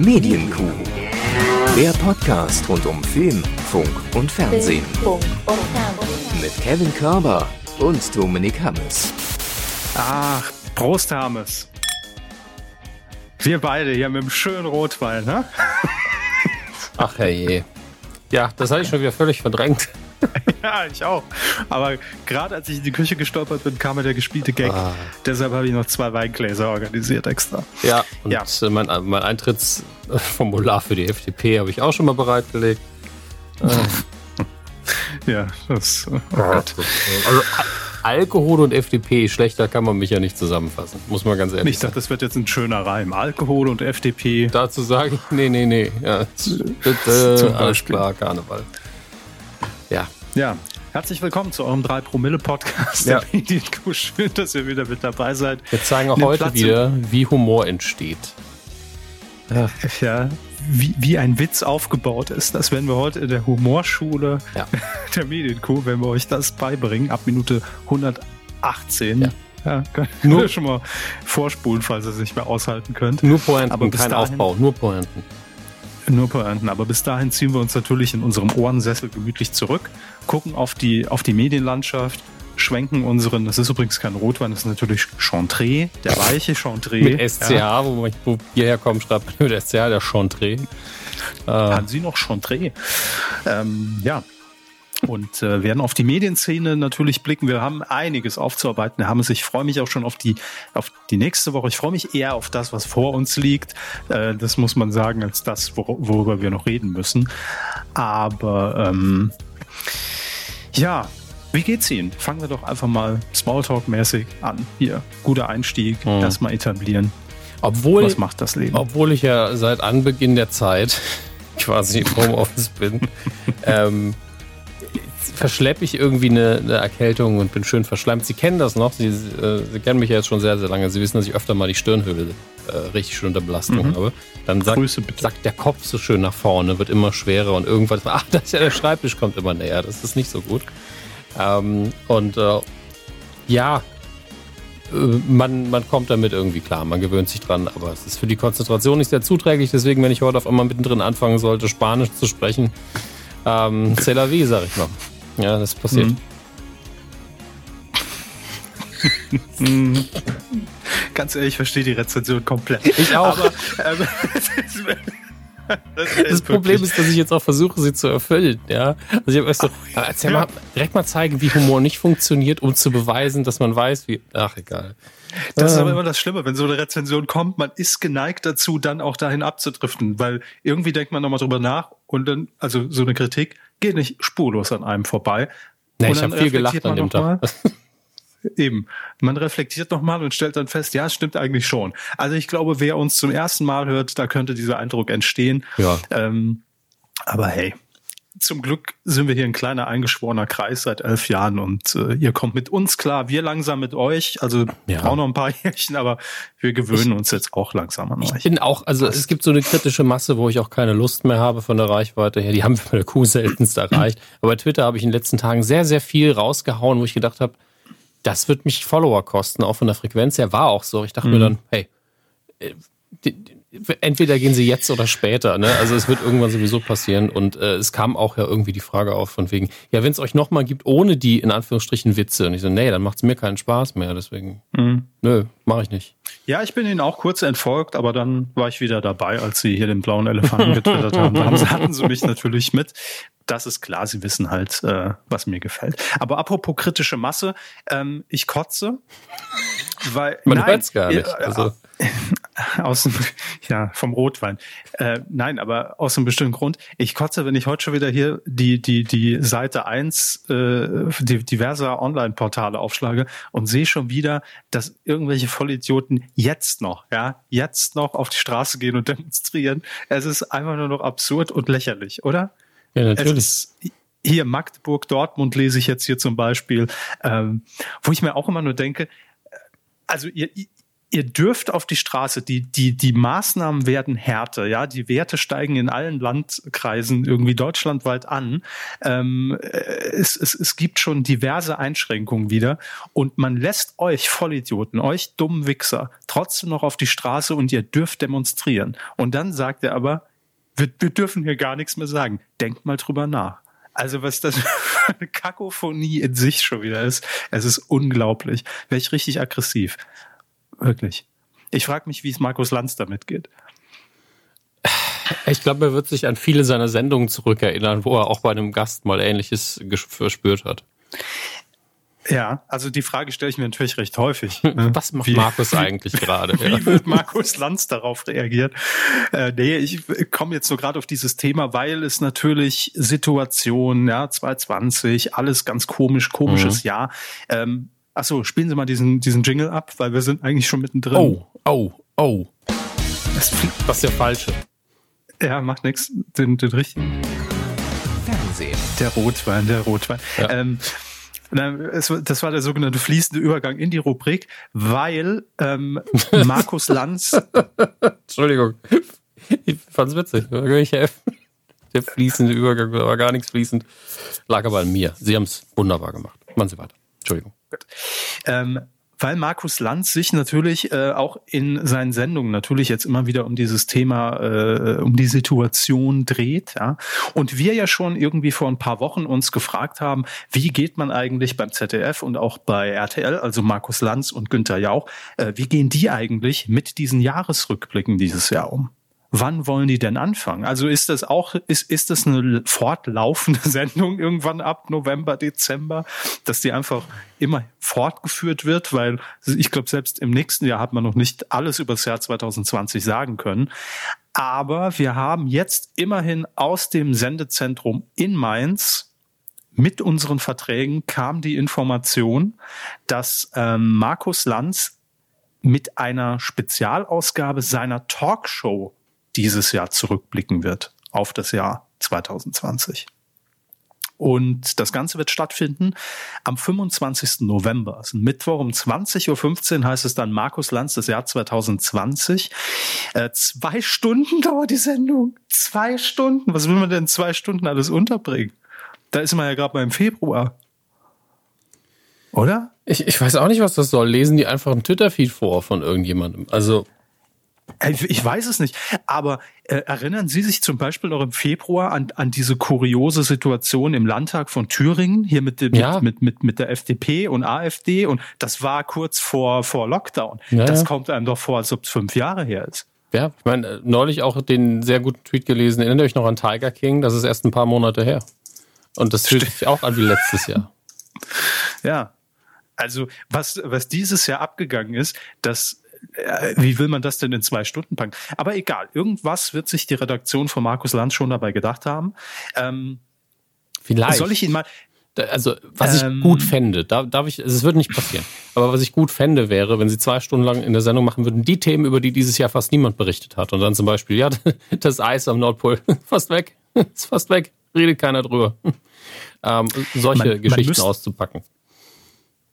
Medienkuh. Der Podcast rund um Film, Funk und Fernsehen. Mit Kevin Körber und Dominik Hammes. Ach, Prost, Hammes. Wir beide hier mit dem schönen Rotwein, ne? Ach herrje. Ja, das hatte ich schon wieder völlig verdrängt. ja, ich auch. Aber gerade als ich in die Küche gestolpert bin, kam mir der gespielte Gag. Ah. Deshalb habe ich noch zwei Weingläser organisiert extra. Ja, und ja. Äh, mein, mein Eintrittsformular für die FDP habe ich auch schon mal bereitgelegt. ja, das. Oh Gott. Also, Alkohol und FDP, schlechter kann man mich ja nicht zusammenfassen, muss man ganz ehrlich ich sagen. Ich dachte, das wird jetzt ein schöner Reim. Alkohol und FDP. Dazu sage ich, nee, nee, nee. Ja, bitte, Zum alles klar, Karneval. Ja. Herzlich willkommen zu eurem 3-Promille-Podcast ja. der Medienkuh. Schön, dass ihr wieder mit dabei seid. Wir zeigen auch Nimm heute Platz wieder, wie Humor entsteht. Ja, ja wie, wie ein Witz aufgebaut ist. Das werden wir heute in der Humorschule ja. der Medienkuh, wenn wir euch das beibringen, ab Minute 118. Ja. Ja, könnt nur schon mal vorspulen, falls ihr es nicht mehr aushalten könnt. Nur Pointen, aber kein dahin, Aufbau, nur Pointen. Nur Pointen. Aber bis dahin ziehen wir uns natürlich in unserem Ohrensessel gemütlich zurück, gucken auf die, auf die Medienlandschaft, schwenken unseren, das ist übrigens kein Rotwein, das ist natürlich Chantre, der weiche Chantre. mit SCH, ja. wo, wo wir herkommen, schreibt mit SCH der Chantre. Äh. Haben Sie noch Chantre? Ähm, ja, und äh, werden auf die Medienszene natürlich blicken. Wir haben einiges aufzuarbeiten. Haben es. Ich freue mich auch schon auf die auf die nächste Woche. Ich freue mich eher auf das, was vor uns liegt. Äh, das muss man sagen, als das, wor worüber wir noch reden müssen. Aber ähm, ja, wie geht's Ihnen? Fangen wir doch einfach mal Smalltalk-mäßig an. Hier, guter Einstieg, mhm. erstmal etablieren. Obwohl, Was macht das Leben? Obwohl ich ja seit Anbeginn der Zeit quasi im Homeoffice bin, ähm, verschleppe ich irgendwie eine, eine, Erkältung und bin schön verschleimt. Sie kennen das noch, Sie, äh, Sie, kennen mich ja jetzt schon sehr, sehr lange. Sie wissen, dass ich öfter mal die Stirnhöhle äh, richtig schön unter Belastung mhm. habe. Dann sagt, sagt, der Kopf so schön nach vorne, wird immer schwerer und irgendwas, ach, das ist ja der Schreibtisch kommt immer näher. Das ist nicht so gut. Ähm, und äh, ja, äh, man, man kommt damit irgendwie klar, man gewöhnt sich dran, aber es ist für die Konzentration nicht sehr zuträglich. Deswegen, wenn ich heute auf einmal mittendrin anfangen sollte, Spanisch zu sprechen, ähm, c'est la vie, sag ich mal. Ja, das passiert. Mhm. Ganz ehrlich, ich verstehe die Rezension komplett. Ich auch. Aber, ähm, Das, das Problem ist, dass ich jetzt auch versuche, sie zu erfüllen. Ja? Also ich habe erst so, oh, erzähl ja. mal, direkt mal zeigen, wie Humor nicht funktioniert, um zu beweisen, dass man weiß, wie. Ach, egal. Das ist aber ähm. immer das Schlimme, wenn so eine Rezension kommt, man ist geneigt dazu, dann auch dahin abzudriften, weil irgendwie denkt man nochmal drüber nach und dann, also so eine Kritik geht nicht spurlos an einem vorbei. Nee, ich habe viel gelacht an dem Tag. Eben. Man reflektiert nochmal und stellt dann fest, ja, es stimmt eigentlich schon. Also ich glaube, wer uns zum ersten Mal hört, da könnte dieser Eindruck entstehen. Ja. Ähm, aber hey, zum Glück sind wir hier ein kleiner eingeschworener Kreis seit elf Jahren und äh, ihr kommt mit uns klar, wir langsam mit euch. Also ja. auch noch ein paar Jährchen, aber wir gewöhnen ich, uns jetzt auch langsam an euch. Ich bin auch, also es gibt so eine kritische Masse, wo ich auch keine Lust mehr habe von der Reichweite her. Die haben wir bei der Kuh seltenst erreicht. Aber bei Twitter habe ich in den letzten Tagen sehr, sehr viel rausgehauen, wo ich gedacht habe, das wird mich Follower kosten, auch von der Frequenz her. War auch so. Ich dachte mhm. mir dann, hey, äh, entweder gehen sie jetzt oder später. Ne? Also es wird irgendwann sowieso passieren. Und äh, es kam auch ja irgendwie die Frage auf von wegen, ja, wenn es euch nochmal gibt, ohne die in Anführungsstrichen Witze. Und ich so, nee, dann macht es mir keinen Spaß mehr. Deswegen, mhm. nö, mache ich nicht. Ja, ich bin ihnen auch kurz entfolgt, aber dann war ich wieder dabei, als sie hier den blauen Elefanten getwittert haben. Dann hatten sie mich natürlich mit das ist klar, sie wissen halt, äh, was mir gefällt. Aber apropos kritische Masse, ähm, ich kotze, weil man hört es gar nicht. Also. Aus dem, ja, vom Rotwein. Äh, nein, aber aus einem bestimmten Grund. Ich kotze, wenn ich heute schon wieder hier die, die, die Seite eins äh, die, diverser Online-Portale aufschlage und sehe schon wieder, dass irgendwelche Vollidioten jetzt noch, ja, jetzt noch auf die Straße gehen und demonstrieren. Es ist einfach nur noch absurd und lächerlich, oder? Ja, natürlich. hier Magdeburg, Dortmund lese ich jetzt hier zum Beispiel, ähm, wo ich mir auch immer nur denke, also ihr, ihr dürft auf die Straße, die, die, die Maßnahmen werden härter, ja, die Werte steigen in allen Landkreisen irgendwie deutschlandweit an. Ähm, es, es, es gibt schon diverse Einschränkungen wieder und man lässt euch Vollidioten, euch dummen Wichser, trotzdem noch auf die Straße und ihr dürft demonstrieren. Und dann sagt er aber, wir, wir dürfen hier gar nichts mehr sagen. Denkt mal drüber nach. Also was das für eine Kakophonie in sich schon wieder ist, es ist unglaublich. Wäre ich richtig aggressiv. Wirklich. Ich frage mich, wie es Markus Lanz damit geht. Ich glaube, er wird sich an viele seiner Sendungen zurückerinnern, wo er auch bei einem Gast mal Ähnliches verspürt hat. Ja, also die Frage stelle ich mir natürlich recht häufig. Ne? Was macht wie, Markus eigentlich gerade? Wie ja. wird Markus Lanz darauf reagieren? Äh, nee, ich komme jetzt so gerade auf dieses Thema, weil es natürlich Situation, ja, 2020, alles ganz komisch, komisches mhm. Jahr. Ähm, achso, spielen Sie mal diesen, diesen Jingle ab, weil wir sind eigentlich schon mittendrin. Oh, oh, oh. Das, das ist der falsche. Ja, macht nichts. Den, den richtigen. Fernsehen. Der Rotwein, der Rotwein. Ja. Ähm, das war der sogenannte fließende Übergang in die Rubrik, weil ähm, Markus Lanz. Entschuldigung. Ich fand's witzig. Ich helfen. Der fließende Übergang war gar nichts fließend. Lag aber an mir. Sie haben es wunderbar gemacht. Machen Sie weiter. Entschuldigung. Ähm, weil Markus Lanz sich natürlich äh, auch in seinen Sendungen natürlich jetzt immer wieder um dieses Thema, äh, um die Situation dreht. Ja? Und wir ja schon irgendwie vor ein paar Wochen uns gefragt haben, wie geht man eigentlich beim ZDF und auch bei RTL, also Markus Lanz und Günther Jauch, äh, wie gehen die eigentlich mit diesen Jahresrückblicken dieses Jahr um? Wann wollen die denn anfangen? Also ist das auch, ist, ist das eine fortlaufende Sendung irgendwann ab November, Dezember, dass die einfach immer fortgeführt wird, weil ich glaube, selbst im nächsten Jahr hat man noch nicht alles über das Jahr 2020 sagen können. Aber wir haben jetzt immerhin aus dem Sendezentrum in Mainz mit unseren Verträgen kam die Information, dass ähm, Markus Lanz mit einer Spezialausgabe seiner Talkshow dieses Jahr zurückblicken wird auf das Jahr 2020. Und das Ganze wird stattfinden am 25. November. Also Mittwoch um 20.15 Uhr heißt es dann Markus Lanz, das Jahr 2020. Äh, zwei Stunden dauert die Sendung. Zwei Stunden. Was will man denn zwei Stunden alles unterbringen? Da ist man ja gerade mal im Februar. Oder? Ich, ich weiß auch nicht, was das soll. Lesen die einfach einen Twitter-Feed vor von irgendjemandem. Also ich weiß es nicht, aber äh, erinnern Sie sich zum Beispiel noch im Februar an, an diese kuriose Situation im Landtag von Thüringen, hier mit, dem, ja. mit, mit, mit der FDP und AfD und das war kurz vor, vor Lockdown. Ja, das kommt einem doch vor, als ob es fünf Jahre her ist. Ja, ich meine, äh, neulich auch den sehr guten Tweet gelesen, erinnert euch noch an Tiger King, das ist erst ein paar Monate her. Und das fühlt sich auch an wie letztes Jahr. Ja, also was, was dieses Jahr abgegangen ist, dass äh, wie will man das denn in zwei Stunden packen? Aber egal, irgendwas wird sich die Redaktion von Markus Lanz schon dabei gedacht haben. Ähm, Vielleicht. Soll ich ihn mal. Also, was ähm, ich gut fände, da darf ich, es wird nicht passieren, aber was ich gut fände wäre, wenn sie zwei Stunden lang in der Sendung machen würden, die Themen, über die dieses Jahr fast niemand berichtet hat. Und dann zum Beispiel, ja, das Eis am Nordpol, fast weg, ist fast weg, redet keiner drüber. Ähm, solche man, Geschichten man müsst, auszupacken.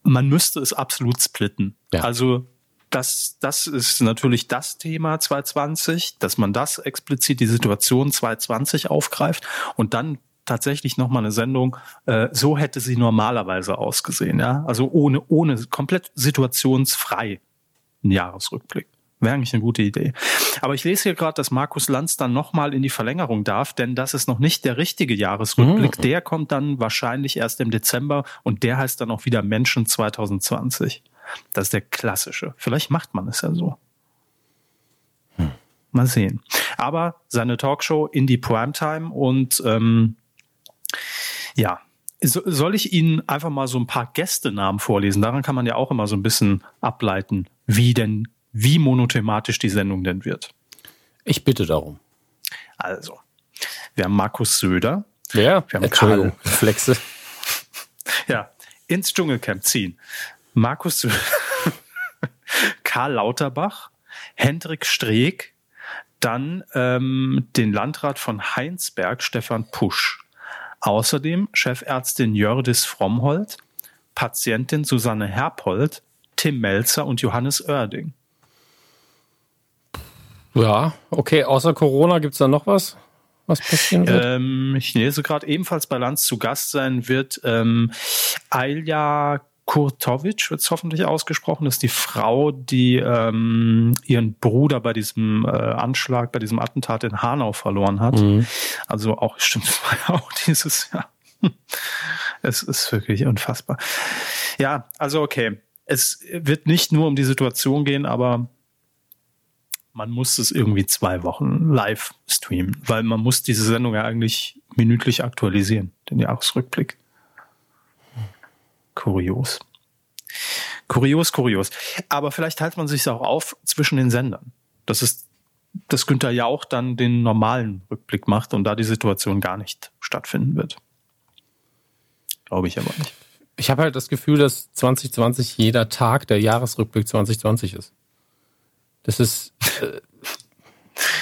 Man müsste es absolut splitten. Ja. Also das, das ist natürlich das Thema 2020, dass man das explizit, die Situation 2020 aufgreift und dann tatsächlich nochmal eine Sendung, äh, so hätte sie normalerweise ausgesehen, ja. Also ohne, ohne, komplett situationsfrei ein Jahresrückblick. Wäre eigentlich eine gute Idee. Aber ich lese hier gerade, dass Markus Lanz dann nochmal in die Verlängerung darf, denn das ist noch nicht der richtige Jahresrückblick. Mhm. Der kommt dann wahrscheinlich erst im Dezember und der heißt dann auch wieder Menschen 2020. Das ist der klassische. Vielleicht macht man es ja so. Hm. Mal sehen. Aber seine Talkshow in die Primetime und ähm, ja, soll ich Ihnen einfach mal so ein paar Gästenamen vorlesen? Daran kann man ja auch immer so ein bisschen ableiten, wie denn, wie monothematisch die Sendung denn wird. Ich bitte darum. Also, wir haben Markus Söder. Ja, wir haben Karl Flexe. Ja, ins Dschungelcamp ziehen. Markus Karl Lauterbach, Hendrik Streeck, dann ähm, den Landrat von Heinsberg, Stefan Pusch. Außerdem Chefärztin Jördis Frommhold, Patientin Susanne Herpold, Tim Melzer und Johannes Oerding. Ja, okay, außer Corona gibt es da noch was? was passieren wird? Ähm, ich lese gerade ebenfalls bei Lanz zu Gast sein wird ähm, Alja Kurtovic wird es hoffentlich ausgesprochen, das ist die Frau, die ähm, ihren Bruder bei diesem äh, Anschlag, bei diesem Attentat in Hanau verloren hat. Mhm. Also auch, stimmt, war ja auch dieses Jahr. es ist wirklich unfassbar. Ja, also okay. Es wird nicht nur um die Situation gehen, aber man muss es irgendwie zwei Wochen live streamen, weil man muss diese Sendung ja eigentlich minütlich aktualisieren, den Jahresrückblick. Kurios. Kurios, kurios. Aber vielleicht teilt man sich auch auf zwischen den Sendern. Das ist, dass Günther Jauch dann den normalen Rückblick macht und da die Situation gar nicht stattfinden wird. Glaube ich aber nicht. Ich habe halt das Gefühl, dass 2020 jeder Tag der Jahresrückblick 2020 ist. Das ist äh,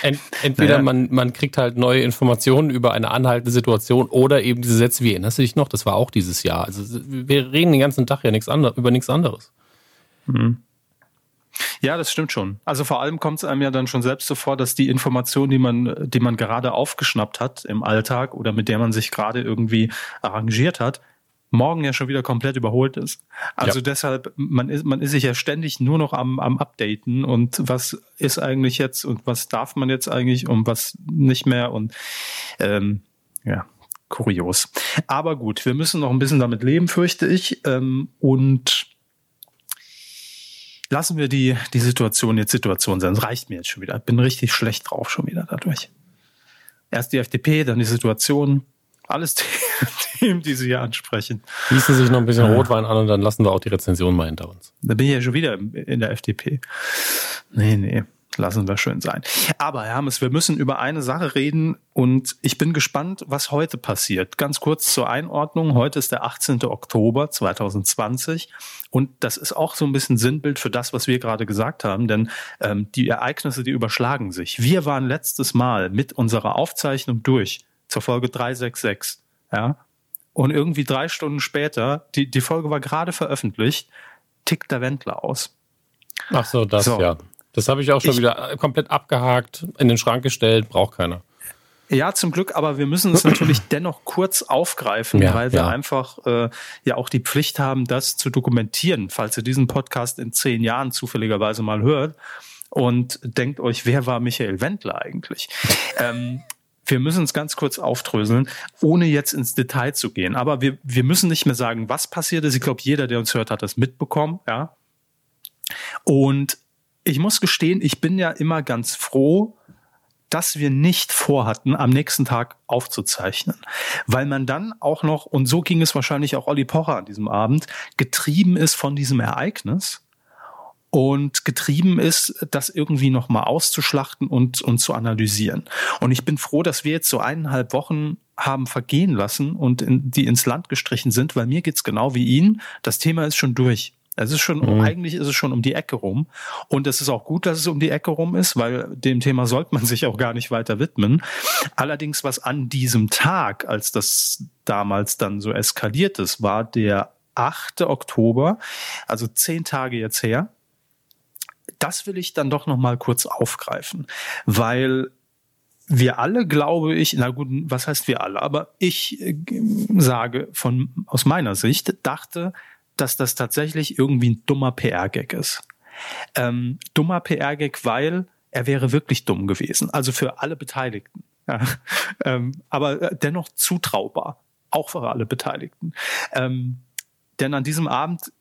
ent, entweder naja. man, man kriegt halt neue Informationen über eine anhaltende Situation oder eben diese Sätze wie erinnerst du dich noch, das war auch dieses Jahr. Also wir reden den ganzen Tag ja nichts anderes, über nichts anderes. Mhm. Ja, das stimmt schon. Also vor allem kommt es einem ja dann schon selbst so vor, dass die Information, die man, die man gerade aufgeschnappt hat im Alltag oder mit der man sich gerade irgendwie arrangiert hat, morgen ja schon wieder komplett überholt ist. Also ja. deshalb, man ist, man ist sich ja ständig nur noch am, am Updaten und was ist eigentlich jetzt und was darf man jetzt eigentlich und was nicht mehr und ähm, ja, kurios. Aber gut, wir müssen noch ein bisschen damit leben, fürchte ich. Ähm, und lassen wir die, die Situation jetzt Situation sein. Das reicht mir jetzt schon wieder. Ich bin richtig schlecht drauf schon wieder dadurch. Erst die FDP, dann die Situation. Alles Themen, die Sie hier ansprechen. Gießen sich noch ein bisschen Rotwein an und dann lassen wir auch die Rezension mal hinter uns. Da bin ich ja schon wieder in der FDP. Nee, nee. Lassen wir schön sein. Aber Herr Hermes, wir müssen über eine Sache reden und ich bin gespannt, was heute passiert. Ganz kurz zur Einordnung. Heute ist der 18. Oktober 2020 und das ist auch so ein bisschen Sinnbild für das, was wir gerade gesagt haben, denn ähm, die Ereignisse, die überschlagen sich. Wir waren letztes Mal mit unserer Aufzeichnung durch zur Folge 366. Ja, und irgendwie drei Stunden später, die, die Folge war gerade veröffentlicht, tickt der Wendler aus. Ach so, das so. ja. Das habe ich auch schon ich, wieder komplett abgehakt, in den Schrank gestellt, braucht keiner. Ja, zum Glück, aber wir müssen es natürlich dennoch kurz aufgreifen, ja, weil wir ja. einfach äh, ja auch die Pflicht haben, das zu dokumentieren, falls ihr diesen Podcast in zehn Jahren zufälligerweise mal hört und denkt euch, wer war Michael Wendler eigentlich? ähm, wir müssen es ganz kurz aufdröseln, ohne jetzt ins Detail zu gehen. Aber wir, wir müssen nicht mehr sagen, was passiert ist. Ich glaube, jeder, der uns hört, hat das mitbekommen, ja. Und ich muss gestehen, ich bin ja immer ganz froh, dass wir nicht vorhatten, am nächsten Tag aufzuzeichnen. Weil man dann auch noch, und so ging es wahrscheinlich auch Olli Pocher an diesem Abend, getrieben ist von diesem Ereignis und getrieben ist, das irgendwie nochmal auszuschlachten und, und zu analysieren. Und ich bin froh, dass wir jetzt so eineinhalb Wochen haben vergehen lassen und in, die ins Land gestrichen sind, weil mir geht's genau wie Ihnen. Das Thema ist schon durch. Es ist schon, mhm. eigentlich ist es schon um die Ecke rum. Und es ist auch gut, dass es um die Ecke rum ist, weil dem Thema sollte man sich auch gar nicht weiter widmen. Allerdings, was an diesem Tag, als das damals dann so eskaliert ist, war der 8. Oktober, also zehn Tage jetzt her das will ich dann doch noch mal kurz aufgreifen, weil wir alle, glaube ich, na gut, was heißt wir alle, aber ich äh, sage von aus meiner Sicht dachte, dass das tatsächlich irgendwie ein dummer PR-Gag ist. Ähm, dummer PR-Gag, weil er wäre wirklich dumm gewesen, also für alle Beteiligten. Ja, ähm, aber äh, dennoch zutraubar, auch für alle Beteiligten. Ähm, denn an diesem Abend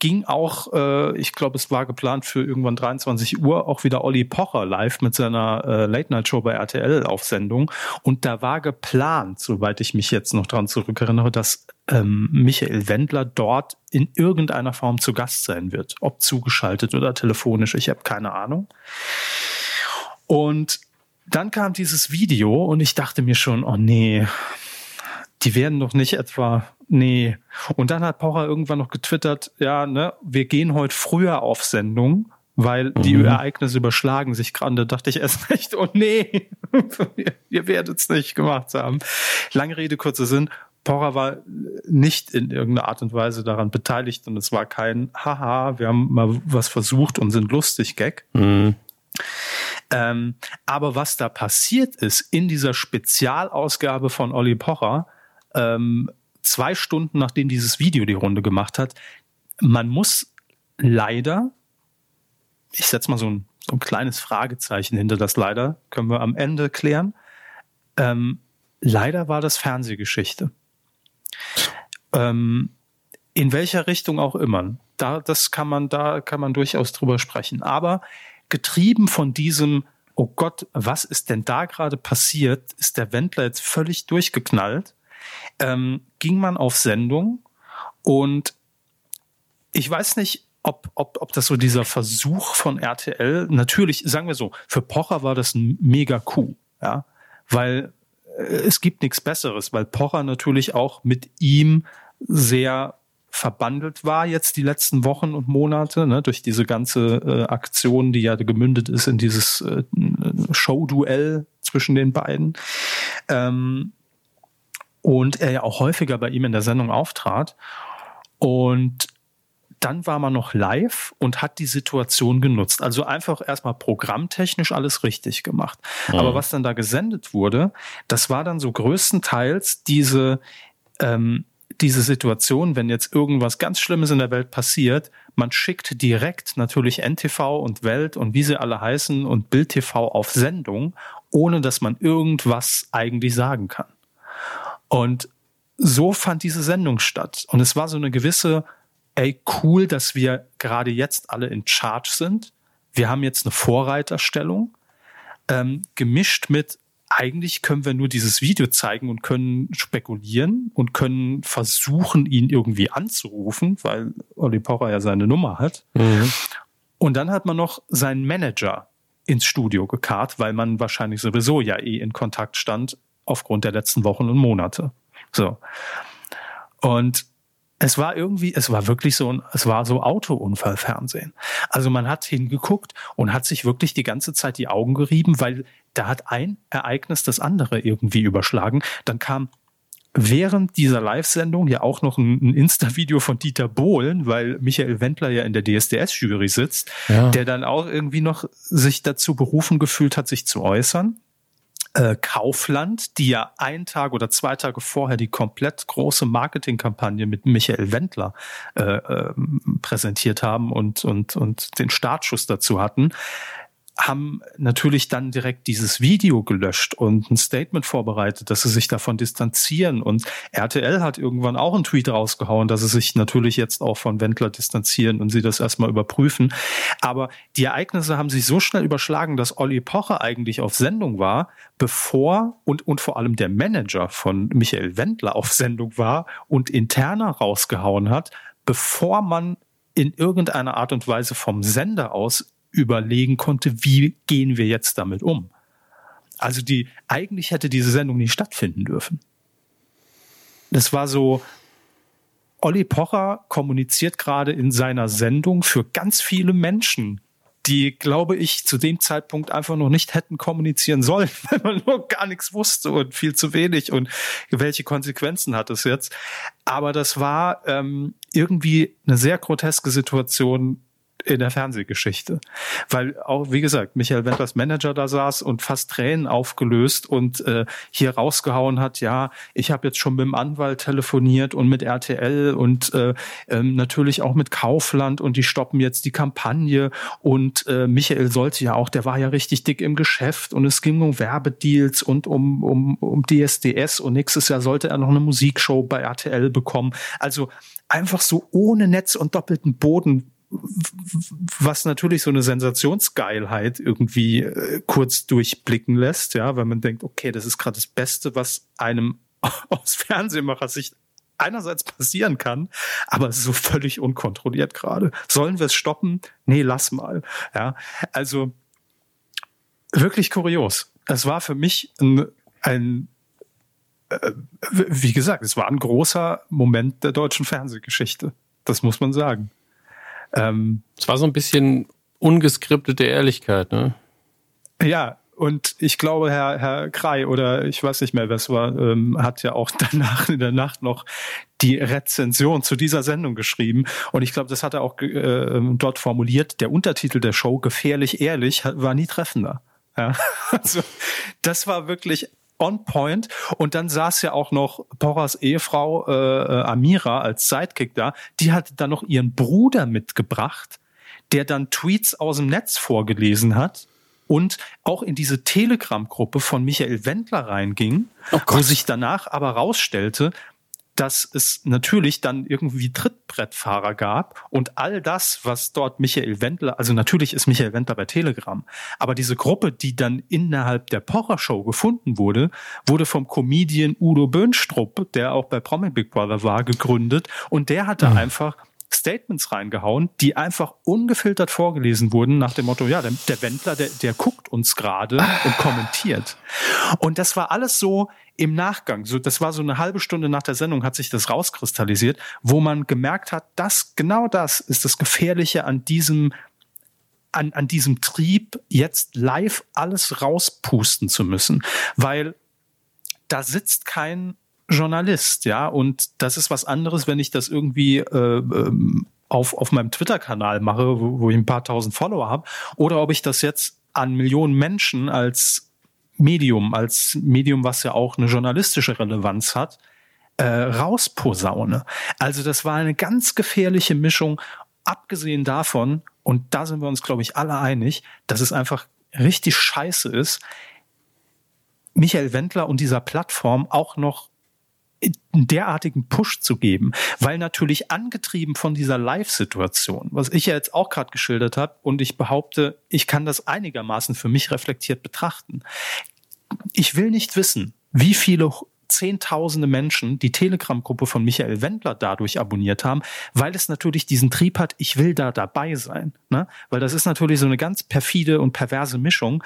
ging auch, äh, ich glaube, es war geplant für irgendwann 23 Uhr, auch wieder Olli Pocher live mit seiner äh, Late-Night-Show bei RTL auf Sendung. Und da war geplant, soweit ich mich jetzt noch dran zurückerinnere, dass ähm, Michael Wendler dort in irgendeiner Form zu Gast sein wird. Ob zugeschaltet oder telefonisch, ich habe keine Ahnung. Und dann kam dieses Video und ich dachte mir schon, oh nee, die werden doch nicht etwa, nee. Und dann hat Pocher irgendwann noch getwittert, ja, ne, wir gehen heute früher auf Sendung, weil die mhm. Ereignisse überschlagen sich gerade. Da dachte ich erst recht, oh nee, ihr werdet es nicht gemacht haben. Lange Rede, kurzer Sinn. Pocher war nicht in irgendeiner Art und Weise daran beteiligt und es war kein Haha, wir haben mal was versucht und sind lustig Gag. Mhm. Ähm, aber was da passiert ist in dieser Spezialausgabe von Olli Pocher, ähm, zwei Stunden nachdem dieses Video die Runde gemacht hat, man muss leider, ich setze mal so ein, so ein kleines Fragezeichen hinter das leider, können wir am Ende klären. Ähm, leider war das Fernsehgeschichte. Ähm, in welcher Richtung auch immer. Da, das kann man, da kann man durchaus drüber sprechen. Aber getrieben von diesem, oh Gott, was ist denn da gerade passiert, ist der Wendler jetzt völlig durchgeknallt, ähm, ging man auf Sendung und ich weiß nicht, ob, ob, ob das so dieser Versuch von RTL, natürlich, sagen wir so, für Pocher war das ein mega Coup, ja, weil äh, es gibt nichts Besseres, weil Pocher natürlich auch mit ihm sehr verbandelt war jetzt die letzten Wochen und Monate, ne, durch diese ganze äh, Aktion, die ja gemündet ist in dieses äh, Showduell zwischen den beiden. Ähm, und er ja auch häufiger bei ihm in der Sendung auftrat. Und dann war man noch live und hat die Situation genutzt. Also einfach erstmal programmtechnisch alles richtig gemacht. Mhm. Aber was dann da gesendet wurde, das war dann so größtenteils diese ähm, diese Situation, wenn jetzt irgendwas ganz Schlimmes in der Welt passiert, man schickt direkt natürlich NTV und Welt und wie sie alle heißen und Bild TV auf Sendung, ohne dass man irgendwas eigentlich sagen kann. Und so fand diese Sendung statt. Und es war so eine gewisse ey, cool, dass wir gerade jetzt alle in Charge sind. Wir haben jetzt eine Vorreiterstellung, ähm, gemischt mit, eigentlich können wir nur dieses Video zeigen und können spekulieren und können versuchen, ihn irgendwie anzurufen, weil Olli Pocher ja seine Nummer hat. Mhm. Und dann hat man noch seinen Manager ins Studio gekarrt, weil man wahrscheinlich sowieso ja eh in Kontakt stand aufgrund der letzten Wochen und Monate. So. Und es war irgendwie, es war wirklich so ein, es war so Autounfallfernsehen. Also man hat hingeguckt und hat sich wirklich die ganze Zeit die Augen gerieben, weil da hat ein Ereignis das andere irgendwie überschlagen. Dann kam während dieser Live-Sendung ja auch noch ein, ein Insta-Video von Dieter Bohlen, weil Michael Wendler ja in der DSDS-Jury sitzt, ja. der dann auch irgendwie noch sich dazu berufen gefühlt hat, sich zu äußern äh, Kaufland, die ja einen Tag oder zwei Tage vorher die komplett große Marketingkampagne mit Michael Wendler äh, äh, präsentiert haben und, und, und den Startschuss dazu hatten, haben natürlich dann direkt dieses Video gelöscht und ein Statement vorbereitet, dass sie sich davon distanzieren. Und RTL hat irgendwann auch einen Tweet rausgehauen, dass sie sich natürlich jetzt auch von Wendler distanzieren und sie das erstmal überprüfen. Aber die Ereignisse haben sich so schnell überschlagen, dass Olli Pocher eigentlich auf Sendung war, bevor und, und vor allem der Manager von Michael Wendler auf Sendung war und interner rausgehauen hat, bevor man in irgendeiner Art und Weise vom Sender aus überlegen konnte, wie gehen wir jetzt damit um. Also die, eigentlich hätte diese Sendung nicht stattfinden dürfen. Das war so, Olli Pocher kommuniziert gerade in seiner Sendung für ganz viele Menschen, die, glaube ich, zu dem Zeitpunkt einfach noch nicht hätten kommunizieren sollen, weil man nur gar nichts wusste und viel zu wenig und welche Konsequenzen hat es jetzt. Aber das war ähm, irgendwie eine sehr groteske Situation, in der Fernsehgeschichte. Weil auch, wie gesagt, Michael Wendlers Manager da saß und fast Tränen aufgelöst und äh, hier rausgehauen hat, ja, ich habe jetzt schon mit dem Anwalt telefoniert und mit RTL und äh, ähm, natürlich auch mit Kaufland und die stoppen jetzt die Kampagne und äh, Michael sollte ja auch, der war ja richtig dick im Geschäft und es ging um Werbedeals und um, um, um DSDS und nächstes Jahr sollte er noch eine Musikshow bei RTL bekommen. Also einfach so ohne Netz und doppelten Boden was natürlich so eine Sensationsgeilheit irgendwie äh, kurz durchblicken lässt, ja, weil man denkt, okay, das ist gerade das Beste, was einem aus Fernsehmacher-Sicht einerseits passieren kann, aber es ist so völlig unkontrolliert gerade. Sollen wir es stoppen? Nee, lass mal. Ja, also wirklich kurios. Es war für mich ein, ein äh, wie gesagt, es war ein großer Moment der deutschen Fernsehgeschichte. Das muss man sagen. Ähm, es war so ein bisschen ungeskriptete Ehrlichkeit, ne? Ja, und ich glaube, Herr, Herr Krei oder ich weiß nicht mehr, wer es war, ähm, hat ja auch danach in der Nacht noch die Rezension zu dieser Sendung geschrieben. Und ich glaube, das hat er auch äh, dort formuliert. Der Untertitel der Show, Gefährlich ehrlich, war nie treffender. Ja, also das war wirklich on point. Und dann saß ja auch noch Porras Ehefrau äh, äh, Amira als Sidekick da. Die hatte dann noch ihren Bruder mitgebracht, der dann Tweets aus dem Netz vorgelesen hat und auch in diese Telegram-Gruppe von Michael Wendler reinging, oh wo sich danach aber rausstellte, dass es natürlich dann irgendwie Trittbrettfahrer gab und all das, was dort Michael Wendler, also natürlich ist Michael Wendler bei Telegram, aber diese Gruppe, die dann innerhalb der Pocher Show gefunden wurde, wurde vom Comedian Udo Böhnstrup, der auch bei Promi Big Brother war, gegründet und der hatte mhm. einfach Statements reingehauen, die einfach ungefiltert vorgelesen wurden nach dem Motto, ja, der, der Wendler, der, der guckt uns gerade und kommentiert. Und das war alles so im Nachgang, so, das war so eine halbe Stunde nach der Sendung hat sich das rauskristallisiert, wo man gemerkt hat, dass genau das ist das Gefährliche an diesem an, an diesem Trieb, jetzt live alles rauspusten zu müssen, weil da sitzt kein Journalist, ja, und das ist was anderes, wenn ich das irgendwie äh, ähm, auf, auf meinem Twitter-Kanal mache, wo, wo ich ein paar tausend Follower habe, oder ob ich das jetzt an Millionen Menschen als Medium, als Medium, was ja auch eine journalistische Relevanz hat, äh, rausposaune. Also das war eine ganz gefährliche Mischung, abgesehen davon, und da sind wir uns, glaube ich, alle einig, dass es einfach richtig scheiße ist, Michael Wendler und dieser Plattform auch noch einen derartigen Push zu geben, weil natürlich angetrieben von dieser Live-Situation, was ich ja jetzt auch gerade geschildert habe, und ich behaupte, ich kann das einigermaßen für mich reflektiert betrachten. Ich will nicht wissen, wie viele Zehntausende Menschen die Telegram-Gruppe von Michael Wendler dadurch abonniert haben, weil es natürlich diesen Trieb hat, ich will da dabei sein. Ne? Weil das ist natürlich so eine ganz perfide und perverse Mischung.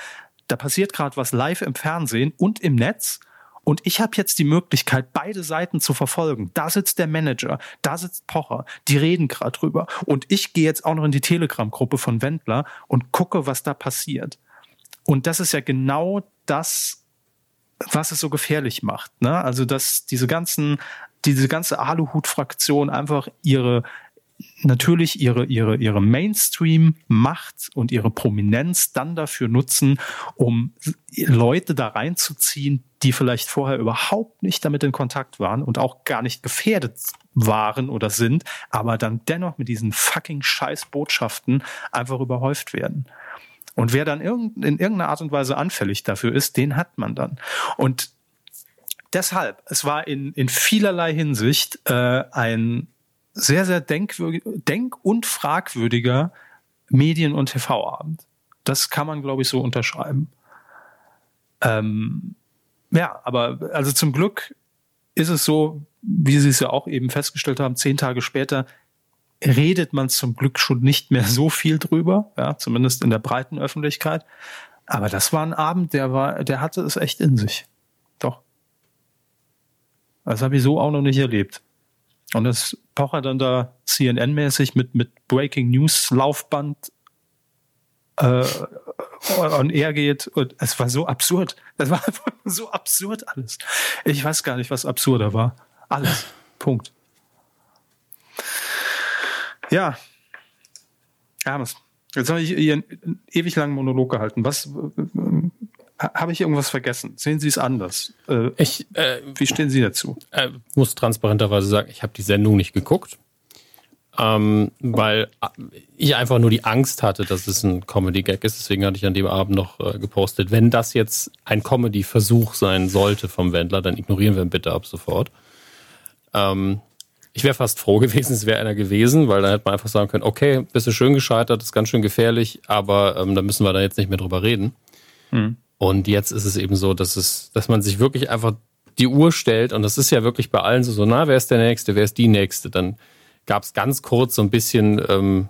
Da passiert gerade was live im Fernsehen und im Netz und ich habe jetzt die Möglichkeit, beide Seiten zu verfolgen. Da sitzt der Manager, da sitzt Pocher, die reden gerade drüber. Und ich gehe jetzt auch noch in die Telegram-Gruppe von Wendler und gucke, was da passiert. Und das ist ja genau das, was es so gefährlich macht. Ne? Also, dass diese ganzen, diese ganze Aluhut-Fraktion einfach ihre natürlich ihre, ihre, ihre Mainstream-Macht und ihre Prominenz dann dafür nutzen, um Leute da reinzuziehen, die vielleicht vorher überhaupt nicht damit in Kontakt waren und auch gar nicht gefährdet waren oder sind, aber dann dennoch mit diesen fucking Scheißbotschaften einfach überhäuft werden. Und wer dann in irgendeiner Art und Weise anfällig dafür ist, den hat man dann. Und deshalb, es war in, in vielerlei Hinsicht äh, ein sehr, sehr denk- und fragwürdiger Medien- und TV-Abend. Das kann man, glaube ich, so unterschreiben. Ähm, ja, aber also zum Glück ist es so, wie Sie es ja auch eben festgestellt haben, zehn Tage später redet man zum Glück schon nicht mehr so viel drüber, ja, zumindest in der breiten Öffentlichkeit. Aber das war ein Abend, der war, der hatte es echt in sich. Doch. Das habe ich so auch noch nicht erlebt. Und das Pocher dann da CNN-mäßig mit, mit Breaking News Laufband äh, on air geht. Und es war so absurd. Es war einfach so absurd alles. Ich weiß gar nicht, was absurder war. Alles. Punkt. Ja. Hermes. Jetzt habe ich hier einen ewig langen Monolog gehalten. Was habe ich irgendwas vergessen? Sehen Sie es anders? Äh, ich, äh, wie stehen Sie dazu? Äh, muss transparenterweise sagen, ich habe die Sendung nicht geguckt, ähm, weil äh, ich einfach nur die Angst hatte, dass es ein Comedy-Gag ist. Deswegen hatte ich an dem Abend noch äh, gepostet, wenn das jetzt ein Comedy-Versuch sein sollte vom Wendler, dann ignorieren wir ihn bitte ab sofort. Ähm, ich wäre fast froh gewesen, es wäre einer gewesen, weil dann hätte man einfach sagen können, okay, bist du schön gescheitert, ist ganz schön gefährlich, aber ähm, da müssen wir da jetzt nicht mehr drüber reden. Hm. Und jetzt ist es eben so, dass es, dass man sich wirklich einfach die Uhr stellt und das ist ja wirklich bei allen so, so na, wer ist der Nächste, wer ist die Nächste? Dann gab es ganz kurz so ein bisschen ähm,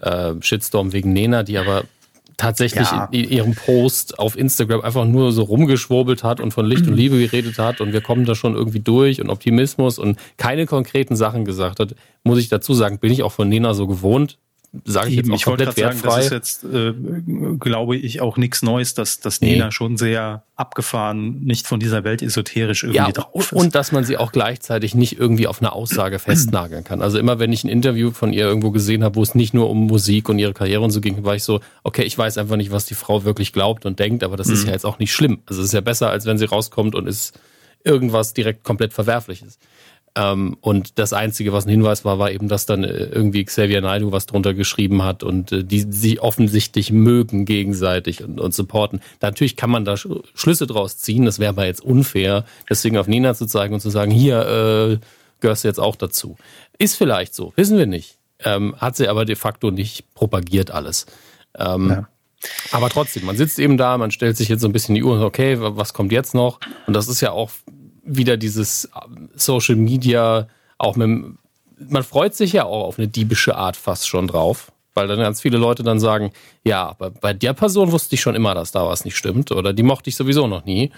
äh, Shitstorm wegen Nena, die aber tatsächlich ja. in ihrem Post auf Instagram einfach nur so rumgeschwurbelt hat und von Licht und Liebe geredet hat und wir kommen da schon irgendwie durch und Optimismus und keine konkreten Sachen gesagt hat, muss ich dazu sagen, bin ich auch von Nena so gewohnt. Sage ich jetzt auch ich komplett wertfrei. Sagen, das ist jetzt, äh, glaube ich, auch nichts Neues, dass, dass nee. Nina schon sehr abgefahren, nicht von dieser Welt esoterisch irgendwie ja, drauf ist. Und dass man sie auch gleichzeitig nicht irgendwie auf eine Aussage festnageln kann. Also immer, wenn ich ein Interview von ihr irgendwo gesehen habe, wo es nicht nur um Musik und ihre Karriere und so ging, war ich so, okay, ich weiß einfach nicht, was die Frau wirklich glaubt und denkt, aber das mhm. ist ja jetzt auch nicht schlimm. Also es ist ja besser, als wenn sie rauskommt und ist irgendwas direkt komplett Verwerfliches. Ähm, und das Einzige, was ein Hinweis war, war eben, dass dann äh, irgendwie Xavier Naidoo was drunter geschrieben hat und äh, die sie offensichtlich mögen gegenseitig und, und supporten. Natürlich kann man da Schlüsse draus ziehen, das wäre aber jetzt unfair, deswegen auf Nina zu zeigen und zu sagen, hier äh, gehörst du jetzt auch dazu. Ist vielleicht so, wissen wir nicht. Ähm, hat sie aber de facto nicht propagiert alles. Ähm, ja. Aber trotzdem, man sitzt eben da, man stellt sich jetzt so ein bisschen die Uhr, okay, was kommt jetzt noch? Und das ist ja auch wieder dieses ähm, Social Media, auch mit, man freut sich ja auch auf eine diebische Art fast schon drauf, weil dann ganz viele Leute dann sagen, ja, aber bei der Person wusste ich schon immer, dass da was nicht stimmt oder die mochte ich sowieso noch nie.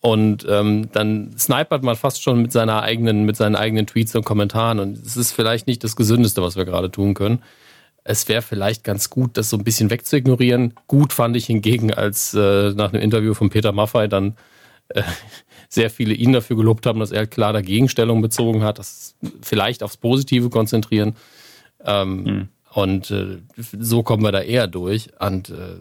Und ähm, dann snipert man fast schon mit seiner eigenen, mit seinen eigenen Tweets und Kommentaren. Und es ist vielleicht nicht das Gesündeste, was wir gerade tun können. Es wäre vielleicht ganz gut, das so ein bisschen wegzuignorieren. Gut fand ich hingegen, als äh, nach einem Interview von Peter Maffei dann äh, sehr viele ihn dafür gelobt haben, dass er klar dagegen Stellung bezogen hat, das vielleicht aufs Positive konzentrieren. Ähm, mhm. Und äh, so kommen wir da eher durch. Und äh,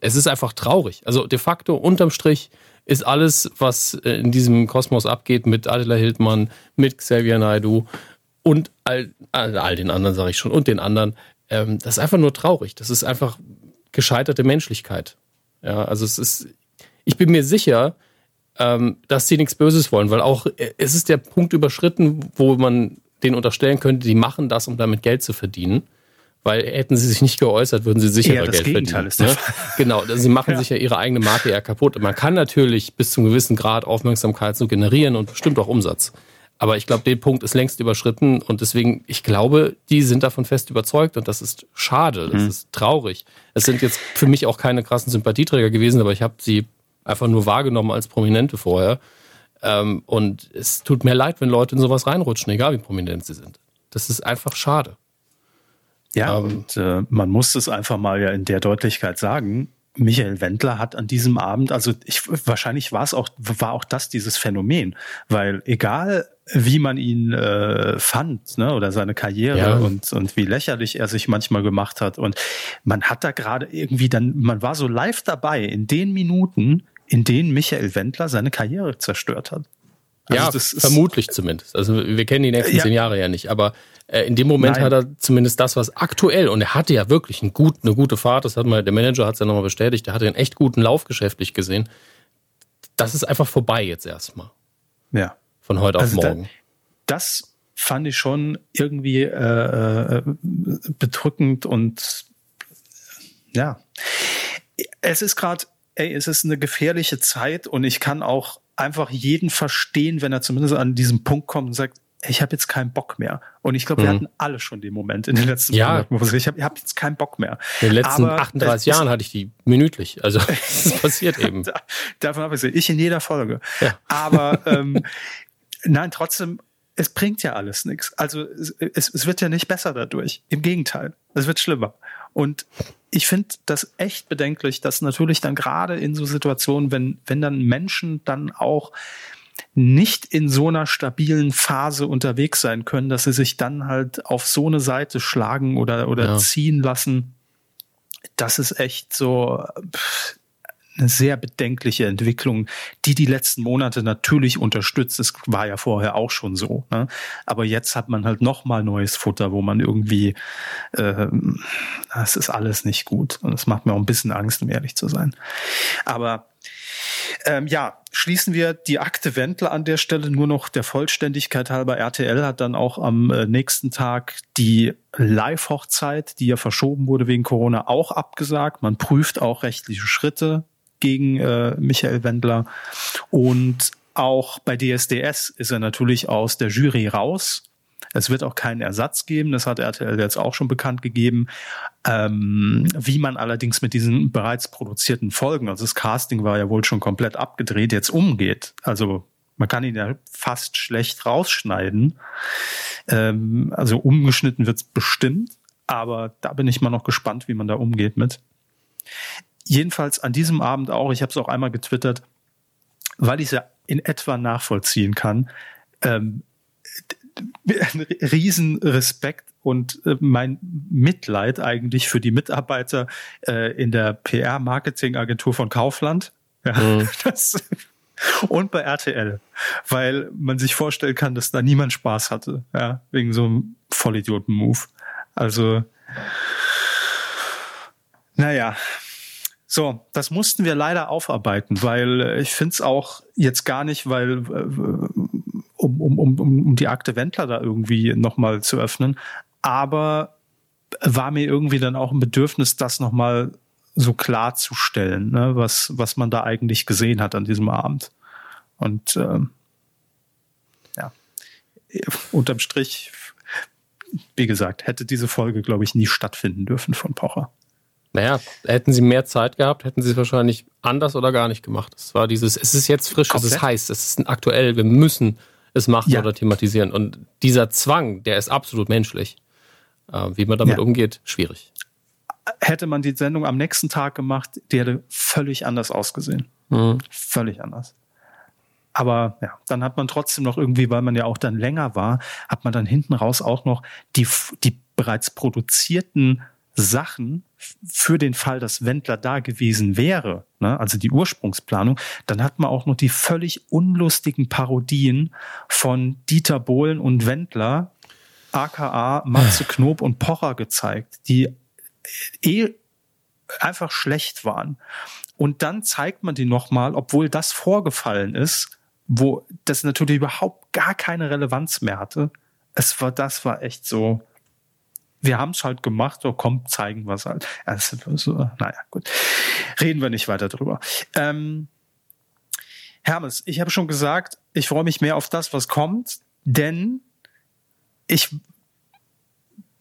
es ist einfach traurig. Also de facto unterm Strich ist alles, was äh, in diesem Kosmos abgeht, mit Adela Hildmann, mit Xavier Naidu und all, all, all den anderen, sage ich schon, und den anderen, ähm, das ist einfach nur traurig. Das ist einfach gescheiterte Menschlichkeit. Ja, also es ist, ich bin mir sicher, ähm, dass sie nichts Böses wollen, weil auch äh, es ist der Punkt überschritten, wo man denen unterstellen könnte, die machen das, um damit Geld zu verdienen. Weil hätten sie sich nicht geäußert, würden sie sicher Geld Gegenteil verdienen. Ist ne? Genau, also sie machen ja. sich ja ihre eigene Marke eher kaputt. Und man kann natürlich bis zu einem gewissen Grad Aufmerksamkeit so generieren und bestimmt auch Umsatz. Aber ich glaube, den Punkt ist längst überschritten und deswegen, ich glaube, die sind davon fest überzeugt und das ist schade, das mhm. ist traurig. Es sind jetzt für mich auch keine krassen Sympathieträger gewesen, aber ich habe sie einfach nur wahrgenommen als Prominente vorher. Ähm, und es tut mir leid, wenn Leute in sowas reinrutschen, egal wie prominent sie sind. Das ist einfach schade. Ja, ähm, und äh, man muss es einfach mal ja in der Deutlichkeit sagen. Michael Wendler hat an diesem Abend, also ich, wahrscheinlich war es auch, war auch das dieses Phänomen, weil egal wie man ihn äh, fand, ne, oder seine Karriere ja. und, und wie lächerlich er sich manchmal gemacht hat. Und man hat da gerade irgendwie dann, man war so live dabei in den Minuten, in denen Michael Wendler seine Karriere zerstört hat. Also ja, das ist, vermutlich zumindest. Also wir kennen die nächsten ja. zehn Jahre ja nicht, aber äh, in dem Moment Nein. hat er zumindest das, was aktuell, und er hatte ja wirklich einen gut, eine gute Fahrt, das hat mal, der Manager hat es ja nochmal bestätigt, der hatte einen echt guten Lauf geschäftlich gesehen. Das ist einfach vorbei jetzt erstmal. Ja. Von heute also auf morgen. Da, das fand ich schon irgendwie äh, äh, bedrückend und ja. Es ist gerade ey, es ist eine gefährliche Zeit und ich kann auch einfach jeden verstehen, wenn er zumindest an diesen Punkt kommt und sagt, ich habe jetzt keinen Bock mehr. Und ich glaube, wir mhm. hatten alle schon den Moment in den letzten ja. Monaten, ich habe hab jetzt keinen Bock mehr. In den letzten Aber 38 Jahren hatte ich die minütlich. Also das passiert eben. da, davon habe ich ich in jeder Folge. Ja. Aber ähm, nein, trotzdem, es bringt ja alles nichts. Also es, es wird ja nicht besser dadurch. Im Gegenteil, es wird schlimmer. Und ich finde das echt bedenklich, dass natürlich dann gerade in so Situationen, wenn, wenn dann Menschen dann auch nicht in so einer stabilen Phase unterwegs sein können, dass sie sich dann halt auf so eine Seite schlagen oder, oder ja. ziehen lassen. Das ist echt so, pff, eine sehr bedenkliche Entwicklung, die die letzten Monate natürlich unterstützt. Es war ja vorher auch schon so. Ne? Aber jetzt hat man halt noch mal neues Futter, wo man irgendwie, äh, das ist alles nicht gut. Und das macht mir auch ein bisschen Angst, um ehrlich zu sein. Aber ähm, ja, schließen wir die Akte Wendler an der Stelle nur noch der Vollständigkeit halber. RTL hat dann auch am äh, nächsten Tag die Live-Hochzeit, die ja verschoben wurde wegen Corona, auch abgesagt. Man prüft auch rechtliche Schritte gegen äh, Michael Wendler. Und auch bei DSDS ist er natürlich aus der Jury raus. Es wird auch keinen Ersatz geben, das hat RTL jetzt auch schon bekannt gegeben. Ähm, wie man allerdings mit diesen bereits produzierten Folgen, also das Casting war ja wohl schon komplett abgedreht, jetzt umgeht. Also man kann ihn ja fast schlecht rausschneiden. Ähm, also umgeschnitten wird's bestimmt. Aber da bin ich mal noch gespannt, wie man da umgeht mit. Jedenfalls an diesem Abend auch, ich habe es auch einmal getwittert, weil ich es ja in etwa nachvollziehen kann, ähm, riesen Respekt und äh, mein Mitleid eigentlich für die Mitarbeiter äh, in der PR-Marketing-Agentur von Kaufland. Ja, mhm. das, und bei RTL, weil man sich vorstellen kann, dass da niemand Spaß hatte, ja, wegen so einem Vollidioten-Move. Also, naja, so, das mussten wir leider aufarbeiten, weil äh, ich finde es auch jetzt gar nicht, weil äh, um, um, um, um die Akte Wendler da irgendwie nochmal zu öffnen, aber war mir irgendwie dann auch ein Bedürfnis, das nochmal so klarzustellen, ne, was, was man da eigentlich gesehen hat an diesem Abend. Und ähm, ja, unterm Strich, wie gesagt, hätte diese Folge, glaube ich, nie stattfinden dürfen von Pocher. Naja, hätten sie mehr Zeit gehabt, hätten sie es wahrscheinlich anders oder gar nicht gemacht. Es war dieses, es ist jetzt frisch, Komplett. es ist heiß, es ist aktuell, wir müssen es machen ja. oder thematisieren. Und dieser Zwang, der ist absolut menschlich. Äh, wie man damit ja. umgeht, schwierig. Hätte man die Sendung am nächsten Tag gemacht, die hätte völlig anders ausgesehen. Mhm. Völlig anders. Aber ja, dann hat man trotzdem noch irgendwie, weil man ja auch dann länger war, hat man dann hinten raus auch noch die, die bereits produzierten Sachen für den Fall, dass Wendler da gewesen wäre, ne, also die Ursprungsplanung, dann hat man auch noch die völlig unlustigen Parodien von Dieter Bohlen und Wendler, aka Matze Knob und Pocher gezeigt, die eh einfach schlecht waren. Und dann zeigt man die nochmal, obwohl das vorgefallen ist, wo das natürlich überhaupt gar keine Relevanz mehr hatte. Es war, das war echt so, wir haben es halt gemacht, so komm, zeigen wir es halt. Also, so, naja, gut. Reden wir nicht weiter drüber. Ähm, Hermes, ich habe schon gesagt, ich freue mich mehr auf das, was kommt, denn ich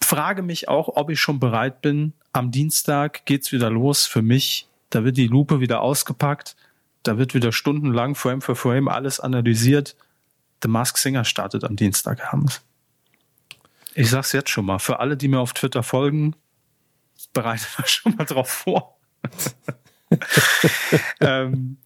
frage mich auch, ob ich schon bereit bin. Am Dienstag geht's wieder los für mich. Da wird die Lupe wieder ausgepackt. Da wird wieder stundenlang Frame für Frame alles analysiert. The Mask Singer startet am Dienstag, Hermes. Ich sag's jetzt schon mal, für alle, die mir auf Twitter folgen, bereitet euch schon mal drauf vor. ähm,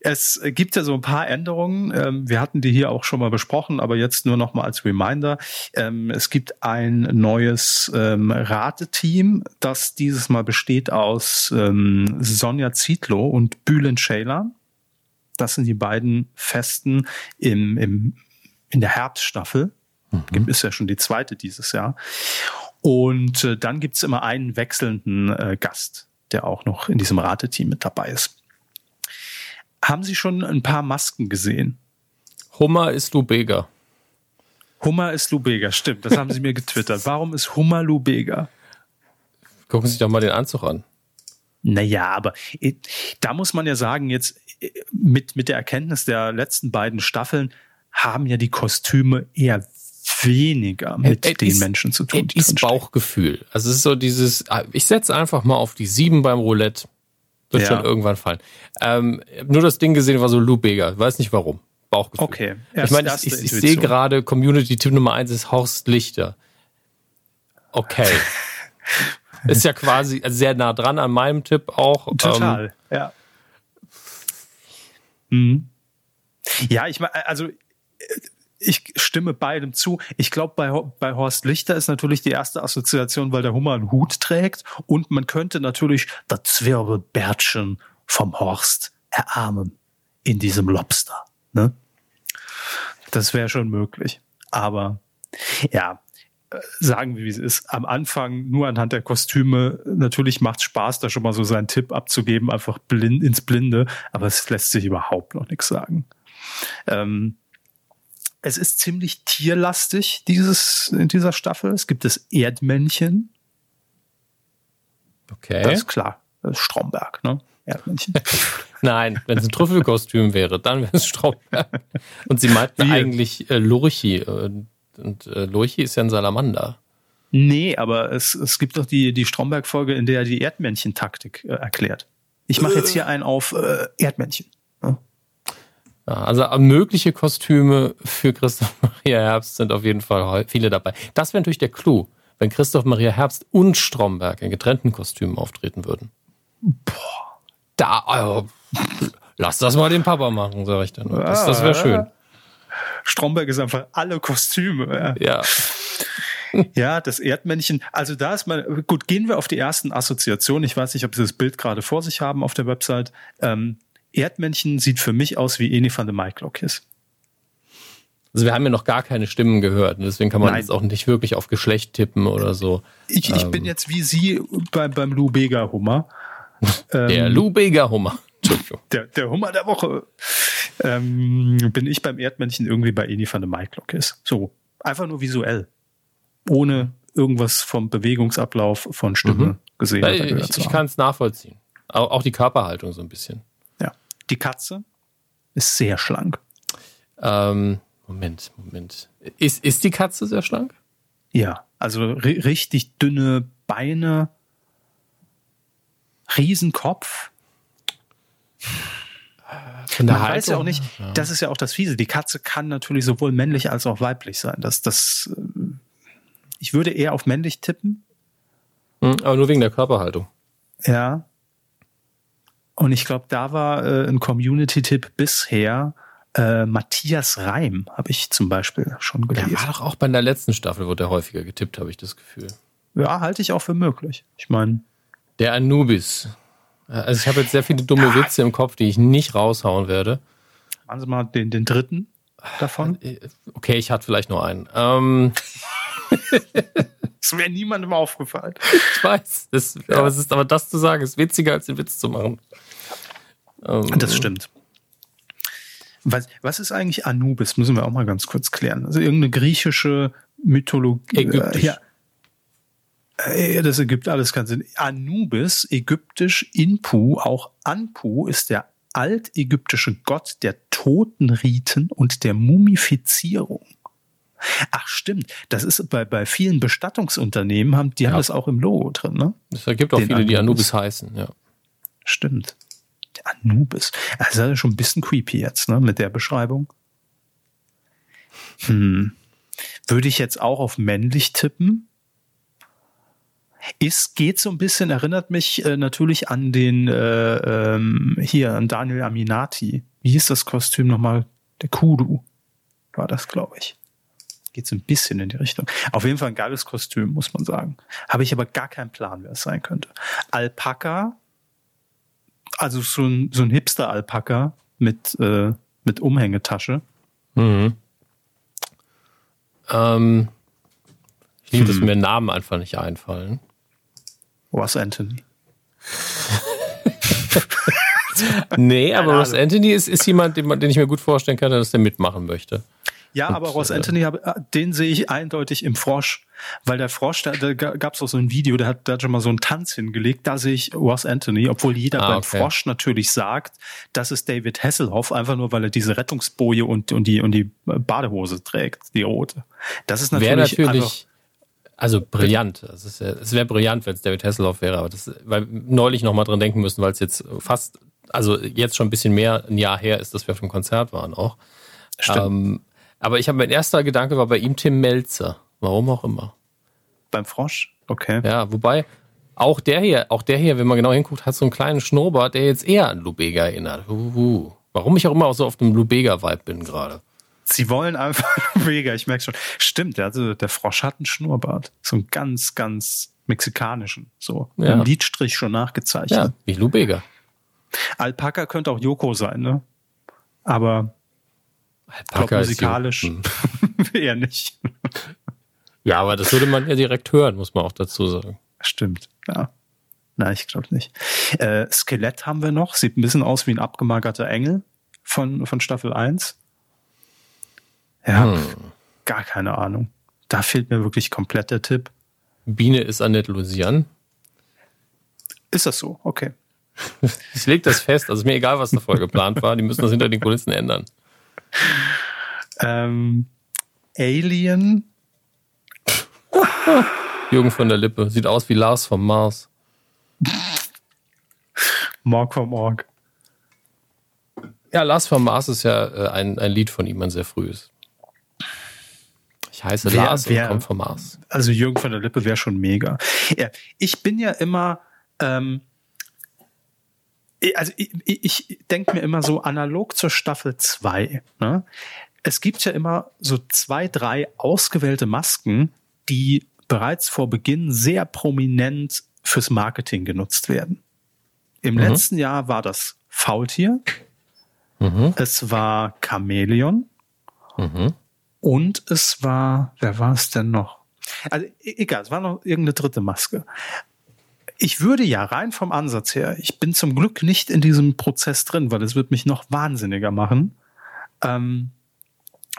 es gibt ja so ein paar Änderungen. Ähm, wir hatten die hier auch schon mal besprochen, aber jetzt nur noch mal als Reminder. Ähm, es gibt ein neues ähm, Rateteam, das dieses Mal besteht aus ähm, Sonja Zietlow und Bülent Schäler. Das sind die beiden Festen im, im, in der Herbststaffel Mhm. Ist ja schon die zweite dieses Jahr. Und äh, dann gibt's immer einen wechselnden äh, Gast, der auch noch in diesem Rateteam mit dabei ist. Haben Sie schon ein paar Masken gesehen? Hummer ist Lubega. Hummer ist Lubega, stimmt. Das haben Sie mir getwittert. Warum ist Hummer Lubega? Gucken Sie sich doch mal den Anzug an. Naja, aber äh, da muss man ja sagen, jetzt äh, mit, mit der Erkenntnis der letzten beiden Staffeln haben ja die Kostüme eher weniger mit it den is, Menschen zu tun. Es ist Bauchgefühl. Also es ist so dieses, ah, ich setze einfach mal auf die sieben beim Roulette. Wird ja. schon irgendwann fallen. Ähm, nur das Ding gesehen war so Lou Bega. Weiß nicht warum. Bauchgefühl. Okay. Erst, ich meine, ich, ich, ich sehe gerade Community-Tipp Nummer eins ist Horst Lichter. Okay. ist ja quasi sehr nah dran an meinem Tipp auch. Total, ähm, ja. Mhm. Ja, ich meine, also ich stimme beidem zu. Ich glaube, bei, bei Horst Lichter ist natürlich die erste Assoziation, weil der Hummer einen Hut trägt und man könnte natürlich das Zwirbelbärtchen vom Horst erarmen in diesem Lobster. Ne? Das wäre schon möglich. Aber ja, äh, sagen wir, wie es ist. Am Anfang nur anhand der Kostüme. Natürlich macht es Spaß, da schon mal so seinen Tipp abzugeben, einfach blind ins Blinde. Aber es lässt sich überhaupt noch nichts sagen. Ähm, es ist ziemlich tierlastig, dieses, in dieser Staffel. Es gibt das Erdmännchen. Okay. Das ist klar. Das ist Stromberg, ne? Erdmännchen. Nein, wenn es ein Trüffelkostüm wäre, dann wäre es Stromberg. Und sie meinten eigentlich äh, Lurchi. Äh, und äh, Lurchi ist ja ein Salamander. Nee, aber es, es gibt doch die, die Stromberg-Folge, in der er die Erdmännchen-Taktik äh, erklärt. Ich mache jetzt hier einen auf äh, Erdmännchen. Ja, also mögliche Kostüme für Christoph Maria Herbst sind auf jeden Fall viele dabei. Das wäre natürlich der Clou. wenn Christoph Maria Herbst und Stromberg in getrennten Kostümen auftreten würden. Boah, da, also, lass das mal den Papa machen, sag ich dann. Das, das wäre schön. Stromberg ist einfach alle Kostüme. Ja. Ja, das Erdmännchen. Also da ist mal, gut, gehen wir auf die ersten Assoziationen. Ich weiß nicht, ob Sie das Bild gerade vor sich haben auf der Website. Ähm, Erdmännchen sieht für mich aus wie Eni van de Maiklokjes. Also wir haben ja noch gar keine Stimmen gehört. Und deswegen kann man Nein. jetzt auch nicht wirklich auf Geschlecht tippen oder so. Ich, ich ähm. bin jetzt wie Sie beim, beim Lou Bega Hummer. Der ähm, Lou Bega Hummer. Der, der Hummer der Woche. Ähm, bin ich beim Erdmännchen irgendwie bei Eni van de Maiklokjes. So. Einfach nur visuell ohne irgendwas vom Bewegungsablauf von Stimme mhm. gesehen Ich, ich kann es nachvollziehen. Auch, auch, die Körperhaltung so ein bisschen. Die Katze ist sehr schlank. Ähm, Moment, Moment. Ist, ist die Katze sehr schlank? Ja, also richtig dünne Beine, Riesenkopf. Von der Man Haltung, weiß ja auch nicht, das ist ja auch das Fiese. Die Katze kann natürlich sowohl männlich als auch weiblich sein. Das, das äh, ich würde eher auf männlich tippen. Hm, aber nur wegen der Körperhaltung. Ja. Und ich glaube, da war äh, ein Community-Tipp bisher äh, Matthias Reim, habe ich zum Beispiel schon gelesen. Der war doch auch bei der letzten Staffel, wurde er häufiger getippt, habe ich das Gefühl. Ja, halte ich auch für möglich. Ich meine. Der Anubis. Also ich habe jetzt sehr viele dumme ja. Witze im Kopf, die ich nicht raushauen werde. Machen Sie mal den, den dritten davon. Äh, okay, ich hatte vielleicht nur einen. Ähm, das wäre niemandem aufgefallen. Ich weiß. Das, ja. aber, es ist, aber das zu sagen, ist witziger, als den Witz zu machen. Ähm, das stimmt. Was, was ist eigentlich Anubis? Müssen wir auch mal ganz kurz klären. Also irgendeine griechische Mythologie. Ägyptisch. Äh, ja. Äh, das ergibt alles keinen Sinn. Anubis, ägyptisch Inpu, auch Anpu ist der altägyptische Gott der Totenriten und der Mumifizierung. Ach stimmt, das ist bei, bei vielen Bestattungsunternehmen, haben, die ja. haben das auch im Logo drin, ne? Es gibt auch Den viele, Anubis. die Anubis heißen, ja. Stimmt. Anubis. Also schon ein bisschen creepy jetzt, ne, mit der Beschreibung. Hm. Würde ich jetzt auch auf männlich tippen? Ist, geht so ein bisschen, erinnert mich äh, natürlich an den, äh, ähm, hier, an Daniel Aminati. Wie hieß das Kostüm nochmal? Der Kudu war das, glaube ich geht so ein bisschen in die Richtung. Auf jeden Fall ein geiles Kostüm, muss man sagen. Habe ich aber gar keinen Plan, wer es sein könnte. Alpaka, also so ein, so ein Hipster-Alpaka mit, äh, mit Umhängetasche. Mhm. Ähm, ich liebe, hm. dass mir Namen einfach nicht einfallen. Ross Anthony. nee, aber Ross Anthony ist, ist jemand, den, den ich mir gut vorstellen kann, dass der mitmachen möchte. Ja, aber Ross äh, Anthony, äh, den sehe ich eindeutig im Frosch, weil der Frosch, da, da gab es auch so ein Video, der hat, der hat schon mal so einen Tanz hingelegt, da sehe ich Ross Anthony, obwohl jeder ah, beim okay. Frosch natürlich sagt, das ist David Hasselhoff, einfach nur, weil er diese Rettungsboje und, und, die, und die Badehose trägt, die rote. Das ist natürlich, Wäre natürlich also brillant. Es, ist, es wäre brillant, wenn es David Hasselhoff wäre, aber das, weil neulich noch mal dran denken müssen, weil es jetzt fast, also jetzt schon ein bisschen mehr ein Jahr her ist, dass wir auf dem Konzert waren auch. Stimmt. Ähm, aber ich habe mein erster Gedanke war bei ihm Tim Melzer. Warum auch immer. Beim Frosch? Okay. Ja, wobei auch der hier, auch der hier, wenn man genau hinguckt, hat so einen kleinen Schnurrbart, der jetzt eher an Lubega erinnert. Uhu. Warum ich auch immer auch so auf dem Lubega-Vibe bin gerade. Sie wollen einfach Lubega, ich merke schon. Stimmt, also der Frosch hat einen Schnurrbart. So einen ganz, ganz mexikanischen. So. Ja. Im Lidstrich schon nachgezeichnet. Ja, wie Lubega. Alpaka könnte auch Joko sein, ne? Aber Alpaka musikalisch hm. eher nicht. Ja, aber das würde man ja direkt hören, muss man auch dazu sagen. Stimmt, ja. Nein, ich glaube nicht. Äh, Skelett haben wir noch. Sieht ein bisschen aus wie ein abgemagerter Engel von, von Staffel 1. Ja, hm. gar keine Ahnung. Da fehlt mir wirklich komplett der Tipp. Biene ist Annette Lusian. Ist das so? Okay. ich leg das fest. Also ist mir egal, was davor geplant war. Die müssen das hinter den Kulissen ändern. Ähm, Alien. Jürgen von der Lippe. Sieht aus wie Lars vom Mars. Morg vom Org. Ja, Lars vom Mars ist ja äh, ein, ein Lied von ihm, ein sehr frühes. Ich heiße wer, Lars wer, und komme vom Mars. Also Jürgen von der Lippe wäre schon mega. Ja, ich bin ja immer, ähm, also ich, ich denke mir immer so analog zur Staffel 2. Ne? Es gibt ja immer so zwei, drei ausgewählte Masken, die bereits vor Beginn sehr prominent fürs Marketing genutzt werden. Im mhm. letzten Jahr war das Faultier, mhm. es war Chamäleon mhm. und es war, wer war es denn noch? Also e-, egal, es war noch irgendeine dritte Maske. Ich würde ja rein vom Ansatz her, ich bin zum Glück nicht in diesem Prozess drin, weil es wird mich noch wahnsinniger machen. Ähm,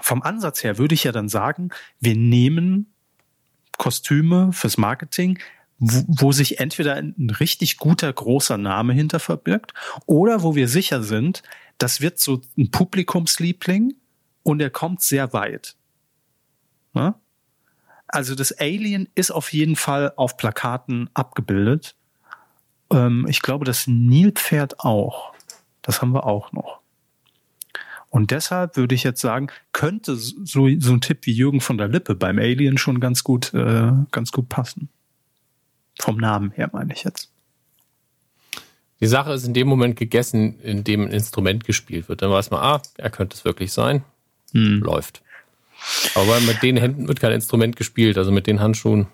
vom Ansatz her würde ich ja dann sagen, wir nehmen Kostüme fürs Marketing, wo, wo sich entweder ein richtig guter großer Name hinter verbirgt oder wo wir sicher sind, das wird so ein Publikumsliebling und er kommt sehr weit. Ne? Also das Alien ist auf jeden Fall auf Plakaten abgebildet. Ähm, ich glaube, das Nilpferd auch. Das haben wir auch noch. Und deshalb würde ich jetzt sagen, könnte so, so ein Tipp wie Jürgen von der Lippe beim Alien schon ganz gut, äh, ganz gut passen. Vom Namen her meine ich jetzt. Die Sache ist in dem Moment gegessen, in dem ein Instrument gespielt wird. Dann weiß man, ah, er könnte es wirklich sein. Hm. Läuft. Aber mit den Händen wird kein Instrument gespielt, also mit den Handschuhen.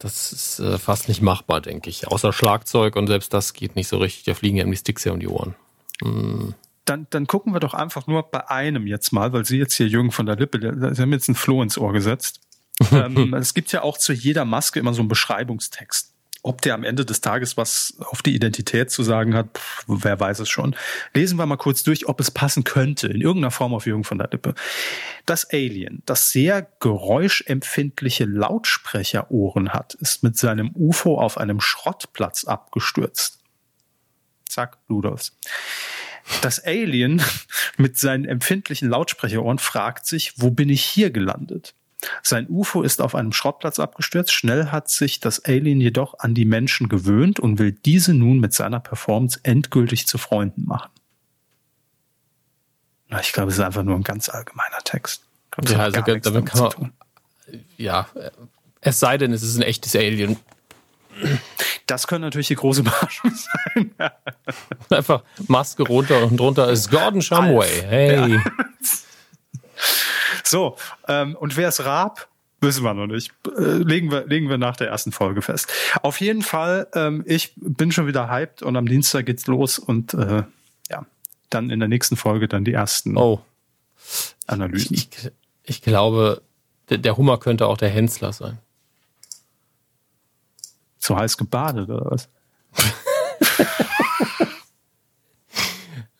Das ist äh, fast nicht machbar, denke ich. Außer Schlagzeug und selbst das geht nicht so richtig. Da fliegen ja die Sticks ja um die Ohren. Hm dann, dann gucken wir doch einfach nur bei einem jetzt mal, weil Sie jetzt hier Jürgen von der Lippe, Sie haben jetzt ein Floh ins Ohr gesetzt. ähm, es gibt ja auch zu jeder Maske immer so einen Beschreibungstext. Ob der am Ende des Tages was auf die Identität zu sagen hat, pff, wer weiß es schon. Lesen wir mal kurz durch, ob es passen könnte, in irgendeiner Form auf Jürgen von der Lippe. Das Alien, das sehr geräuschempfindliche Lautsprecherohren hat, ist mit seinem UFO auf einem Schrottplatz abgestürzt. Zack, Ludolfs. Das Alien mit seinen empfindlichen Lautsprecherohren fragt sich, wo bin ich hier gelandet? Sein UFO ist auf einem Schrottplatz abgestürzt. Schnell hat sich das Alien jedoch an die Menschen gewöhnt und will diese nun mit seiner Performance endgültig zu Freunden machen. Na, ich glaube, es ist einfach nur ein ganz allgemeiner Text. Glaube, ja, also damit kann man, ja, es sei denn, es ist ein echtes Alien. Das könnte natürlich die große Überraschung sein. Einfach Maske runter und drunter ist Gordon Shumway. Hey. Ja. So, ähm, und wer ist Raab? Wissen wir noch nicht. Äh, legen, wir, legen wir nach der ersten Folge fest. Auf jeden Fall, ähm, ich bin schon wieder hyped und am Dienstag geht's los und äh, ja, dann in der nächsten Folge dann die ersten oh. Analysen. Ich, ich, ich glaube, der Hummer könnte auch der Hensler sein zu heiß gebadet oder was?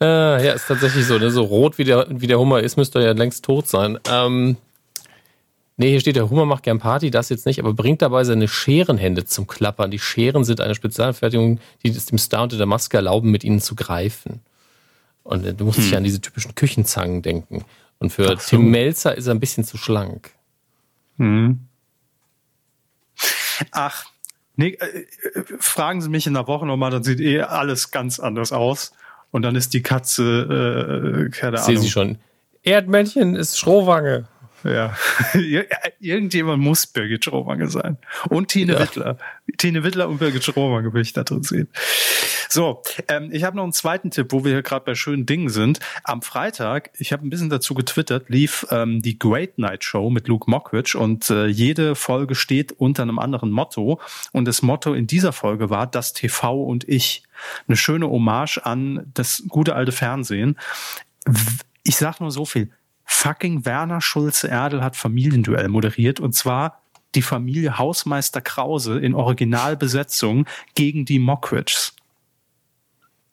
äh, ja, ist tatsächlich so. Ne? So rot wie der, wie der Hummer ist, müsste er ja längst tot sein. Ähm, nee, hier steht, der Hummer macht gern Party, das jetzt nicht, aber bringt dabei seine Scherenhände zum Klappern. Die Scheren sind eine Spezialfertigung, die es dem Star unter der Maske erlauben, mit ihnen zu greifen. Und äh, du musst hm. dich an diese typischen Küchenzangen denken. Und für so. Tim Melzer ist er ein bisschen zu schlank. Hm. Ach, Nee, äh, äh, fragen Sie mich in einer Woche nochmal, dann sieht eh alles ganz anders aus. Und dann ist die Katze, äh, keine Ahnung. Sehe sie schon. Erdmännchen ist Schrohwange. Ja, irgendjemand muss Birgit Schrohwange sein. Und Tine ja. Wittler. Tine Wittler und Birgit Schrohwange will ich da drin sehen. So, ähm, ich habe noch einen zweiten Tipp, wo wir hier gerade bei schönen Dingen sind. Am Freitag, ich habe ein bisschen dazu getwittert, lief ähm, die Great Night Show mit Luke Mockridge und äh, jede Folge steht unter einem anderen Motto. Und das Motto in dieser Folge war das TV und ich. Eine schöne Hommage an das gute alte Fernsehen. Ich sag nur so viel fucking Werner Schulze-Erdel hat Familienduell moderiert und zwar die Familie Hausmeister Krause in Originalbesetzung gegen die Mockridges.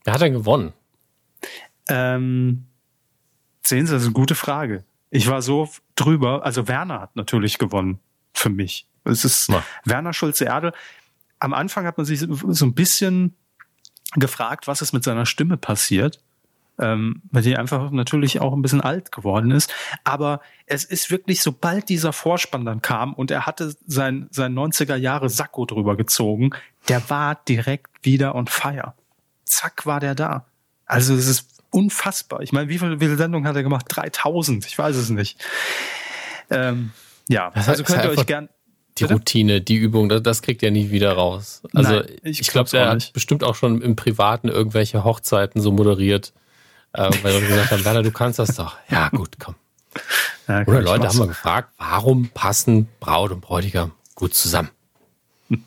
Wer hat denn gewonnen? Ähm, sehen Sie, das ist eine gute Frage. Ich war so drüber, also Werner hat natürlich gewonnen für mich. Es ist ja. Werner Schulze-Erdel. Am Anfang hat man sich so ein bisschen gefragt, was ist mit seiner Stimme passiert ähm, weil die einfach natürlich auch ein bisschen alt geworden ist. Aber es ist wirklich, sobald dieser Vorspann dann kam und er hatte sein, sein 90er Jahre Sakko drüber gezogen, der war direkt wieder on fire. Zack, war der da. Also es ist unfassbar. Ich meine, wie viele, wie viele Sendungen hat er gemacht? 3000, ich weiß es nicht. Ähm, ja, das also könnt ihr euch gern die Routine, die Übung, das, das kriegt er nie wieder raus. Also Nein, ich, ich glaube, er hat bestimmt auch schon im Privaten irgendwelche Hochzeiten so moderiert, äh, weil wir gesagt haben, Werner, du kannst das doch. Ja, gut, komm. Ja, Oder Leute haben wir gefragt, warum passen Braut und Bräutigam gut zusammen?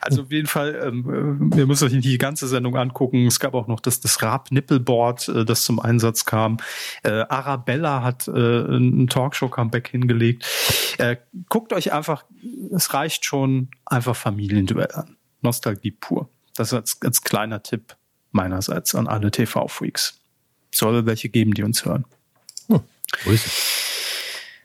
Also auf jeden Fall, ähm, wir müssen euch nicht die ganze Sendung angucken. Es gab auch noch das, das Rab-Nippelboard, äh, das zum Einsatz kam. Äh, Arabella hat äh, ein Talkshow-Comeback hingelegt. Äh, guckt euch einfach, es reicht schon, einfach Familienduell an. Nostalgie pur. Das als, als kleiner Tipp meinerseits an alle TV-Freaks. Soll welche geben, die uns hören. Hm, Grüße.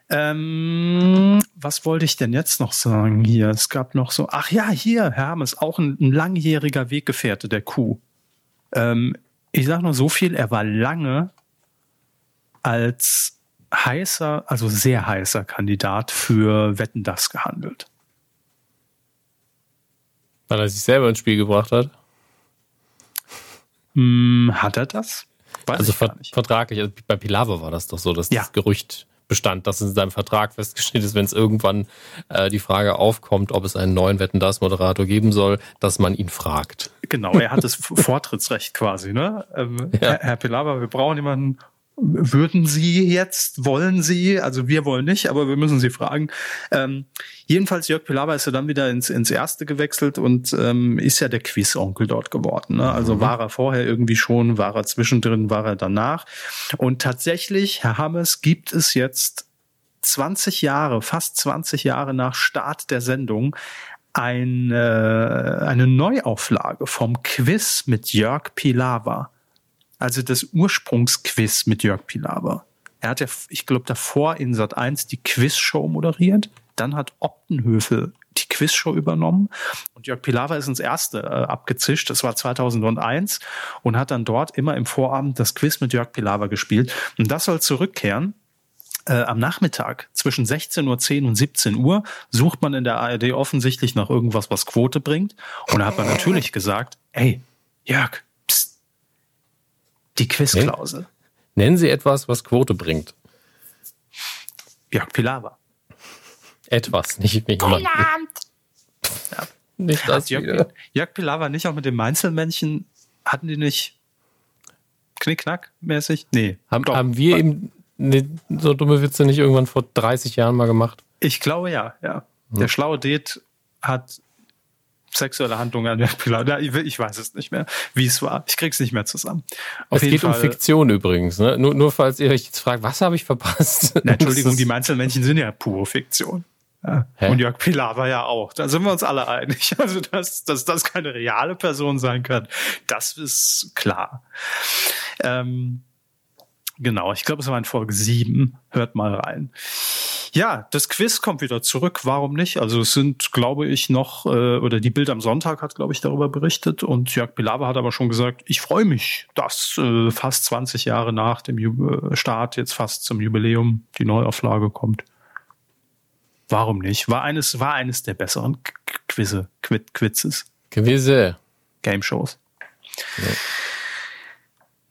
Ähm, was wollte ich denn jetzt noch sagen hier? Es gab noch so, ach ja, hier, Hermes, auch ein, ein langjähriger Weggefährte der Kuh. Ähm, ich sage nur so viel, er war lange als heißer, also sehr heißer Kandidat für Wetten das gehandelt. Weil er sich selber ins Spiel gebracht hat? Hm, hat er das? Weiß also ver vertraglich, also bei Pilava war das doch so, dass ja. das Gerücht bestand, dass in seinem Vertrag festgestellt ist, wenn es irgendwann äh, die Frage aufkommt, ob es einen neuen Wetten das Moderator geben soll, dass man ihn fragt. Genau, er hat das Vortrittsrecht quasi, ne? Ähm, ja. Herr, Herr Pilawa, wir brauchen jemanden, würden Sie jetzt, wollen Sie, also wir wollen nicht, aber wir müssen Sie fragen. Ähm, jedenfalls Jörg Pilawa ist ja dann wieder ins, ins Erste gewechselt und ähm, ist ja der Quiz-Onkel dort geworden. Ne? Also mhm. war er vorher irgendwie schon, war er zwischendrin, war er danach. Und tatsächlich, Herr Hammes, gibt es jetzt 20 Jahre, fast 20 Jahre nach Start der Sendung eine, eine Neuauflage vom Quiz mit Jörg Pilawa also das Ursprungsquiz mit Jörg Pilawa. Er hat ja, ich glaube, davor in Sat 1 die Quizshow moderiert. Dann hat Optenhöfel die Quizshow übernommen und Jörg Pilawa ist ins erste äh, abgezischt. Das war 2001 und hat dann dort immer im Vorabend das Quiz mit Jörg Pilawa gespielt. Und das soll zurückkehren. Äh, am Nachmittag zwischen 16.10 Uhr und 17 Uhr sucht man in der ARD offensichtlich nach irgendwas, was Quote bringt. Und da hat man natürlich gesagt, ey, Jörg, die Quizklausel. Nennen Sie etwas, was Quote bringt. Jörg Pilawa. Etwas, nicht mich jemand. Ja. Nicht das Jörg, Jörg Pilawa nicht auch mit dem Mainzelmännchen, hatten die nicht Knickknack-mäßig? Nee. Haben, haben wir eben ne, so dumme Witze nicht irgendwann vor 30 Jahren mal gemacht? Ich glaube ja, ja. Hm. Der schlaue Det hat sexuelle Handlung an Pilar. Ich weiß es nicht mehr, wie es war. Ich krieg's nicht mehr zusammen. Auf es geht Fall. um Fiktion übrigens. Ne? Nur, nur falls ihr euch jetzt fragt, was habe ich verpasst? Na, Entschuldigung, die Einzelmännchen sind ja pure Fiktion. Ja. Und Jörg Pilar war ja auch. Da sind wir uns alle einig. Also, dass, dass das keine reale Person sein kann, das ist klar. Ähm, genau, ich glaube, es war in Folge 7. Hört mal rein. Ja, das Quiz kommt wieder zurück. Warum nicht? Also es sind, glaube ich, noch, äh, oder die Bild am Sonntag hat, glaube ich, darüber berichtet. Und Jörg Pilawa hat aber schon gesagt, ich freue mich, dass äh, fast 20 Jahre nach dem Ju äh, Start, jetzt fast zum Jubiläum, die Neuauflage kommt. Warum nicht? War eines, war eines der besseren Quizze, Quizzes. Quizze. Game Shows. Ja.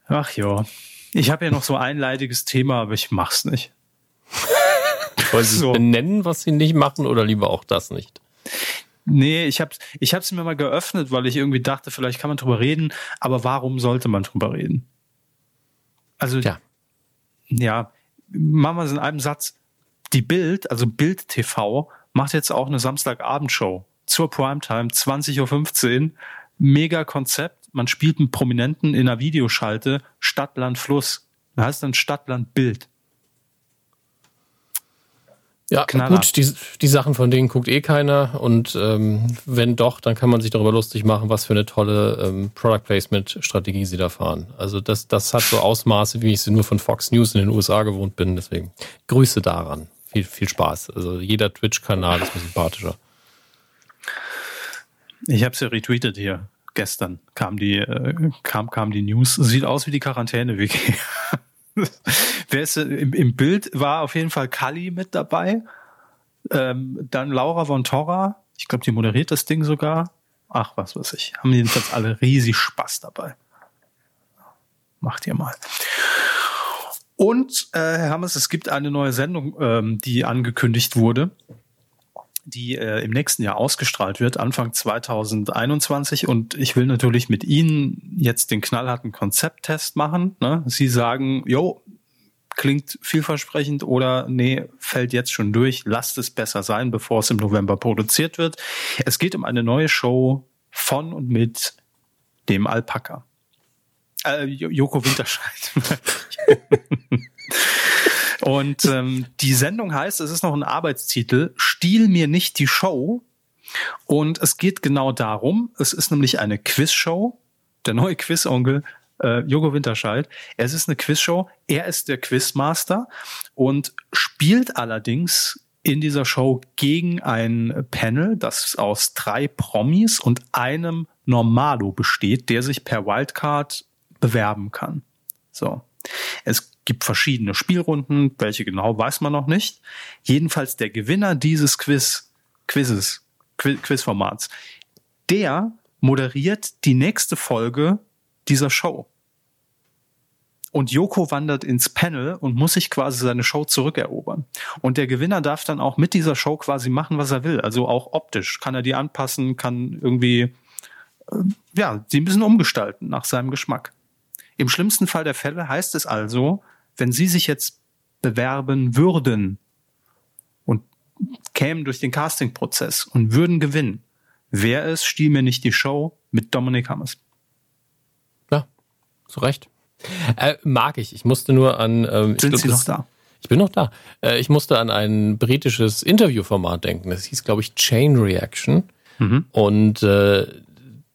Ach ja. Ich habe ja noch so ein leidiges Thema, aber ich mach's nicht. Wollen Sie so. benennen, was Sie nicht machen oder lieber auch das nicht? Nee, ich habe ich hab's mir mal geöffnet, weil ich irgendwie dachte, vielleicht kann man drüber reden, aber warum sollte man drüber reden? Also, ja, ja machen wir es in einem Satz. Die Bild, also Bild TV, macht jetzt auch eine Samstagabendshow zur Primetime, 20.15 Uhr. Mega Konzept. Man spielt einen Prominenten in einer Videoschalte, Stadt, Land, Fluss. Da heißt dann Stadt, Land, Bild. Ja, Knaller. gut, die, die Sachen von denen guckt eh keiner und ähm, wenn doch, dann kann man sich darüber lustig machen, was für eine tolle ähm, Product Placement Strategie sie da fahren. Also das, das hat so Ausmaße, wie ich sie nur von Fox News in den USA gewohnt bin. Deswegen Grüße daran. Viel, viel Spaß. Also jeder Twitch-Kanal ist mir sympathischer. Ich habe es ja retweetet hier. Gestern kam die, äh, kam, kam die News. Sieht aus wie die Quarantäne-WG. Wer ist im, im Bild war auf jeden Fall Kali mit dabei. Ähm, dann Laura von Torra. Ich glaube, die moderiert das Ding sogar. Ach, was weiß ich. Haben jedenfalls alle riesig Spaß dabei. Macht ihr mal. Und äh, Herr Hammers, es gibt eine neue Sendung, ähm, die angekündigt wurde, die äh, im nächsten Jahr ausgestrahlt wird, Anfang 2021. Und ich will natürlich mit Ihnen jetzt den knallharten Konzepttest machen. Ne? Sie sagen, jo, klingt vielversprechend oder nee, fällt jetzt schon durch, lasst es besser sein, bevor es im November produziert wird. Es geht um eine neue Show von und mit dem Alpaka. Äh, Joko Winterscheid. und ähm, die Sendung heißt, es ist noch ein Arbeitstitel, Stiehl mir nicht die Show. Und es geht genau darum, es ist nämlich eine Quizshow. Der neue Quizonkel äh, Jogo Winterscheid. Es ist eine Quizshow. Er ist der Quizmaster und spielt allerdings in dieser Show gegen ein Panel, das aus drei Promis und einem Normalo besteht, der sich per Wildcard bewerben kann. So. Es gibt verschiedene Spielrunden, welche genau weiß man noch nicht. Jedenfalls der Gewinner dieses Quiz, Quizzes, Quizformats, der moderiert die nächste Folge dieser Show. Und Joko wandert ins Panel und muss sich quasi seine Show zurückerobern. Und der Gewinner darf dann auch mit dieser Show quasi machen, was er will. Also auch optisch kann er die anpassen, kann irgendwie, äh, ja, sie ein bisschen umgestalten nach seinem Geschmack. Im schlimmsten Fall der Fälle heißt es also, wenn Sie sich jetzt bewerben würden und kämen durch den Castingprozess und würden gewinnen, wäre es, stiehl mir nicht die Show mit Dominik Hammers. Ja, zu Recht. Äh, mag ich. Ich musste nur an. Ähm, Sind glaub, Sie noch da? Ich bin noch da. Äh, ich musste an ein britisches Interviewformat denken. Das hieß, glaube ich, Chain Reaction. Mhm. Und äh,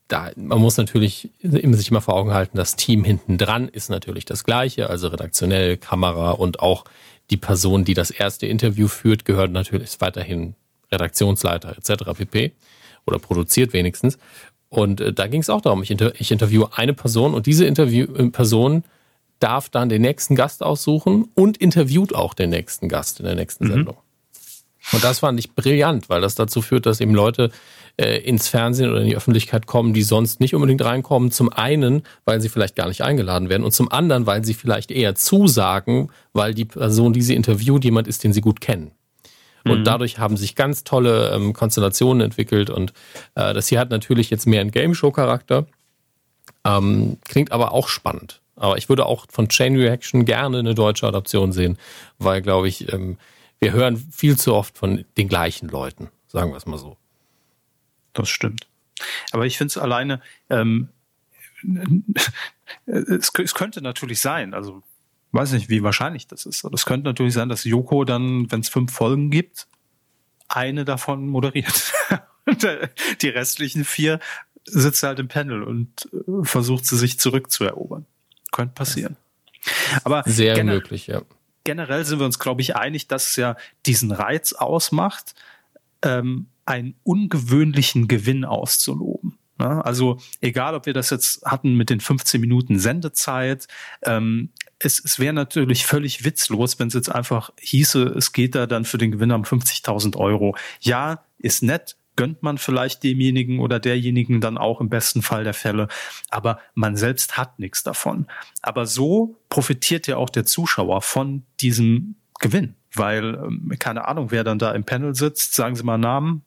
da, man muss natürlich sich immer vor Augen halten, das Team hinten dran ist natürlich das gleiche, also redaktionell, Kamera und auch die Person, die das erste Interview führt, gehört natürlich weiterhin Redaktionsleiter etc. pp. oder produziert wenigstens. Und äh, da ging es auch darum, ich, inter ich interviewe eine Person und diese Interview äh, Person darf dann den nächsten Gast aussuchen und interviewt auch den nächsten Gast in der nächsten mhm. Sendung. Und das fand ich brillant, weil das dazu führt, dass eben Leute äh, ins Fernsehen oder in die Öffentlichkeit kommen, die sonst nicht unbedingt reinkommen. Zum einen, weil sie vielleicht gar nicht eingeladen werden und zum anderen, weil sie vielleicht eher zusagen, weil die Person, die sie interviewt, jemand ist, den sie gut kennen. Und mhm. dadurch haben sich ganz tolle ähm, Konstellationen entwickelt. Und äh, das hier hat natürlich jetzt mehr einen Game-Show-Charakter. Ähm, klingt aber auch spannend. Aber ich würde auch von Chain Reaction gerne eine deutsche Adaption sehen, weil, glaube ich, ähm, wir hören viel zu oft von den gleichen Leuten, sagen wir es mal so. Das stimmt. Aber ich finde es alleine, ähm, es, es könnte natürlich sein, also weiß nicht, wie wahrscheinlich das ist. Es könnte natürlich sein, dass Joko dann, wenn es fünf Folgen gibt, eine davon moderiert. die restlichen vier sitzt halt im Panel und äh, versucht sie sich zurückzuerobern. Könnte passieren. Aber sehr möglich, ja. Generell sind wir uns, glaube ich, einig, dass es ja diesen Reiz ausmacht, ähm, einen ungewöhnlichen Gewinn auszuloben. Ne? Also egal, ob wir das jetzt hatten mit den 15 Minuten Sendezeit, ähm, es, es wäre natürlich völlig witzlos, wenn es jetzt einfach hieße, es geht da dann für den Gewinner um 50.000 Euro. Ja, ist nett, gönnt man vielleicht demjenigen oder derjenigen dann auch im besten Fall der Fälle, aber man selbst hat nichts davon. Aber so profitiert ja auch der Zuschauer von diesem Gewinn, weil ähm, keine Ahnung, wer dann da im Panel sitzt, sagen Sie mal Namen.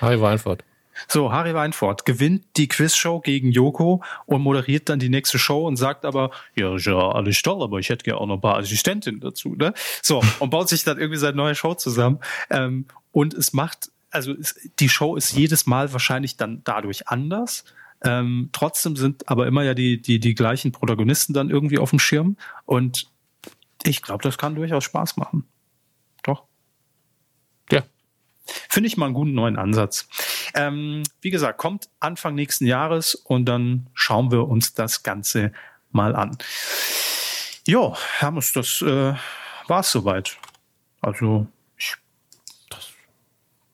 Hi Weinfurt. So, Harry Weinfurt gewinnt die Quizshow gegen Joko und moderiert dann die nächste Show und sagt aber, ja, ja alles toll, aber ich hätte gerne auch noch ein paar Assistentinnen dazu, ne? So, und baut sich dann irgendwie seine neue Show zusammen. Ähm, und es macht, also es, die Show ist jedes Mal wahrscheinlich dann dadurch anders. Ähm, trotzdem sind aber immer ja die, die, die gleichen Protagonisten dann irgendwie auf dem Schirm. Und ich glaube, das kann durchaus Spaß machen. Finde ich mal einen guten neuen Ansatz. Ähm, wie gesagt, kommt Anfang nächsten Jahres und dann schauen wir uns das Ganze mal an. Jo, Hermes, das äh, war es soweit. Also, ich, das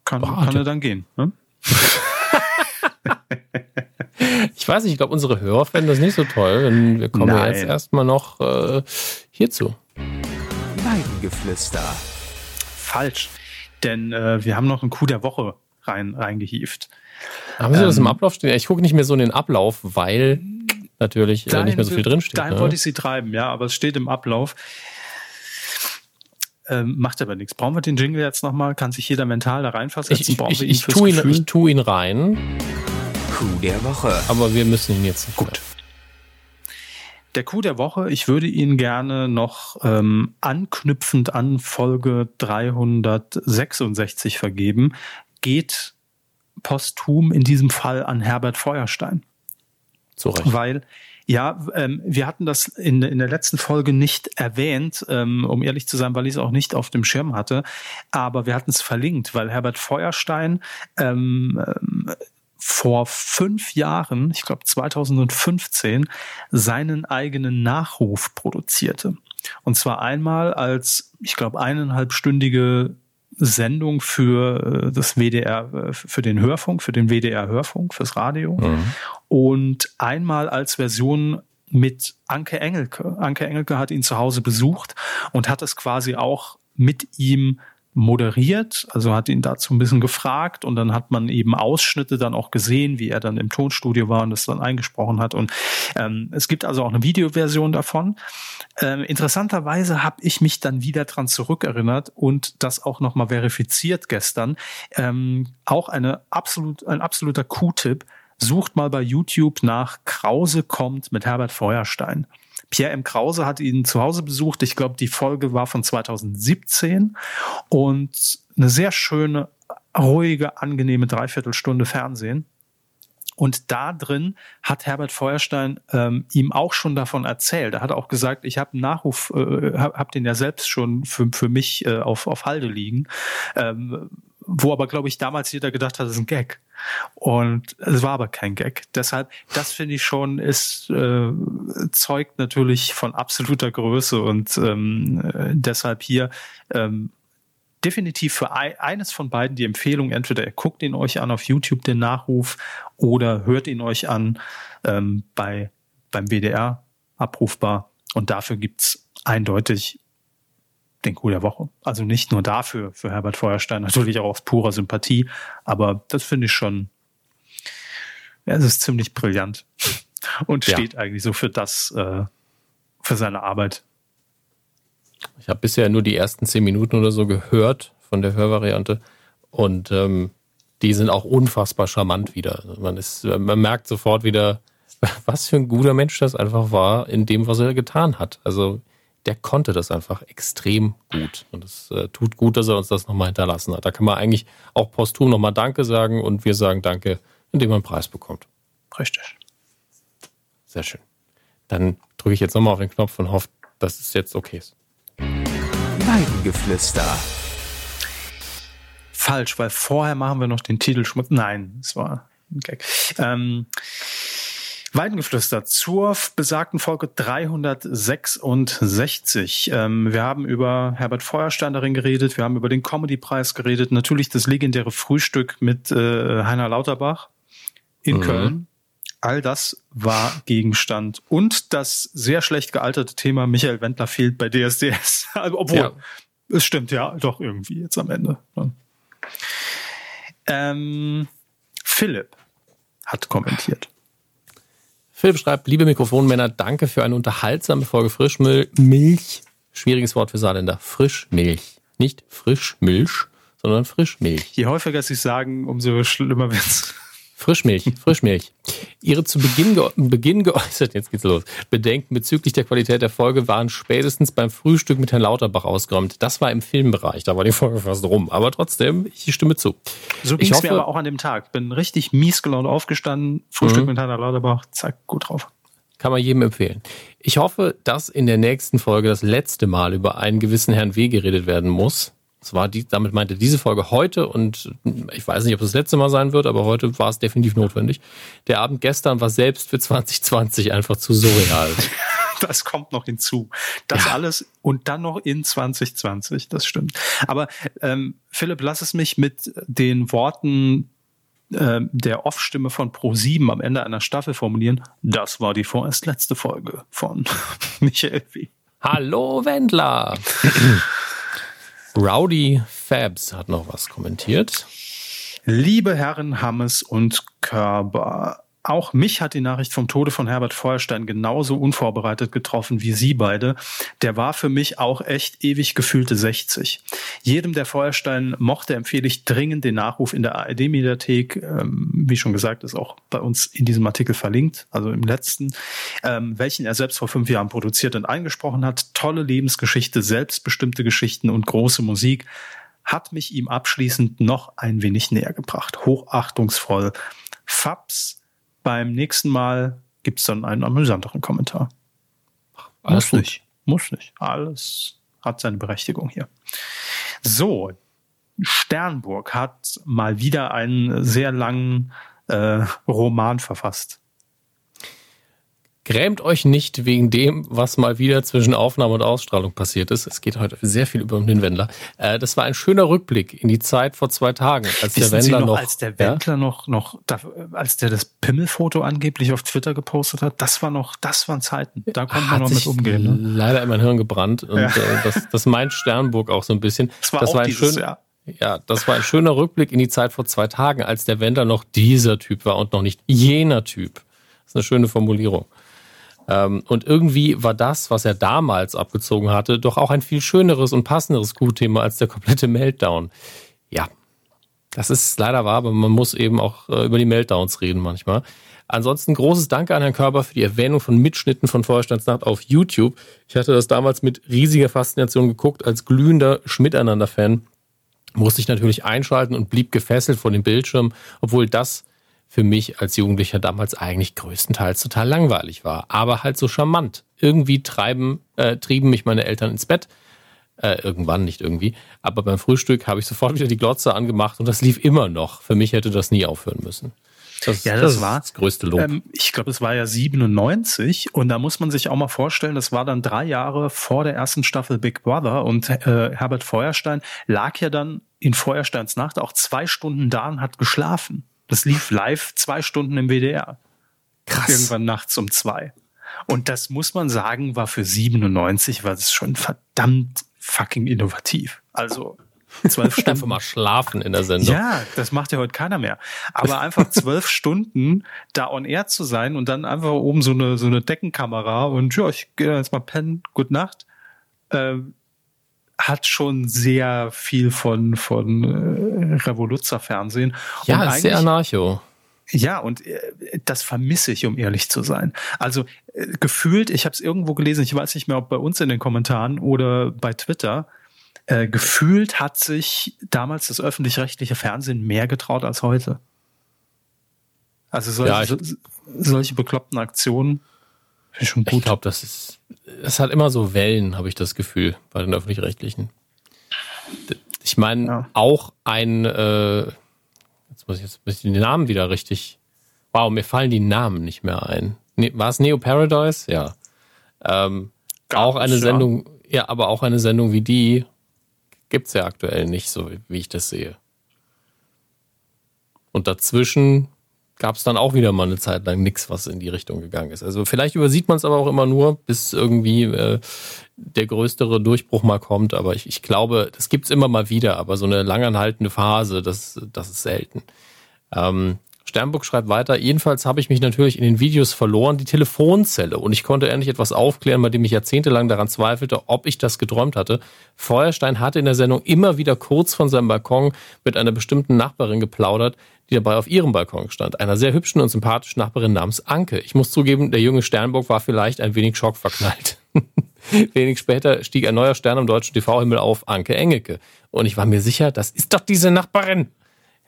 kann, kann er dann gehen. Ne? ich weiß nicht, ich glaube, unsere Hörer fänden das nicht so toll. Denn wir kommen ja jetzt erstmal noch äh, hierzu. Weidengeflüster. Falsch. Denn äh, wir haben noch einen Coup der Woche rein, reingehieft. Haben Sie ähm, das im ähm, Ablauf stehen? Ich gucke nicht mehr so in den Ablauf, weil natürlich dahin, äh, nicht mehr so viel drinsteht. Dahin ne? wollte ich sie treiben, ja, aber es steht im Ablauf. Ähm, macht aber nichts. Brauchen wir den Jingle jetzt nochmal? Kann sich jeder mental da reinversetzen? Ich, ich, ich, ich tue ihn, ich tu ihn rein. Coup der Woche. Aber wir müssen ihn jetzt. Gut. Der Coup der Woche, ich würde ihn gerne noch ähm, anknüpfend an Folge 366 vergeben, geht posthum in diesem Fall an Herbert Feuerstein. Zu Recht. Weil ja, ähm, wir hatten das in, in der letzten Folge nicht erwähnt, ähm, um ehrlich zu sein, weil ich es auch nicht auf dem Schirm hatte. Aber wir hatten es verlinkt, weil Herbert Feuerstein ähm, ähm vor fünf Jahren, ich glaube 2015, seinen eigenen Nachruf produzierte. Und zwar einmal als, ich glaube, eineinhalbstündige Sendung für äh, das WDR, äh, für den Hörfunk, für den WDR Hörfunk, fürs Radio. Mhm. Und einmal als Version mit Anke Engelke. Anke Engelke hat ihn zu Hause besucht und hat es quasi auch mit ihm moderiert, also hat ihn dazu ein bisschen gefragt und dann hat man eben Ausschnitte dann auch gesehen, wie er dann im Tonstudio war und das dann eingesprochen hat. Und ähm, es gibt also auch eine Videoversion davon. Ähm, interessanterweise habe ich mich dann wieder dran zurückerinnert und das auch nochmal verifiziert gestern. Ähm, auch eine absolut, ein absoluter Q-Tipp. Sucht mal bei YouTube nach Krause kommt mit Herbert Feuerstein. Pierre M. Krause hat ihn zu Hause besucht. Ich glaube, die Folge war von 2017 und eine sehr schöne, ruhige, angenehme Dreiviertelstunde Fernsehen. Und da drin hat Herbert Feuerstein ähm, ihm auch schon davon erzählt. Er hat auch gesagt, ich habe einen Nachruf, äh, habe hab den ja selbst schon für, für mich äh, auf, auf Halde liegen. Ähm, wo aber, glaube ich, damals jeder gedacht hat, das ist ein Gag. Und es war aber kein Gag. Deshalb, das finde ich schon, ist äh, zeugt natürlich von absoluter Größe und ähm, äh, deshalb hier ähm, definitiv für ein, eines von beiden die Empfehlung, entweder ihr guckt ihn euch an auf YouTube, den Nachruf, oder hört ihn euch an ähm, bei, beim WDR abrufbar. Und dafür gibt's eindeutig den Coup der Woche. Also nicht nur dafür, für Herbert Feuerstein, natürlich auch aus purer Sympathie, aber das finde ich schon, ja, es ist ziemlich brillant und ja. steht eigentlich so für das, äh, für seine Arbeit. Ich habe bisher nur die ersten zehn Minuten oder so gehört von der Hörvariante und ähm, die sind auch unfassbar charmant wieder. Man ist, man merkt sofort wieder, was für ein guter Mensch das einfach war in dem, was er getan hat. Also der konnte das einfach extrem gut. Und es äh, tut gut, dass er uns das nochmal hinterlassen hat. Da kann man eigentlich auch posthum nochmal Danke sagen und wir sagen Danke, indem man einen Preis bekommt. Richtig. Sehr schön. Dann drücke ich jetzt nochmal auf den Knopf und hoffe, dass es jetzt okay ist. Weidengeflüster. Falsch, weil vorher machen wir noch den Titelschmutz. Nein, es war ein Gag. Ähm, Weidengeflüster zur besagten Folge 366. Ähm, wir haben über Herbert Feuerstein darin geredet, wir haben über den Comedy-Preis geredet, natürlich das legendäre Frühstück mit äh, Heiner Lauterbach in mhm. Köln. All das war Gegenstand. Und das sehr schlecht gealterte Thema Michael Wendler fehlt bei DSDS. Also, obwohl, ja. es stimmt ja doch irgendwie jetzt am Ende. Ähm, Philipp hat kommentiert. Philipp schreibt, liebe Mikrofonmänner, danke für eine unterhaltsame Folge Frischmilch. Schwieriges Wort für Saarländer. Frischmilch. Nicht Frischmilch, sondern Frischmilch. Je häufiger sie sagen, umso schlimmer wird's. Frischmilch, Frischmilch. Ihre zu Beginn, ge Beginn geäußert, jetzt geht's los, Bedenken bezüglich der Qualität der Folge waren spätestens beim Frühstück mit Herrn Lauterbach ausgeräumt. Das war im Filmbereich, da war die Folge fast rum. Aber trotzdem, ich stimme zu. So ging es mir aber auch an dem Tag. Bin richtig mies gelaunt aufgestanden, Frühstück mhm. mit Herrn Lauterbach, zack, gut drauf. Kann man jedem empfehlen. Ich hoffe, dass in der nächsten Folge das letzte Mal über einen gewissen Herrn W. geredet werden muss. Das war die, damit meinte diese Folge heute und ich weiß nicht, ob das, das letzte Mal sein wird, aber heute war es definitiv notwendig. Der Abend gestern war selbst für 2020 einfach zu surreal. das kommt noch hinzu. Das ja. alles und dann noch in 2020, das stimmt. Aber ähm, Philipp, lass es mich mit den Worten äh, der Off-Stimme von Pro7 am Ende einer Staffel formulieren. Das war die vorerst letzte Folge von Michael W. Hallo Wendler! Rowdy Fabs hat noch was kommentiert. Liebe Herren Hammes und Körber, auch mich hat die Nachricht vom Tode von Herbert Feuerstein genauso unvorbereitet getroffen wie Sie beide. Der war für mich auch echt ewig gefühlte 60. Jedem, der Feuerstein mochte, empfehle ich dringend den Nachruf in der ARD-Mediathek. Ähm, wie schon gesagt, ist auch bei uns in diesem Artikel verlinkt, also im letzten, ähm, welchen er selbst vor fünf Jahren produziert und eingesprochen hat. Tolle Lebensgeschichte, selbstbestimmte Geschichten und große Musik hat mich ihm abschließend noch ein wenig näher gebracht. Hochachtungsvoll. Fabs beim nächsten Mal gibt es dann einen amüsanteren Kommentar. Alles muss nicht. Muss nicht. Alles hat seine Berechtigung hier. So, Sternburg hat mal wieder einen sehr langen äh, Roman verfasst. Grämt euch nicht wegen dem, was mal wieder zwischen Aufnahme und Ausstrahlung passiert ist. Es geht heute sehr viel über den Wendler. Äh, das war ein schöner Rückblick in die Zeit vor zwei Tagen, als Wissen der Wendler noch, noch, als der Wendler ja? noch, noch, als der das Pimmelfoto angeblich auf Twitter gepostet hat, das war noch, das waren Zeiten. Da konnte man noch mit umgehen. Ne? Leider in mein Hirn gebrannt und ja. äh, das, das meint Sternburg auch so ein bisschen. Das war, das war ein schön, Jahr. Ja, das war ein schöner Rückblick in die Zeit vor zwei Tagen, als der Wendler noch dieser Typ war und noch nicht jener Typ. Das ist eine schöne Formulierung. Ähm, und irgendwie war das, was er damals abgezogen hatte, doch auch ein viel schöneres und passenderes Gutthema als der komplette Meltdown. Ja, das ist leider wahr, aber man muss eben auch äh, über die Meltdowns reden manchmal. Ansonsten großes Danke an Herrn Körber für die Erwähnung von Mitschnitten von Vorstandsnacht auf YouTube. Ich hatte das damals mit riesiger Faszination geguckt, als glühender Schmiteinander-Fan. Musste ich natürlich einschalten und blieb gefesselt vor dem Bildschirm, obwohl das für mich als Jugendlicher damals eigentlich größtenteils total langweilig war, aber halt so charmant. Irgendwie treiben, äh, trieben mich meine Eltern ins Bett. Äh, irgendwann, nicht irgendwie. Aber beim Frühstück habe ich sofort wieder die Glotze angemacht und das lief immer noch. Für mich hätte das nie aufhören müssen. Das, ja, das, das war das größte Lob. Ähm, ich glaube, es war ja 97 und da muss man sich auch mal vorstellen, das war dann drei Jahre vor der ersten Staffel Big Brother und äh, Herbert Feuerstein lag ja dann in Feuersteins Nacht auch zwei Stunden da und hat geschlafen. Das lief live zwei Stunden im WDR. Krass. Irgendwann nachts um zwei. Und das muss man sagen, war für 97 war es schon verdammt fucking innovativ. Also zwölf Stunden. Einfach mal schlafen in der Sendung. Ja, das macht ja heute keiner mehr. Aber einfach zwölf Stunden da on air zu sein und dann einfach oben so eine, so eine Deckenkamera und ja, ich gehe jetzt mal pennen, gute Nacht. Ähm, hat schon sehr viel von, von äh, Revoluzzer-Fernsehen. Ja, ist sehr anarcho. Ja, und äh, das vermisse ich, um ehrlich zu sein. Also äh, gefühlt, ich habe es irgendwo gelesen, ich weiß nicht mehr, ob bei uns in den Kommentaren oder bei Twitter, äh, gefühlt hat sich damals das öffentlich-rechtliche Fernsehen mehr getraut als heute. Also solche, ja, ich, solche bekloppten Aktionen ich schon gut. Ich glaube, das ist es hat immer so Wellen, habe ich das Gefühl, bei den öffentlich-rechtlichen. Ich meine, ja. auch ein, äh, jetzt muss ich jetzt muss ich den Namen wieder richtig. Wow, mir fallen die Namen nicht mehr ein. Ne, War es Neo Paradise? Ja. Ähm, auch eine Sendung, ja, aber auch eine Sendung wie die gibt's ja aktuell nicht, so wie ich das sehe. Und dazwischen gab es dann auch wieder mal eine Zeit lang nichts, was in die Richtung gegangen ist. Also vielleicht übersieht man es aber auch immer nur, bis irgendwie äh, der größere Durchbruch mal kommt. Aber ich, ich glaube, das gibt's immer mal wieder, aber so eine langanhaltende Phase, das, das ist selten. Ähm, Sternburg schreibt weiter, jedenfalls habe ich mich natürlich in den Videos verloren, die Telefonzelle. Und ich konnte endlich etwas aufklären, bei dem ich jahrzehntelang daran zweifelte, ob ich das geträumt hatte. Feuerstein hatte in der Sendung immer wieder kurz von seinem Balkon mit einer bestimmten Nachbarin geplaudert, die dabei auf ihrem Balkon stand. Einer sehr hübschen und sympathischen Nachbarin namens Anke. Ich muss zugeben, der junge Sternburg war vielleicht ein wenig schockverknallt. Wenig später stieg ein neuer Stern am deutschen TV-Himmel auf, Anke Engelke. Und ich war mir sicher, das ist doch diese Nachbarin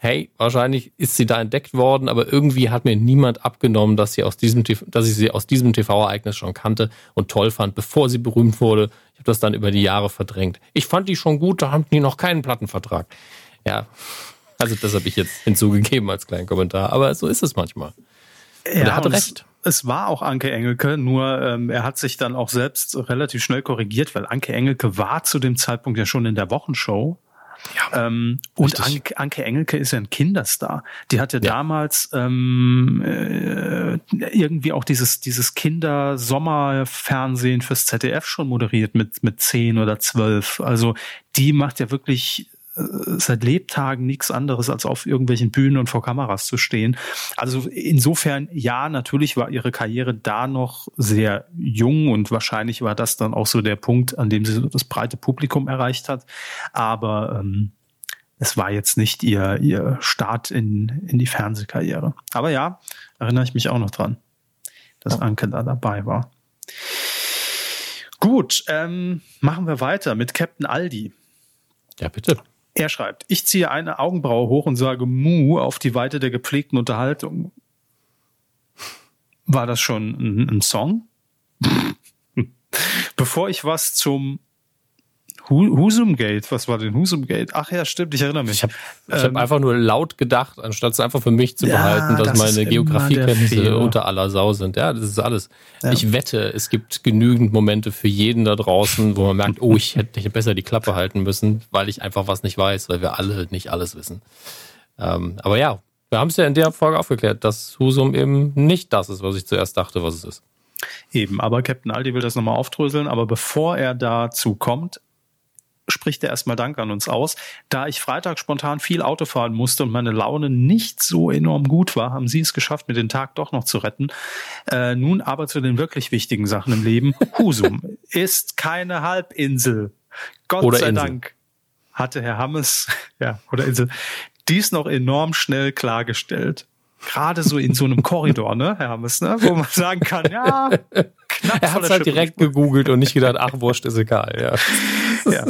hey, wahrscheinlich ist sie da entdeckt worden, aber irgendwie hat mir niemand abgenommen, dass, sie aus diesem, dass ich sie aus diesem TV-Ereignis schon kannte und toll fand, bevor sie berühmt wurde. Ich habe das dann über die Jahre verdrängt. Ich fand die schon gut, da haben die noch keinen Plattenvertrag. Ja, also das habe ich jetzt hinzugegeben als kleinen Kommentar, aber so ist es manchmal. Und ja, er hat recht. Es, es, war auch Anke Engelke, nur ähm, er hat sich dann auch selbst relativ schnell korrigiert, weil Anke Engelke war zu dem Zeitpunkt ja schon in der Wochenshow ja, ähm, und Anke, Anke Engelke ist ja ein Kinderstar. Die hatte ja. damals ähm, äh, irgendwie auch dieses, dieses Kinder-Sommerfernsehen fürs ZDF schon moderiert mit, mit zehn oder zwölf. Also die macht ja wirklich seit Lebtagen nichts anderes, als auf irgendwelchen Bühnen und vor Kameras zu stehen. Also insofern, ja, natürlich war ihre Karriere da noch sehr jung und wahrscheinlich war das dann auch so der Punkt, an dem sie das breite Publikum erreicht hat. Aber ähm, es war jetzt nicht ihr, ihr Start in, in die Fernsehkarriere. Aber ja, erinnere ich mich auch noch dran, dass Anke da dabei war. Gut, ähm, machen wir weiter mit Captain Aldi. Ja, bitte. Er schreibt, ich ziehe eine Augenbraue hoch und sage Mu auf die Weite der gepflegten Unterhaltung. War das schon ein, ein Song? Bevor ich was zum Husumgate, was war denn Husumgate? Ach ja, stimmt, ich erinnere mich. Ich habe ähm, hab einfach nur laut gedacht, anstatt es einfach für mich zu behalten, dass das meine Geografiekenntnisse unter aller Sau sind. Ja, das ist alles. Ja. Ich wette, es gibt genügend Momente für jeden da draußen, wo man merkt, oh, ich hätte besser die Klappe halten müssen, weil ich einfach was nicht weiß, weil wir alle nicht alles wissen. Ähm, aber ja, wir haben es ja in der Folge aufgeklärt, dass Husum eben nicht das ist, was ich zuerst dachte, was es ist. Eben, aber Captain Aldi will das nochmal aufdröseln. Aber bevor er dazu kommt, spricht er erstmal Dank an uns aus. Da ich Freitag spontan viel Auto fahren musste und meine Laune nicht so enorm gut war, haben Sie es geschafft, mir den Tag doch noch zu retten. Äh, nun aber zu den wirklich wichtigen Sachen im Leben. Husum ist keine Halbinsel. Gott oder sei Insel. Dank hatte Herr Hammes, ja, oder Insel, dies noch enorm schnell klargestellt gerade so in so einem Korridor, ne, Herr Hammes, ne, wo man sagen kann, ja, knapp Er hat halt direkt gegoogelt und nicht gedacht, ach, wurscht, ist egal, ja. ja.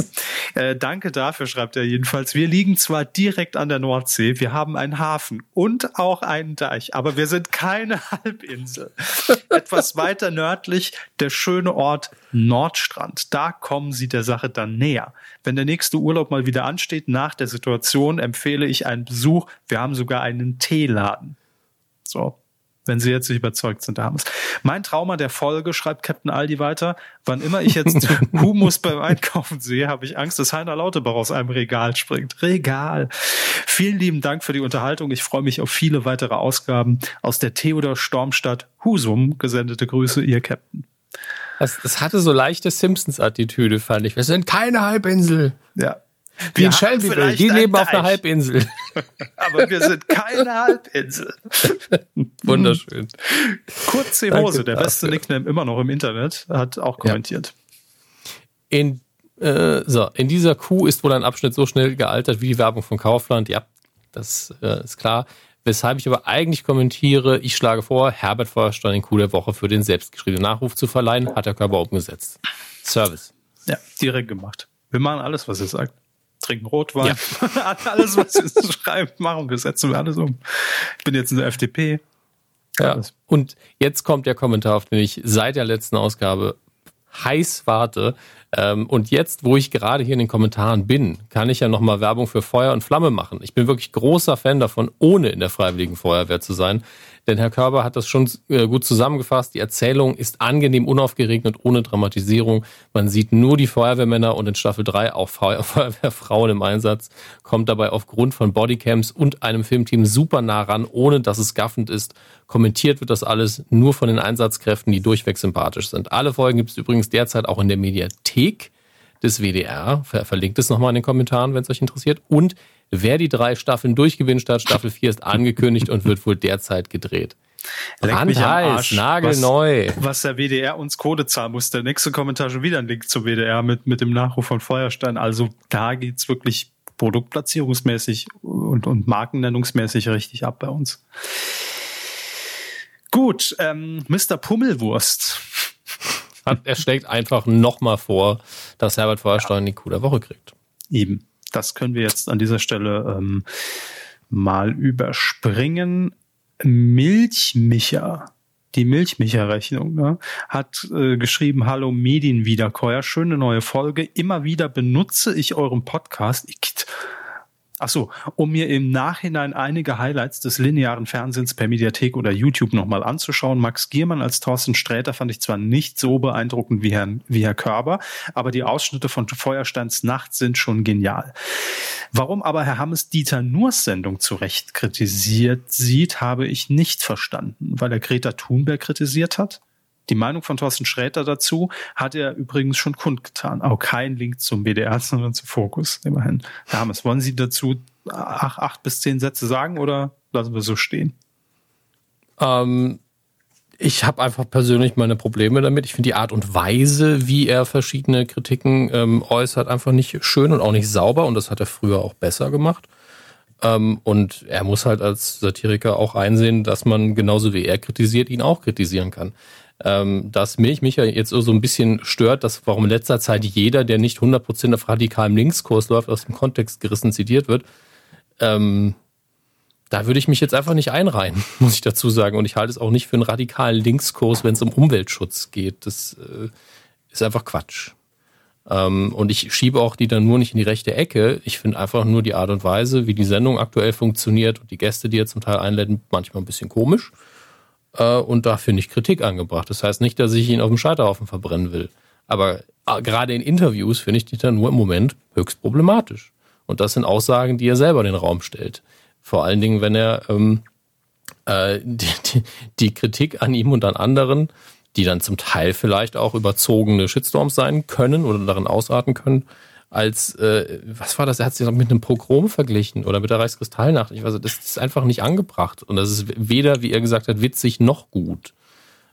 Äh, danke dafür, schreibt er jedenfalls. Wir liegen zwar direkt an der Nordsee, wir haben einen Hafen und auch einen Deich, aber wir sind keine Halbinsel. Etwas weiter nördlich der schöne Ort Nordstrand. Da kommen Sie der Sache dann näher. Wenn der nächste Urlaub mal wieder ansteht, nach der Situation, empfehle ich einen Besuch. Wir haben sogar einen Teeladen. So, wenn Sie jetzt nicht überzeugt sind, Dames. Mein Trauma der Folge, schreibt Captain Aldi weiter, wann immer ich jetzt Humus beim Einkaufen sehe, habe ich Angst, dass Heiner Lauterbach aus einem Regal springt. Regal. Vielen lieben Dank für die Unterhaltung. Ich freue mich auf viele weitere Ausgaben aus der Theodor Stormstadt Husum. Gesendete Grüße, Ihr Captain. Das, das hatte so leichte Simpsons-Attitüde, fand ich. Wir sind keine Halbinsel. Ja. Wie in Shelbyville, die leben auf einer Halbinsel. Aber wir sind keine Halbinsel. Wunderschön. Kurze Hose, der beste Nickname immer noch im Internet, hat auch kommentiert. Ja. In, äh, so, in dieser Kuh ist wohl ein Abschnitt so schnell gealtert wie die Werbung von Kaufland. Ja, das äh, ist klar. Weshalb ich aber eigentlich kommentiere, ich schlage vor, Herbert Feuerstein den Coup der Woche für den selbstgeschriebenen Nachruf zu verleihen, hat der Körper umgesetzt. Service. Ja, direkt gemacht. Wir machen alles, was er sagt trinken Rotwein. Ja. alles, was ihr schreibt, machen wir, setzen wir alles um. Ich bin jetzt in der FDP. Ja. Und jetzt kommt der Kommentar, auf den ich seit der letzten Ausgabe heiß warte. Ähm, und jetzt, wo ich gerade hier in den Kommentaren bin, kann ich ja nochmal Werbung für Feuer und Flamme machen. Ich bin wirklich großer Fan davon, ohne in der Freiwilligen Feuerwehr zu sein. Denn Herr Körber hat das schon äh, gut zusammengefasst. Die Erzählung ist angenehm unaufgeregt und ohne Dramatisierung. Man sieht nur die Feuerwehrmänner und in Staffel 3 auch Feuerwehrfrauen im Einsatz, kommt dabei aufgrund von Bodycams und einem Filmteam super nah ran, ohne dass es gaffend ist. Kommentiert wird das alles nur von den Einsatzkräften, die durchweg sympathisch sind. Alle Folgen gibt es übrigens derzeit auch in der Mediathek des WDR. Verlinkt es nochmal in den Kommentaren, wenn es euch interessiert. Und Wer die drei Staffeln durchgewinnt statt Staffel 4 ist angekündigt und wird wohl derzeit gedreht. Brandheiß, nagelneu. Was, was der WDR uns Code zahlen muss. Der nächste Kommentar schon wieder ein Link zum WDR mit, mit dem Nachruf von Feuerstein. Also da geht's wirklich produktplatzierungsmäßig und, und markennennungsmäßig richtig ab bei uns. Gut, ähm, Mr. Pummelwurst. er schlägt einfach nochmal vor, dass Herbert Feuerstein ja. die Kuh der Woche kriegt. Eben das können wir jetzt an dieser Stelle ähm, mal überspringen. Milchmicher, die Milchmicher-Rechnung, ne, hat äh, geschrieben, hallo Medienwiederkäuer, schöne neue Folge. Immer wieder benutze ich euren Podcast. Ich, Ach so, um mir im Nachhinein einige Highlights des linearen Fernsehens per Mediathek oder YouTube nochmal anzuschauen. Max Giermann als Thorsten Sträter fand ich zwar nicht so beeindruckend wie Herr, wie Herr Körber, aber die Ausschnitte von Feuersteins Nacht sind schon genial. Warum aber Herr Hammes Dieter Nurs Sendung zu Recht kritisiert sieht, habe ich nicht verstanden. Weil er Greta Thunberg kritisiert hat? Die Meinung von Thorsten Schräter dazu hat er übrigens schon kundgetan. Auch kein Link zum BDR, sondern zu Fokus. Immerhin. Hammes, wollen Sie dazu acht, acht bis zehn Sätze sagen oder lassen wir so stehen? Ähm, ich habe einfach persönlich meine Probleme damit. Ich finde die Art und Weise, wie er verschiedene Kritiken ähm, äußert, einfach nicht schön und auch nicht sauber. Und das hat er früher auch besser gemacht. Ähm, und er muss halt als Satiriker auch einsehen, dass man genauso wie er kritisiert, ihn auch kritisieren kann ähm, dass mich, mich ja jetzt so ein bisschen stört, dass warum in letzter Zeit jeder, der nicht 100% auf radikalem Linkskurs läuft, aus dem Kontext gerissen zitiert wird. Ähm, da würde ich mich jetzt einfach nicht einreihen, muss ich dazu sagen. Und ich halte es auch nicht für einen radikalen Linkskurs, wenn es um Umweltschutz geht. Das äh, ist einfach Quatsch. Ähm, und ich schiebe auch die dann nur nicht in die rechte Ecke. Ich finde einfach nur die Art und Weise, wie die Sendung aktuell funktioniert und die Gäste, die er zum Teil einladen, manchmal ein bisschen komisch. Äh, und da finde ich Kritik angebracht. Das heißt nicht, dass ich ihn auf dem Scheiterhaufen verbrennen will. Aber äh, gerade in Interviews finde ich die dann nur im Moment höchst problematisch. Und das sind Aussagen, die er selber in den Raum stellt. Vor allen Dingen, wenn er ähm, äh, die, die, die Kritik an ihm und an anderen, die dann zum Teil vielleicht auch überzogene Shitstorms sein können oder darin ausarten können, als, äh, was war das? Er hat sich mit einem Pogrom verglichen oder mit der Reichskristallnacht. Ich weiß, das ist einfach nicht angebracht. Und das ist weder, wie er gesagt hat, witzig noch gut.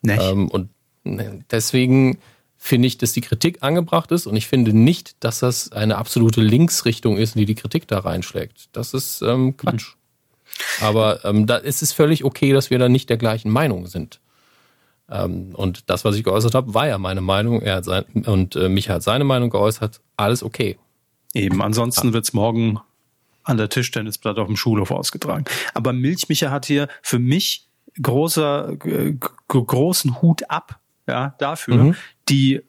Ähm, und ne, deswegen finde ich, dass die Kritik angebracht ist und ich finde nicht, dass das eine absolute Linksrichtung ist, die die Kritik da reinschlägt. Das ist ähm, Quatsch. Aber ähm, da ist es völlig okay, dass wir da nicht der gleichen Meinung sind. Ähm, und das, was ich geäußert habe, war ja meine Meinung. Er hat sein, und äh, Micha hat seine Meinung geäußert. Alles okay. Eben, ansonsten ja. wird's morgen an der Tischtennisplatte auf dem Schulhof ausgetragen. Aber Milchmicha hat hier für mich großer, großen Hut ab, ja, dafür, mhm. die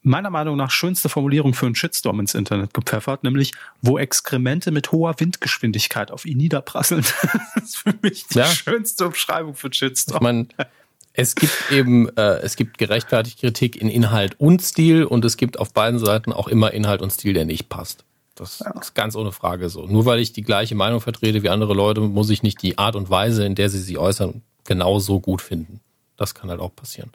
meiner Meinung nach schönste Formulierung für einen Shitstorm ins Internet gepfeffert, nämlich wo Exkremente mit hoher Windgeschwindigkeit auf ihn niederprasseln. das ist für mich die ja. schönste Umschreibung für Shitstorm. Ich meine, es gibt eben, äh, es gibt gerechtfertigte Kritik in Inhalt und Stil und es gibt auf beiden Seiten auch immer Inhalt und Stil, der nicht passt. Das ja. ist ganz ohne Frage so. Nur weil ich die gleiche Meinung vertrete wie andere Leute, muss ich nicht die Art und Weise, in der sie sie äußern, genauso gut finden. Das kann halt auch passieren.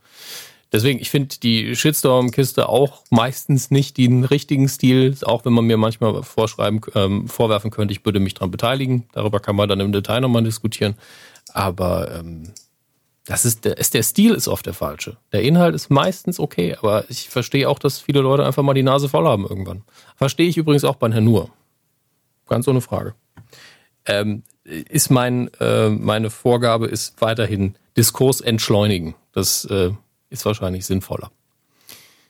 Deswegen, ich finde die Shitstorm-Kiste auch meistens nicht den richtigen Stil, auch wenn man mir manchmal vorschreiben, ähm, vorwerfen könnte, ich würde mich daran beteiligen. Darüber kann man dann im Detail nochmal diskutieren. Aber ähm, das ist der, ist der Stil ist oft der falsche. Der Inhalt ist meistens okay, aber ich verstehe auch, dass viele Leute einfach mal die Nase voll haben irgendwann. Verstehe ich übrigens auch bei Herrn Nur. Ganz ohne Frage. Ähm, ist mein, äh, meine Vorgabe ist weiterhin Diskurs entschleunigen. Das äh, ist wahrscheinlich sinnvoller.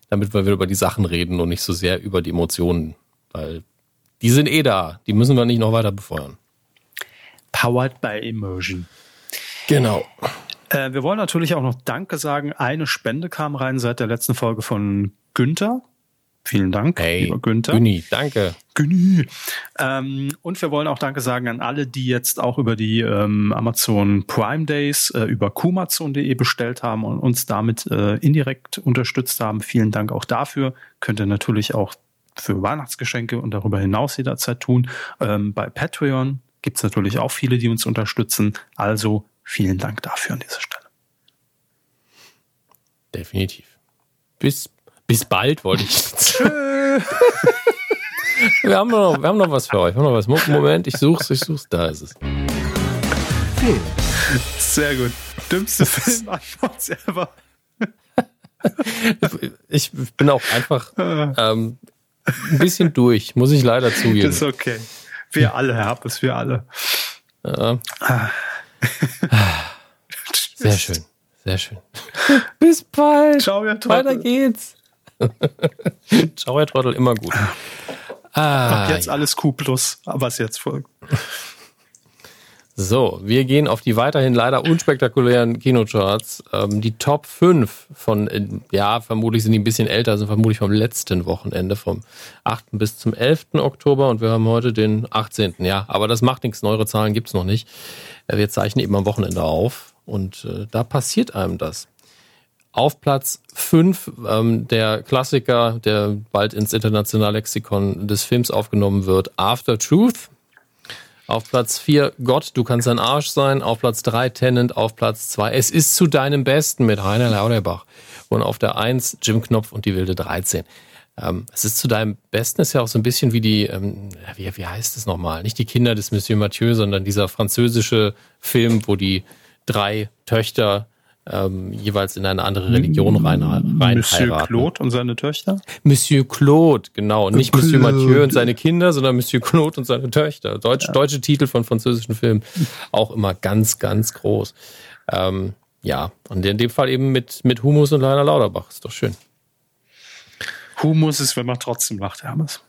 Damit wir wieder über die Sachen reden und nicht so sehr über die Emotionen. Weil die sind eh da. Die müssen wir nicht noch weiter befeuern. Powered by Immersion. Genau. Äh, wir wollen natürlich auch noch Danke sagen. Eine Spende kam rein seit der letzten Folge von Günther. Vielen Dank, hey, lieber Günther. Günni, danke. Günni. Ähm, und wir wollen auch Danke sagen an alle, die jetzt auch über die ähm, Amazon Prime Days äh, über kumazon.de bestellt haben und uns damit äh, indirekt unterstützt haben. Vielen Dank auch dafür. Könnt ihr natürlich auch für Weihnachtsgeschenke und darüber hinaus jederzeit tun. Ähm, bei Patreon gibt's natürlich auch viele, die uns unterstützen. Also Vielen Dank dafür an dieser Stelle. Definitiv. Bis, bis bald, wollte ich. wir, haben noch, wir haben noch was für euch. Wir haben noch was. Moment, ich such's, ich such's. Da ist es. Sehr gut. Dümmste Filmantwort ever. ich bin auch einfach ähm, ein bisschen durch, muss ich leider zugeben. Das ist okay. Wir alle, Herr Happes, wir alle. Ja. Ah. Sehr schön, sehr schön. Bis bald. Ciao, ihr Trottel. Weiter geht's. Ciao, ihr Trottel, immer gut. Ah, Ab jetzt ja. alles Q plus, was jetzt folgt. So, wir gehen auf die weiterhin leider unspektakulären Kinocharts. Ähm, die Top 5 von, äh, ja, vermutlich sind die ein bisschen älter, sind vermutlich vom letzten Wochenende, vom 8. bis zum 11. Oktober und wir haben heute den 18. Ja, aber das macht nichts, neuere Zahlen gibt's noch nicht. Äh, wir zeichnen eben am Wochenende auf und äh, da passiert einem das. Auf Platz 5 ähm, der Klassiker, der bald ins internationale Lexikon des Films aufgenommen wird, After Truth Auf Platz 4 Gott, du kannst ein Arsch sein. Auf Platz 3 Tennant. Auf Platz 2 Es ist zu deinem Besten mit Heiner Lauterbach. Und auf der 1 Jim Knopf und die wilde 13. Ähm, es ist zu deinem Besten, ist ja auch so ein bisschen wie die, ähm, wie, wie heißt es nochmal? Nicht die Kinder des Monsieur Mathieu, sondern dieser französische Film, wo die drei Töchter ähm, jeweils in eine andere Religion rein, rein Monsieur heiraten. Claude und seine Töchter? Monsieur Claude, genau. Nicht Claude. Monsieur Mathieu und seine Kinder, sondern Monsieur Claude und seine Töchter. Deutsch, ja. Deutsche Titel von französischen Filmen auch immer ganz, ganz groß. Ähm, ja, und in dem Fall eben mit, mit Humus und Leiner Lauterbach. Ist doch schön. Humus ist, wenn man trotzdem lacht, Hermes.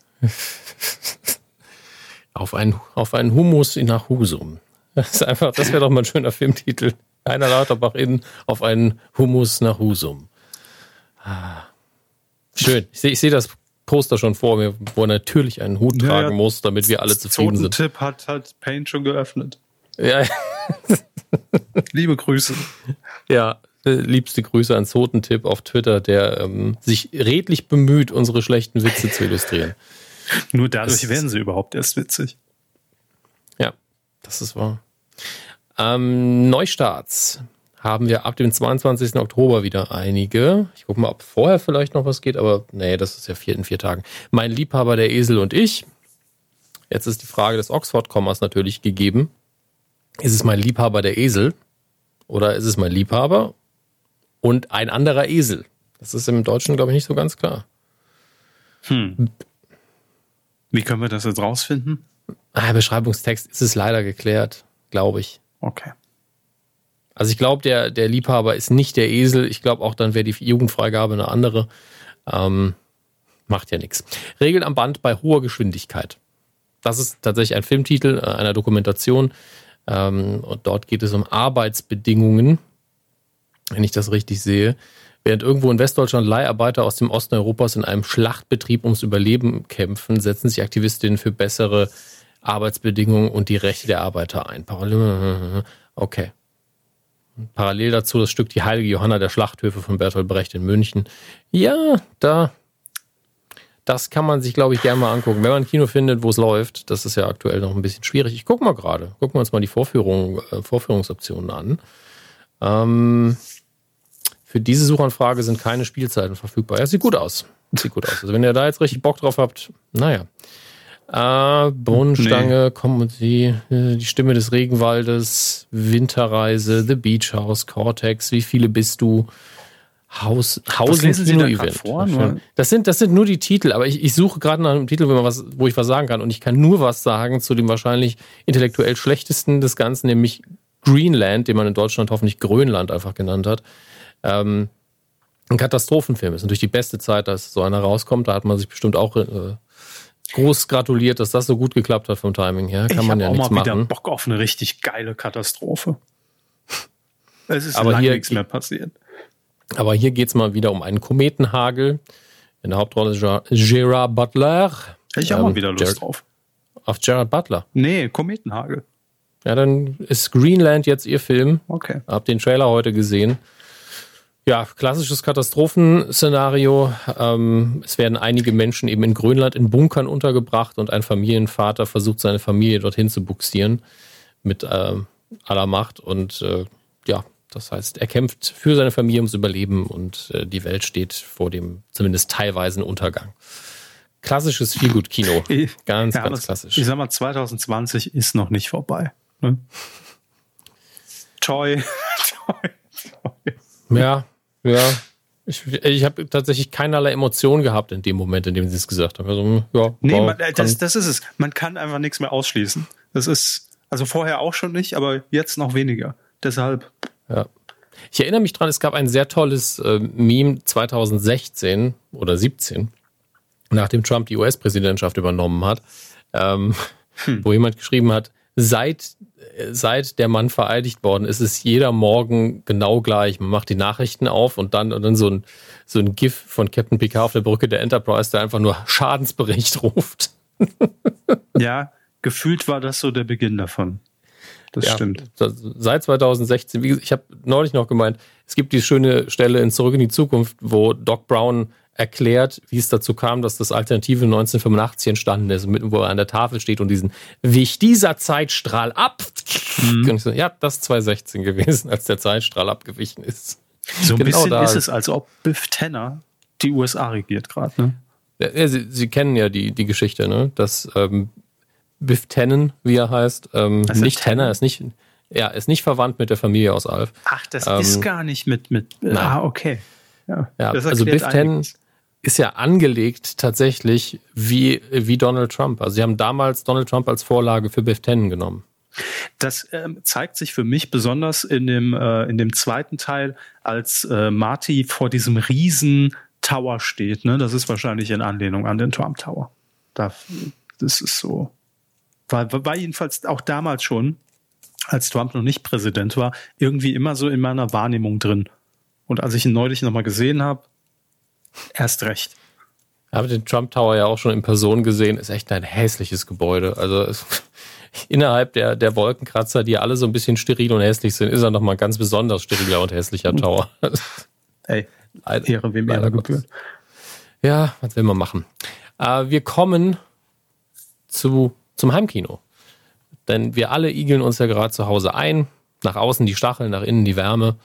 auf, ein, auf einen Humus nach Husum. Das ist einfach, das wäre doch mal ein schöner Filmtitel. Einer Lauterbach in auf einen Humus nach Husum. Ah. Schön. Ich sehe ich seh das Poster schon vor mir, wo er natürlich einen Hut ja, tragen muss, damit wir alle zufrieden sind. Tipp hat, hat Paint schon geöffnet. Ja. Liebe Grüße. Ja, äh, liebste Grüße an Zotentipp auf Twitter, der ähm, sich redlich bemüht, unsere schlechten Witze zu illustrieren. Nur dadurch das werden sie überhaupt erst witzig. Ja, das ist wahr. Ähm, Neustarts haben wir ab dem 22. Oktober wieder einige. Ich gucke mal, ob vorher vielleicht noch was geht, aber nee, das ist ja vier, in vier Tagen. Mein Liebhaber, der Esel und ich. Jetzt ist die Frage des Oxford-Kommas natürlich gegeben. Ist es mein Liebhaber, der Esel? Oder ist es mein Liebhaber und ein anderer Esel? Das ist im Deutschen, glaube ich, nicht so ganz klar. Hm. Wie können wir das jetzt rausfinden? Ah, Beschreibungstext ist es leider geklärt, glaube ich. Okay. Also ich glaube, der, der Liebhaber ist nicht der Esel. Ich glaube auch, dann wäre die Jugendfreigabe eine andere. Ähm, macht ja nichts. Regeln am Band bei hoher Geschwindigkeit. Das ist tatsächlich ein Filmtitel äh, einer Dokumentation. Ähm, und dort geht es um Arbeitsbedingungen, wenn ich das richtig sehe. Während irgendwo in Westdeutschland Leiharbeiter aus dem Osten Europas in einem Schlachtbetrieb ums Überleben kämpfen, setzen sich Aktivistinnen für bessere Arbeitsbedingungen und die Rechte der Arbeiter ein. Parallel, okay. Parallel dazu das Stück Die heilige Johanna der Schlachthöfe von Bertolt Brecht in München. Ja, da, das kann man sich, glaube ich, gerne mal angucken. Wenn man ein Kino findet, wo es läuft, das ist ja aktuell noch ein bisschen schwierig. Ich gucke mal gerade. Gucken wir uns mal die Vorführung, äh, Vorführungsoptionen an. Ähm, für diese Suchanfrage sind keine Spielzeiten verfügbar. Ja, sieht gut aus. Sieht gut aus. Also wenn ihr da jetzt richtig Bock drauf habt, naja. Äh, Brunnenstange, nee. kommen Sie, äh, die Stimme des Regenwaldes, Winterreise, The Beach House, Cortex, wie viele bist du? Haus, Hausen Kino Event. Vor, das sind, das sind nur die Titel, aber ich, ich suche gerade nach einem Titel, wo, man was, wo ich was sagen kann. Und ich kann nur was sagen zu dem wahrscheinlich intellektuell schlechtesten des Ganzen, nämlich Greenland, den man in Deutschland hoffentlich Grönland einfach genannt hat. Ähm, ein Katastrophenfilm ist natürlich die beste Zeit, dass so einer rauskommt. Da hat man sich bestimmt auch äh, groß gratuliert, dass das so gut geklappt hat vom Timing her. Kann ich man ja auch nichts mal wieder Bock auf eine richtig geile Katastrophe. Es ist aber hier nichts mehr passiert. Aber hier geht es mal wieder um einen Kometenhagel. In der Hauptrolle Gerard Butler. Hätte ich auch ähm, mal wieder Lust Gerard, drauf. Auf Gerard Butler? Nee, Kometenhagel. Ja, dann ist Greenland jetzt ihr Film. Okay. Hab den Trailer heute gesehen. Ja, klassisches Katastrophenszenario. Ähm, es werden einige Menschen eben in Grönland in Bunkern untergebracht und ein Familienvater versucht, seine Familie dorthin zu buxieren mit äh, aller Macht. Und äh, ja, das heißt, er kämpft für seine Familie ums Überleben und äh, die Welt steht vor dem zumindest teilweisen Untergang. Klassisches Feelgood-Kino. Ganz, ja, ganz klassisch. Ich sag mal, 2020 ist noch nicht vorbei. Ne? Toy. Toy. Toy. Ja, ja. Ich, ich habe tatsächlich keinerlei Emotionen gehabt in dem Moment, in dem sie es gesagt haben. Also, ja, nee, wow, man, das, das ist es. Man kann einfach nichts mehr ausschließen. Das ist, also vorher auch schon nicht, aber jetzt noch weniger. Deshalb. Ja. Ich erinnere mich dran, es gab ein sehr tolles äh, Meme 2016 oder 17, nachdem Trump die US-Präsidentschaft übernommen hat, ähm, hm. wo jemand geschrieben hat, seit seit der Mann vereidigt worden ist, ist jeder Morgen genau gleich. Man macht die Nachrichten auf und dann, und dann so ein, so ein GIF von Captain Picard auf der Brücke der Enterprise, der einfach nur Schadensbericht ruft. ja, gefühlt war das so der Beginn davon. Das ja, stimmt. Seit 2016, wie gesagt, ich habe neulich noch gemeint, es gibt die schöne Stelle in Zurück in die Zukunft, wo Doc Brown erklärt, wie es dazu kam, dass das Alternative 1985 entstanden ist, wo er an der Tafel steht und diesen wich dieser Zeitstrahl ab. Mhm. So, ja, das 2016 gewesen, als der Zeitstrahl abgewichen ist. So ein genau bisschen ist es, als ob Biff Tanner die USA regiert gerade. Ne? Ja, Sie, Sie, kennen ja die, die Geschichte, ne? dass ähm, Biff Tannen, wie er heißt, ähm, nicht Tanner, ist nicht, ja, ist nicht verwandt mit der Familie aus Alf. Ach, das ähm, ist gar nicht mit, mit, nein. ah, okay. Ja, ja also Biff Tannen ist ja angelegt tatsächlich wie, wie Donald Trump. Also sie haben damals Donald Trump als Vorlage für Biff Tannen genommen. Das ähm, zeigt sich für mich besonders in dem, äh, in dem zweiten Teil, als äh, Marty vor diesem riesen Tower steht. Ne? Das ist wahrscheinlich in Anlehnung an den Trump Tower. Da, das ist so. War, war jedenfalls auch damals schon, als Trump noch nicht Präsident war, irgendwie immer so in meiner Wahrnehmung drin. Und als ich ihn neulich nochmal gesehen habe, erst recht. Ich habe den Trump Tower ja auch schon in Person gesehen. Ist echt ein hässliches Gebäude. Also es, innerhalb der, der Wolkenkratzer, die alle so ein bisschen steril und hässlich sind, ist er nochmal ganz besonders steriler und hässlicher Tower. Ey, Ehre wem Ehre gebührt. Ja, was will man machen? Äh, wir kommen zu, zum Heimkino. Denn wir alle igeln uns ja gerade zu Hause ein. Nach außen die Stacheln, nach innen die Wärme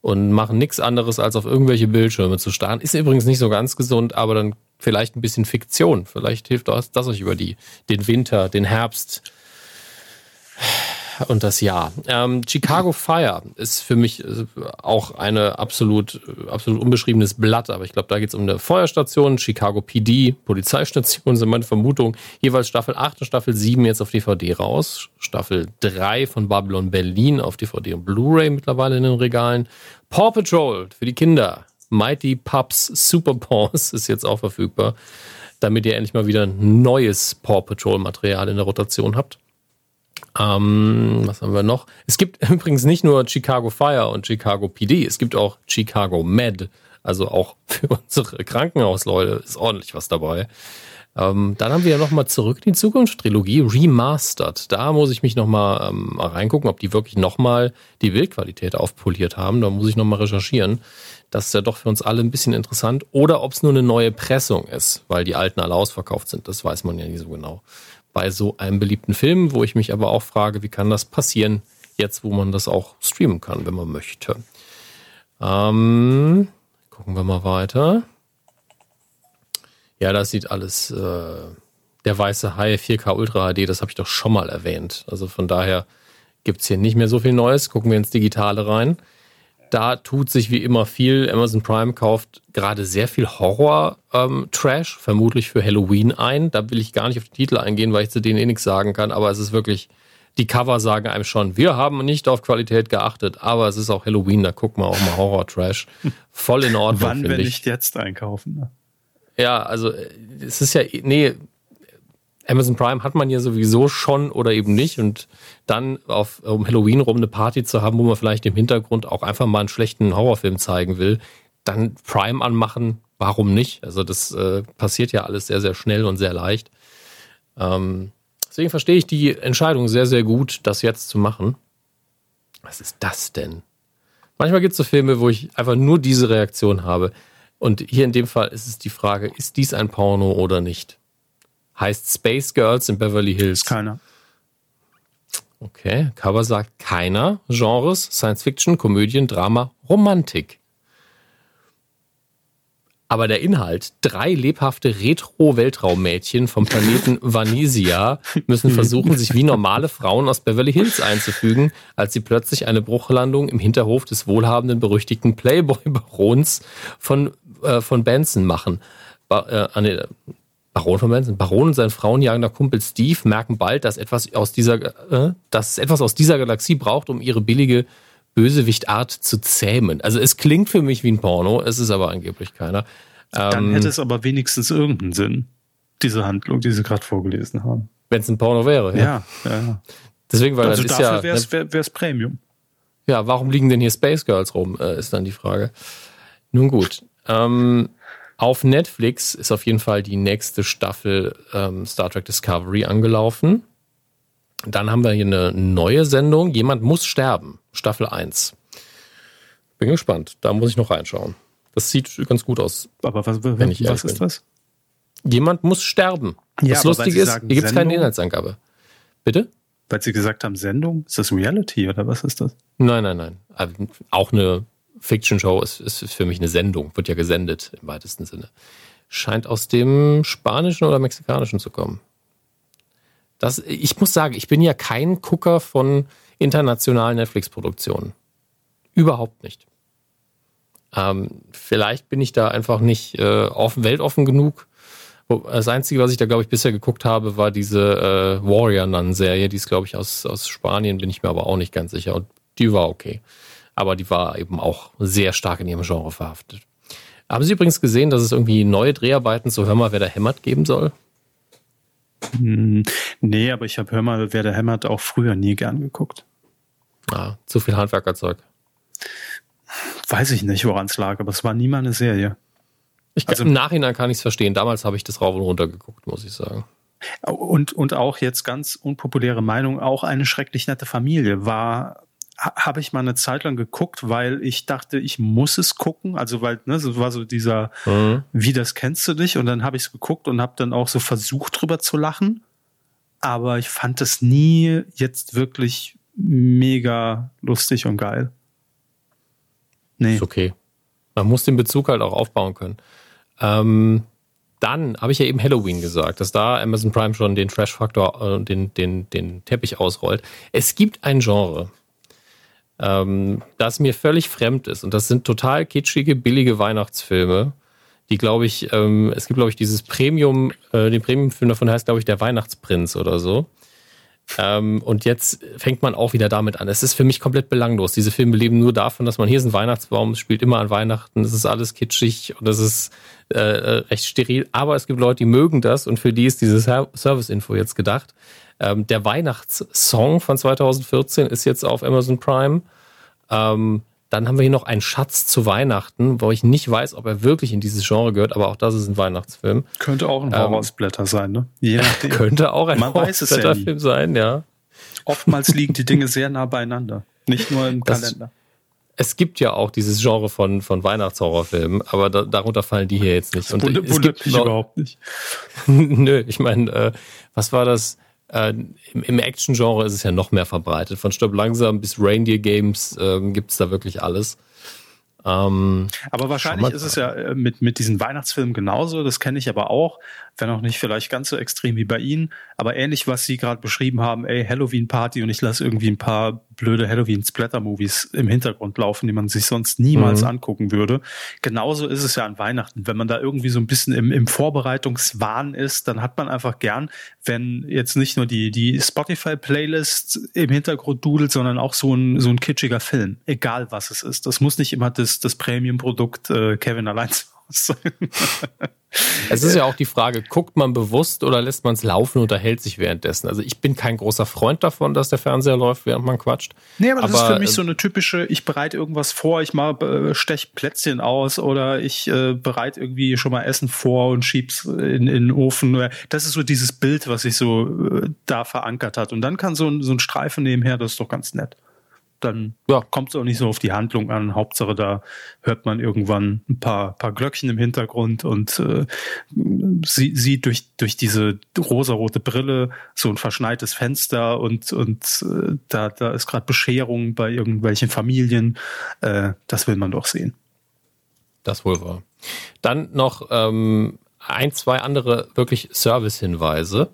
und machen nichts anderes, als auf irgendwelche Bildschirme zu starren. Ist übrigens nicht so ganz gesund, aber dann vielleicht ein bisschen Fiktion. Vielleicht hilft das, das euch über die, den Winter, den Herbst und das Jahr. Ähm, Chicago Fire ist für mich äh, auch eine absolut, absolut unbeschriebenes Blatt, aber ich glaube, da geht es um eine Feuerstation, Chicago PD, Polizeistation sind meine Vermutungen. Jeweils Staffel 8 und Staffel 7 jetzt auf DVD raus. Staffel 3 von Babylon Berlin auf DVD und Blu-ray mittlerweile in den Regalen. Paw Patrol für die Kinder. Mighty Pups Super Paws ist jetzt auch verfügbar, damit ihr endlich mal wieder neues Paw Patrol Material in der Rotation habt. Ähm, was haben wir noch? Es gibt übrigens nicht nur Chicago Fire und Chicago PD, es gibt auch Chicago Med. Also auch für unsere Krankenhausleute ist ordentlich was dabei. Ähm, dann haben wir ja nochmal zurück in die Zukunft Trilogie Remastered. Da muss ich mich nochmal ähm, reingucken, ob die wirklich nochmal die Bildqualität aufpoliert haben. Da muss ich nochmal recherchieren. Das ist ja doch für uns alle ein bisschen interessant. Oder ob es nur eine neue Pressung ist, weil die alten alle ausverkauft sind. Das weiß man ja nicht so genau bei so einem beliebten Film, wo ich mich aber auch frage, wie kann das passieren, jetzt wo man das auch streamen kann, wenn man möchte. Ähm, gucken wir mal weiter. Ja, das sieht alles, äh, der weiße Hai 4K Ultra HD, das habe ich doch schon mal erwähnt. Also von daher gibt's hier nicht mehr so viel Neues. Gucken wir ins Digitale rein. Da tut sich wie immer viel. Amazon Prime kauft gerade sehr viel Horror-Trash, ähm, vermutlich für Halloween ein. Da will ich gar nicht auf die Titel eingehen, weil ich zu denen eh nichts sagen kann. Aber es ist wirklich, die Cover sagen einem schon, wir haben nicht auf Qualität geachtet, aber es ist auch Halloween, da gucken wir auch mal Horror-Trash. Voll in Ordnung. Wann, wenn ich. nicht jetzt einkaufen? Ne? Ja, also es ist ja, nee, Amazon Prime hat man ja sowieso schon oder eben nicht. Und dann auf, um Halloween rum eine Party zu haben, wo man vielleicht im Hintergrund auch einfach mal einen schlechten Horrorfilm zeigen will, dann Prime anmachen, warum nicht? Also das äh, passiert ja alles sehr, sehr schnell und sehr leicht. Ähm, deswegen verstehe ich die Entscheidung sehr, sehr gut, das jetzt zu machen. Was ist das denn? Manchmal gibt es so Filme, wo ich einfach nur diese Reaktion habe. Und hier in dem Fall ist es die Frage, ist dies ein Porno oder nicht? Heißt Space Girls in Beverly Hills. Keiner. Okay, Cover sagt keiner. Genres, Science Fiction, Komödien, Drama, Romantik. Aber der Inhalt, drei lebhafte Retro-Weltraummädchen vom Planeten Vanisia müssen versuchen, sich wie normale Frauen aus Beverly Hills einzufügen, als sie plötzlich eine Bruchlandung im Hinterhof des wohlhabenden, berüchtigten Playboy-Barons von, äh, von Benson machen. Ba äh, Baron von Benson. Baron und sein frauenjagender Kumpel Steve merken bald, dass etwas aus dieser, äh, dass es etwas aus dieser Galaxie braucht, um ihre billige Bösewichtart zu zähmen. Also es klingt für mich wie ein Porno, es ist aber angeblich keiner. Dann ähm, hätte es aber wenigstens irgendeinen Sinn, diese Handlung, die Sie gerade vorgelesen haben. Wenn es ein Porno wäre. Ja, ja. ja. Deswegen, weil also das ist ja. wäre es wär, Premium. Ja, warum liegen denn hier Space Girls rum, äh, ist dann die Frage. Nun gut. Ähm, auf Netflix ist auf jeden Fall die nächste Staffel ähm, Star Trek Discovery angelaufen. Dann haben wir hier eine neue Sendung. Jemand muss sterben. Staffel 1. Bin gespannt. Da muss ich noch reinschauen. Das sieht ganz gut aus. Aber was, wenn ich was ist bin. das? Jemand muss sterben. Ja, das Lustige ist, hier gibt es keine Inhaltsangabe. Bitte? Weil Sie gesagt haben, Sendung? Ist das Reality oder was ist das? Nein, nein, nein. Also, auch eine Fiction-Show ist, ist für mich eine Sendung, wird ja gesendet im weitesten Sinne. Scheint aus dem Spanischen oder Mexikanischen zu kommen. Das, ich muss sagen, ich bin ja kein Gucker von internationalen Netflix-Produktionen. Überhaupt nicht. Ähm, vielleicht bin ich da einfach nicht äh, offen, weltoffen genug. Das Einzige, was ich da, glaube ich, bisher geguckt habe, war diese äh, Warrior Nun-Serie. Die ist, glaube ich, aus, aus Spanien, bin ich mir aber auch nicht ganz sicher. Und die war okay. Aber die war eben auch sehr stark in ihrem Genre verhaftet. Haben Sie übrigens gesehen, dass es irgendwie neue Dreharbeiten zu Hör mal, wer da hämmert geben soll? Hm, nee, aber ich habe Hör mal, wer da hämmert auch früher nie gern geguckt. Ah, zu viel Handwerkerzeug. Weiß ich nicht, woran es lag, aber es war nie mal eine Serie. Ich also, Im Nachhinein kann ich es verstehen. Damals habe ich das rauf und runter geguckt, muss ich sagen. Und, und auch jetzt ganz unpopuläre Meinung, auch eine schrecklich nette Familie war habe ich mal eine Zeit lang geguckt, weil ich dachte, ich muss es gucken. Also weil, ne, so war so dieser, mhm. wie das kennst du dich? Und dann habe ich es geguckt und habe dann auch so versucht, drüber zu lachen. Aber ich fand es nie jetzt wirklich mega lustig und geil. Nee. Ist okay. Man muss den Bezug halt auch aufbauen können. Ähm, dann habe ich ja eben Halloween gesagt, dass da Amazon Prime schon den Trash-Faktor, äh, den, den, den Teppich ausrollt. Es gibt ein Genre, ähm, das mir völlig fremd ist. Und das sind total kitschige, billige Weihnachtsfilme, die, glaube ich, ähm, es gibt, glaube ich, dieses Premium, äh, den Premium-Film davon heißt, glaube ich, Der Weihnachtsprinz oder so. Ähm, und jetzt fängt man auch wieder damit an. Es ist für mich komplett belanglos. Diese Filme leben nur davon, dass man hier ist ein Weihnachtsbaum, es spielt immer an Weihnachten, es ist alles kitschig und es ist äh, äh, recht steril. Aber es gibt Leute, die mögen das und für die ist diese Service-Info jetzt gedacht. Ähm, der Weihnachtssong von 2014 ist jetzt auf Amazon Prime. Ähm, dann haben wir hier noch einen Schatz zu Weihnachten, wo ich nicht weiß, ob er wirklich in dieses Genre gehört, aber auch das ist ein Weihnachtsfilm. Könnte auch ein Horrorsblätter ähm, sein, ne? Je. Könnte auch ein Horrorsblätterfilm ja sein, ja. Oftmals liegen die Dinge sehr nah beieinander. Nicht nur im das, Kalender. Es gibt ja auch dieses Genre von, von Weihnachtshorrorfilmen, aber da, darunter fallen die hier jetzt nicht. Das Und gibt mich überhaupt nicht. Nö, ich meine, äh, was war das? Äh, im, Im Action-Genre ist es ja noch mehr verbreitet. Von Stopp langsam bis Reindeer Games äh, gibt es da wirklich alles. Ähm, aber wahrscheinlich ist es ja äh, mit, mit diesen Weihnachtsfilmen genauso, das kenne ich aber auch, wenn auch nicht vielleicht ganz so extrem wie bei Ihnen, aber ähnlich, was Sie gerade beschrieben haben, ey, Halloween-Party und ich lasse irgendwie ein paar blöde Halloween-Splatter-Movies im Hintergrund laufen, die man sich sonst niemals mhm. angucken würde. Genauso ist es ja an Weihnachten. Wenn man da irgendwie so ein bisschen im, im Vorbereitungswahn ist, dann hat man einfach gern, wenn jetzt nicht nur die, die Spotify-Playlist im Hintergrund dudelt, sondern auch so ein, so ein kitschiger Film. Egal was es ist. Das muss nicht immer das, das Premium-Produkt äh, Kevin allein sein. Es ist ja auch die Frage, guckt man bewusst oder lässt man es laufen und unterhält sich währenddessen? Also ich bin kein großer Freund davon, dass der Fernseher läuft, während man quatscht. Nee, aber das aber, ist für mich so eine typische, ich bereite irgendwas vor, ich mal äh, stech Plätzchen aus oder ich äh, bereite irgendwie schon mal Essen vor und schieb's in, in den Ofen. Das ist so dieses Bild, was sich so äh, da verankert hat. Und dann kann so ein, so ein Streifen nebenher, das ist doch ganz nett dann ja, kommt es auch nicht so auf die Handlung an. Hauptsache, da hört man irgendwann ein paar, paar Glöckchen im Hintergrund und äh, sie, sieht durch, durch diese rosarote Brille so ein verschneites Fenster und, und äh, da, da ist gerade Bescherung bei irgendwelchen Familien. Äh, das will man doch sehen. Das wohl war. Dann noch ähm, ein, zwei andere wirklich Service-Hinweise.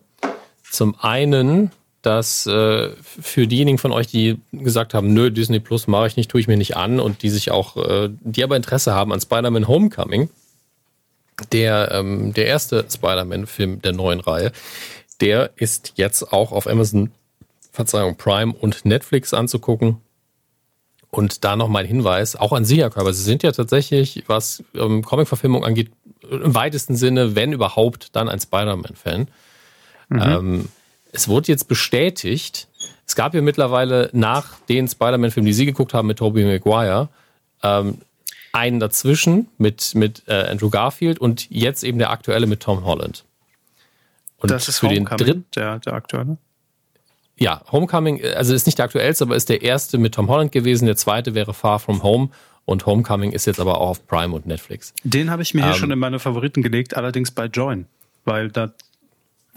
Zum einen dass äh, für diejenigen von euch, die gesagt haben, nö, Disney Plus mache ich nicht, tue ich mir nicht an und die sich auch, äh, die aber Interesse haben an Spider-Man Homecoming, der, ähm, der erste Spider-Man-Film der neuen Reihe, der ist jetzt auch auf Amazon, Verzeihung, Prime und Netflix anzugucken. Und da noch mal ein Hinweis, auch an Sie, Herr Körber, Sie sind ja tatsächlich, was ähm, Comic-Verfilmung angeht, im weitesten Sinne, wenn überhaupt, dann ein Spider-Man-Fan. Mhm. Ähm, es wurde jetzt bestätigt, es gab ja mittlerweile nach den Spider-Man-Filmen, die Sie geguckt haben mit Tobey Maguire, ähm, einen dazwischen mit, mit äh, Andrew Garfield und jetzt eben der aktuelle mit Tom Holland. Und das ist für Homecoming, den dritten, der, der aktuelle? Ja, Homecoming, also ist nicht der aktuellste, aber ist der erste mit Tom Holland gewesen. Der zweite wäre Far From Home. Und Homecoming ist jetzt aber auch auf Prime und Netflix. Den habe ich mir ähm, hier schon in meine Favoriten gelegt, allerdings bei Join, weil da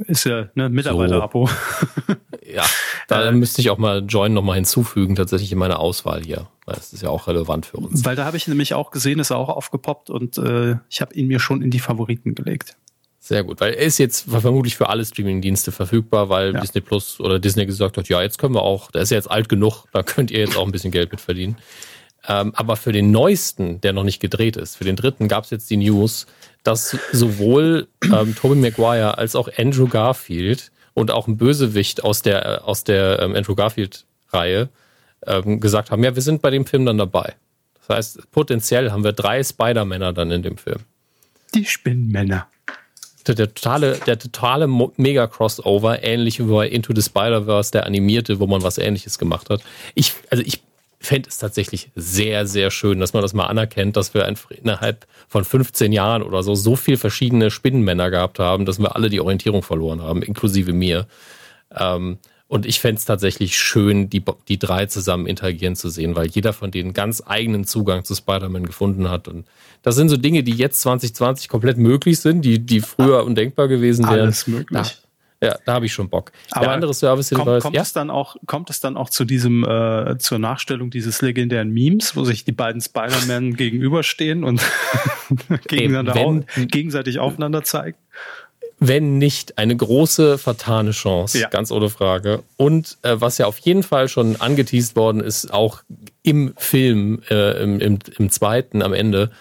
ist ja ne Mitarbeiter-Abo. So. ja, da äh, müsste ich auch mal Join nochmal hinzufügen, tatsächlich in meine Auswahl hier. Weil das ist ja auch relevant für uns. Weil da habe ich nämlich auch gesehen, ist er auch aufgepoppt und äh, ich habe ihn mir schon in die Favoriten gelegt. Sehr gut, weil er ist jetzt vermutlich für alle Streaming-Dienste verfügbar, weil ja. Disney Plus oder Disney gesagt hat, ja, jetzt können wir auch, der ist ja jetzt alt genug, da könnt ihr jetzt auch ein bisschen Geld mit verdienen. Ähm, aber für den neuesten, der noch nicht gedreht ist, für den dritten gab es jetzt die News, dass sowohl ähm, Tobey Maguire als auch Andrew Garfield und auch ein Bösewicht aus der, aus der ähm, Andrew Garfield-Reihe ähm, gesagt haben, ja, wir sind bei dem Film dann dabei. Das heißt, potenziell haben wir drei Spider-Männer dann in dem Film. Die Spinnenmänner. Der, der totale, der totale Mega-Crossover, ähnlich wie bei Into the Spider-Verse, der animierte, wo man was ähnliches gemacht hat. Ich, also ich fände es tatsächlich sehr, sehr schön, dass man das mal anerkennt, dass wir innerhalb von 15 Jahren oder so so viel verschiedene Spinnenmänner gehabt haben, dass wir alle die Orientierung verloren haben, inklusive mir. Ähm, und ich fände es tatsächlich schön, die, die drei zusammen interagieren zu sehen, weil jeder von denen ganz eigenen Zugang zu Spider-Man gefunden hat. Und das sind so Dinge, die jetzt 2020 komplett möglich sind, die, die früher undenkbar gewesen wären. Alles möglich. Ja, da habe ich schon Bock. Aber Der andere Service kommt, kommt ja? es dann auch kommt es dann auch zu diesem äh, zur Nachstellung dieses legendären Memes, wo sich die beiden Spider-Man gegenüberstehen und gegeneinander wenn, auf, gegenseitig aufeinander zeigen? wenn nicht eine große vertane Chance, ja. ganz ohne Frage. Und äh, was ja auf jeden Fall schon angeteased worden ist, auch im Film, äh, im, im, im zweiten am Ende,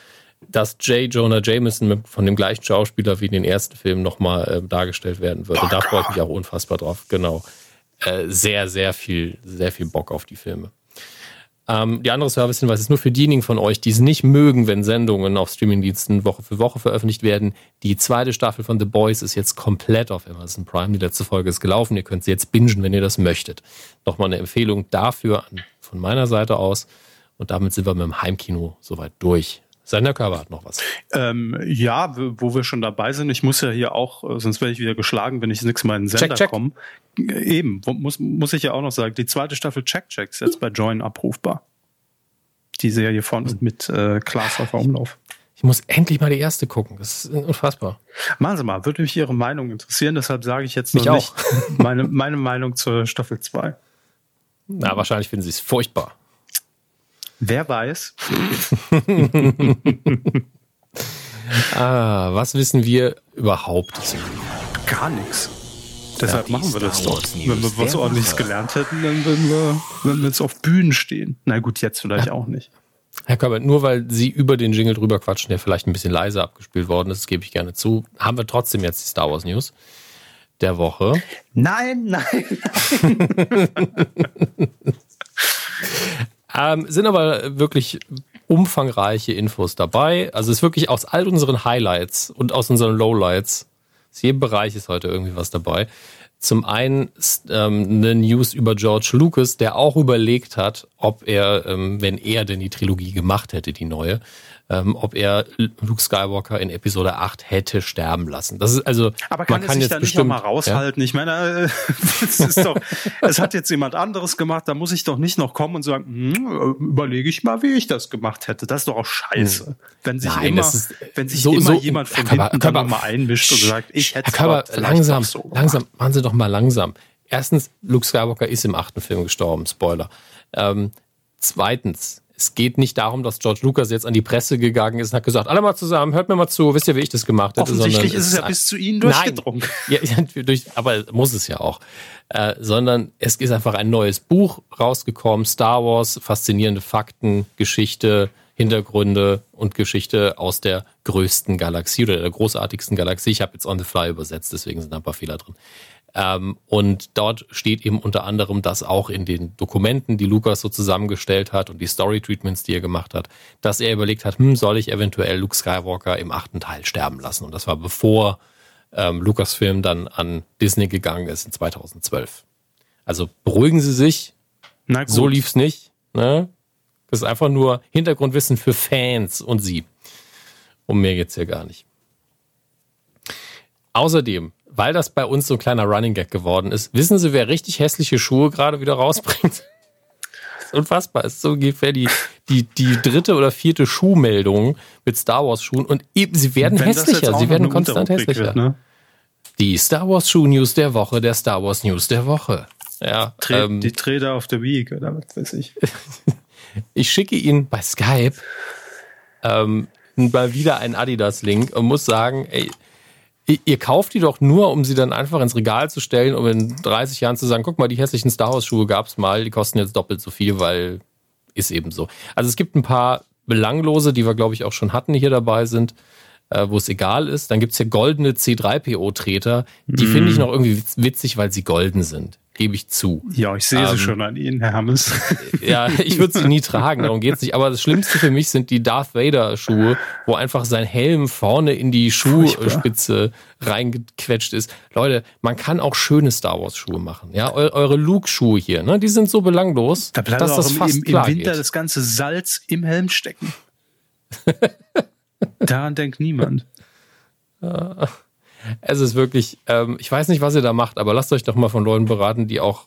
dass J. Jonah Jameson von dem gleichen Schauspieler wie in den ersten Filmen nochmal äh, dargestellt werden würde. Oh, da freue ich mich auch unfassbar drauf. Genau. Äh, sehr, sehr viel, sehr viel Bock auf die Filme. Ähm, die andere Service-Hinweis ist nur für diejenigen von euch, die es nicht mögen, wenn Sendungen auf Streamingdiensten Woche für Woche veröffentlicht werden. Die zweite Staffel von The Boys ist jetzt komplett auf Amazon Prime. Die letzte Folge ist gelaufen. Ihr könnt sie jetzt bingen, wenn ihr das möchtet. Nochmal eine Empfehlung dafür von meiner Seite aus. Und damit sind wir mit dem Heimkino soweit durch. Seiner Körper hat noch was. Ähm, ja, wo wir schon dabei sind, ich muss ja hier auch, äh, sonst werde ich wieder geschlagen, wenn ich nächstes Mal in den Sender komme. Eben, muss, muss ich ja auch noch sagen, die zweite Staffel Check Check ist jetzt bei Join abrufbar. Die Serie von mit äh, Klaas auf Umlauf. Ich muss endlich mal die erste gucken. Das ist unfassbar. Machen Sie mal, würde mich Ihre Meinung interessieren, deshalb sage ich jetzt noch mich nicht meine, meine Meinung zur Staffel 2. Na, wahrscheinlich finden Sie es furchtbar. Wer weiß? ah, was wissen wir überhaupt? Gar nichts. Deshalb machen wir das doch. Wenn wir was ordentliches gelernt hätten, dann würden wir, wenn wir jetzt auf Bühnen stehen. Na gut, jetzt vielleicht ja. auch nicht. Herr Körber, nur weil Sie über den Jingle drüber quatschen, der vielleicht ein bisschen leiser abgespielt worden ist, gebe ich gerne zu, haben wir trotzdem jetzt die Star Wars News der Woche. Nein, nein, nein. Ähm, sind aber wirklich umfangreiche Infos dabei. Also es ist wirklich aus all unseren Highlights und aus unseren Lowlights, aus jedem Bereich ist heute irgendwie was dabei. Zum einen ähm, eine News über George Lucas, der auch überlegt hat, ob er, ähm, wenn er denn die Trilogie gemacht hätte, die neue, ähm, ob er Luke Skywalker in Episode 8 hätte sterben lassen. Das ist also. Aber kann man kann sich da nicht auch mal raushalten? Ja? Ich meine, äh, es ist doch, es hat jetzt jemand anderes gemacht, da muss ich doch nicht noch kommen und sagen, hm, überlege ich mal, wie ich das gemacht hätte. Das ist doch auch scheiße. Hm. Wenn sich Nein, immer, ist, wenn sich so, immer so, jemand von Körper, hinten Körper, mal einmischt und sagt, ich hätte Körper, langsam, so langsam, machen Sie doch mal langsam. Erstens, Luke Skywalker ist im achten Film gestorben, Spoiler. Ähm, zweitens, es geht nicht darum, dass George Lucas jetzt an die Presse gegangen ist und hat gesagt, alle mal zusammen, hört mir mal zu, wisst ihr, wie ich das gemacht hätte. Offensichtlich ist es ja bis zu Ihnen durchgedrungen. Nein, ja, durch, aber muss es ja auch. Äh, sondern es ist einfach ein neues Buch rausgekommen, Star Wars, faszinierende Fakten, Geschichte, Hintergründe und Geschichte aus der größten Galaxie oder der großartigsten Galaxie. Ich habe jetzt on the fly übersetzt, deswegen sind da ein paar Fehler drin. Ähm, und dort steht eben unter anderem, dass auch in den Dokumenten, die Lukas so zusammengestellt hat und die Story-Treatments, die er gemacht hat, dass er überlegt hat, hm, soll ich eventuell Luke Skywalker im achten Teil sterben lassen? Und das war bevor ähm, Lucasfilm dann an Disney gegangen ist in 2012. Also beruhigen Sie sich. So lief's nicht. Ne? Das ist einfach nur Hintergrundwissen für Fans und Sie. Um mehr geht's ja gar nicht. Außerdem weil das bei uns so ein kleiner Running Gag geworden ist, wissen Sie, wer richtig hässliche Schuhe gerade wieder rausbringt? unfassbar. Es ist so ungefähr die, die, die dritte oder vierte Schuhmeldung mit Star Wars Schuhen und eben, sie werden hässlicher, sie werden konstant hässlicher. Wird, ne? Die Star Wars Schuh News der Woche, der Star Wars News der Woche. Ja, Tre ähm, die Trader auf der Week oder was weiß ich. ich schicke Ihnen bei Skype ähm, mal wieder einen Adidas-Link und muss sagen, ey, ihr kauft die doch nur, um sie dann einfach ins Regal zu stellen, um in 30 Jahren zu sagen, guck mal, die hässlichen Star Wars Schuhe gab's mal, die kosten jetzt doppelt so viel, weil ist eben so. Also es gibt ein paar belanglose, die wir glaube ich auch schon hatten, die hier dabei sind, äh, wo es egal ist. Dann gibt's hier goldene C3PO-Treter, die mm. finde ich noch irgendwie witzig, weil sie golden sind gebe ich zu. Ja, ich sehe ähm, sie schon an Ihnen, Herr Hammes. Ja, ich würde sie nie tragen, darum geht's nicht. Aber das Schlimmste für mich sind die Darth Vader Schuhe, wo einfach sein Helm vorne in die Schuhspitze reingequetscht ist. Leute, man kann auch schöne Star Wars Schuhe machen. Ja, eure Luke Schuhe hier, ne, die sind so belanglos, da dass das fast im, im klar Winter geht. das ganze Salz im Helm stecken. Daran denkt niemand. Es ist wirklich, ähm, ich weiß nicht, was ihr da macht, aber lasst euch doch mal von Leuten beraten, die auch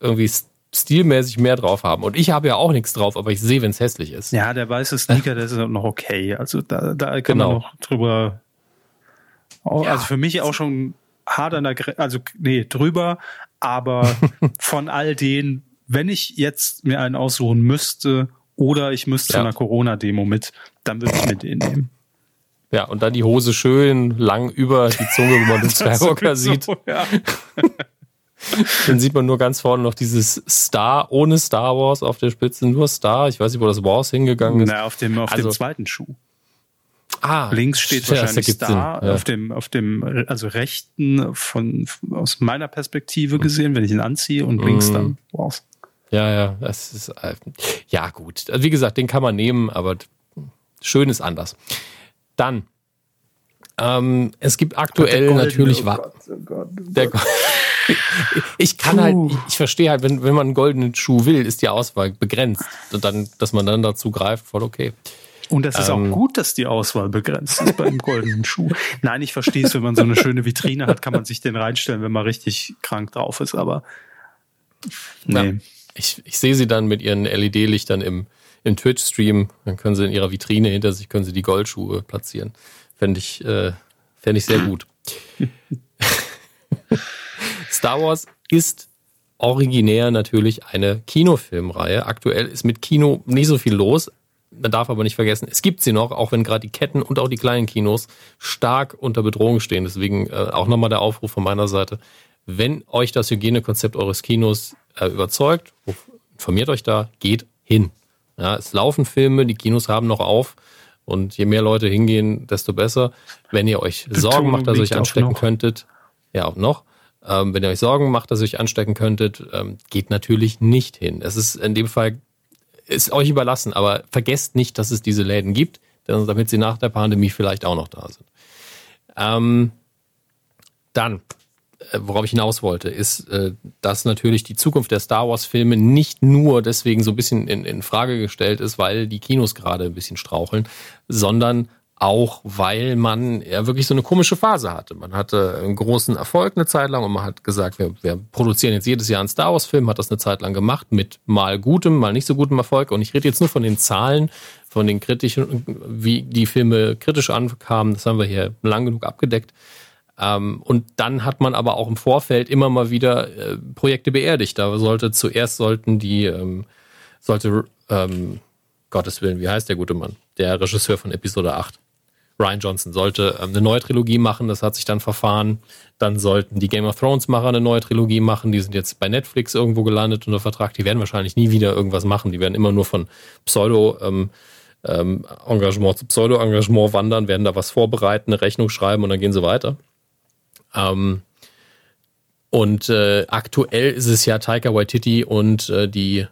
irgendwie stilmäßig mehr drauf haben. Und ich habe ja auch nichts drauf, aber ich sehe, wenn es hässlich ist. Ja, der weiße Sneaker, der ist noch okay. Also da, da kann genau. man noch drüber. Auch, ja. Also für mich auch schon hart an der Grenze, also nee, drüber, aber von all denen, wenn ich jetzt mir einen aussuchen müsste oder ich müsste ja. zu einer Corona-Demo mit, dann würde ich mir den nehmen. Ja, und dann die Hose schön lang über die Zunge, wo man den Skywalker sieht. So, ja. dann sieht man nur ganz vorne noch dieses Star ohne Star Wars auf der Spitze, nur Star. Ich weiß nicht, wo das Wars hingegangen ist. Na, auf dem, auf also, dem zweiten Schuh. Ah, Links steht ja, wahrscheinlich Star, ja. auf dem, auf dem, also rechten von, aus meiner Perspektive gesehen, wenn ich ihn anziehe und links mm. dann Wars. Ja, ja, das ist, äh, ja gut. Also wie gesagt, den kann man nehmen, aber schön ist anders. Dann, ähm, es gibt aktuell Goldene, natürlich, oh Gott, oh Gott, oh der, ich kann halt, ich, ich verstehe halt, wenn, wenn man einen goldenen Schuh will, ist die Auswahl begrenzt. Und dann, dass man dann dazu greift, voll okay. Und es ist ähm, auch gut, dass die Auswahl begrenzt ist beim goldenen Schuh. Nein, ich verstehe es, wenn man so eine schöne Vitrine hat, kann man sich den reinstellen, wenn man richtig krank drauf ist, aber nee. Ja, ich, ich sehe sie dann mit ihren LED-Lichtern im, im Twitch-Stream, dann können sie in ihrer Vitrine hinter sich können sie die Goldschuhe platzieren. Fände ich, äh, fänd ich sehr gut. Star Wars ist originär natürlich eine Kinofilmreihe. Aktuell ist mit Kino nicht so viel los. Man darf aber nicht vergessen, es gibt sie noch, auch wenn gerade die Ketten und auch die kleinen Kinos stark unter Bedrohung stehen. Deswegen äh, auch nochmal der Aufruf von meiner Seite. Wenn euch das Hygienekonzept eures Kinos äh, überzeugt, informiert euch da, geht hin. Ja, es laufen Filme, die Kinos haben noch auf. Und je mehr Leute hingehen, desto besser. Wenn ihr euch Sorgen macht, dass ihr euch anstecken könntet, ja auch noch, ähm, wenn ihr euch Sorgen macht, dass ihr euch anstecken könntet, ähm, geht natürlich nicht hin. Es ist in dem Fall, ist euch überlassen, aber vergesst nicht, dass es diese Läden gibt, damit sie nach der Pandemie vielleicht auch noch da sind. Ähm, dann worauf ich hinaus wollte, ist, äh, dass natürlich die Zukunft der Star Wars-Filme nicht nur deswegen so ein bisschen in, in Frage gestellt ist, weil die Kinos gerade ein bisschen straucheln, sondern auch weil man ja wirklich so eine komische Phase hatte. Man hatte einen großen Erfolg eine Zeit lang und man hat gesagt, wir, wir produzieren jetzt jedes Jahr einen Star Wars-Film, hat das eine Zeit lang gemacht mit mal gutem, mal nicht so gutem Erfolg. Und ich rede jetzt nur von den Zahlen, von den kritischen, wie die Filme kritisch ankamen. Das haben wir hier lang genug abgedeckt. Ähm, und dann hat man aber auch im Vorfeld immer mal wieder äh, Projekte beerdigt. Da sollte zuerst sollten die, ähm, sollte, ähm, Gottes Willen, wie heißt der gute Mann? Der Regisseur von Episode 8. Ryan Johnson sollte ähm, eine neue Trilogie machen, das hat sich dann verfahren. Dann sollten die Game of Thrones Macher eine neue Trilogie machen, die sind jetzt bei Netflix irgendwo gelandet unter Vertrag. Die werden wahrscheinlich nie wieder irgendwas machen. Die werden immer nur von Pseudo ähm, ähm, zu Pseudo Engagement wandern, werden da was vorbereiten, eine Rechnung schreiben und dann gehen sie weiter. Ähm, und äh, aktuell ist es ja Taika Waititi und äh, die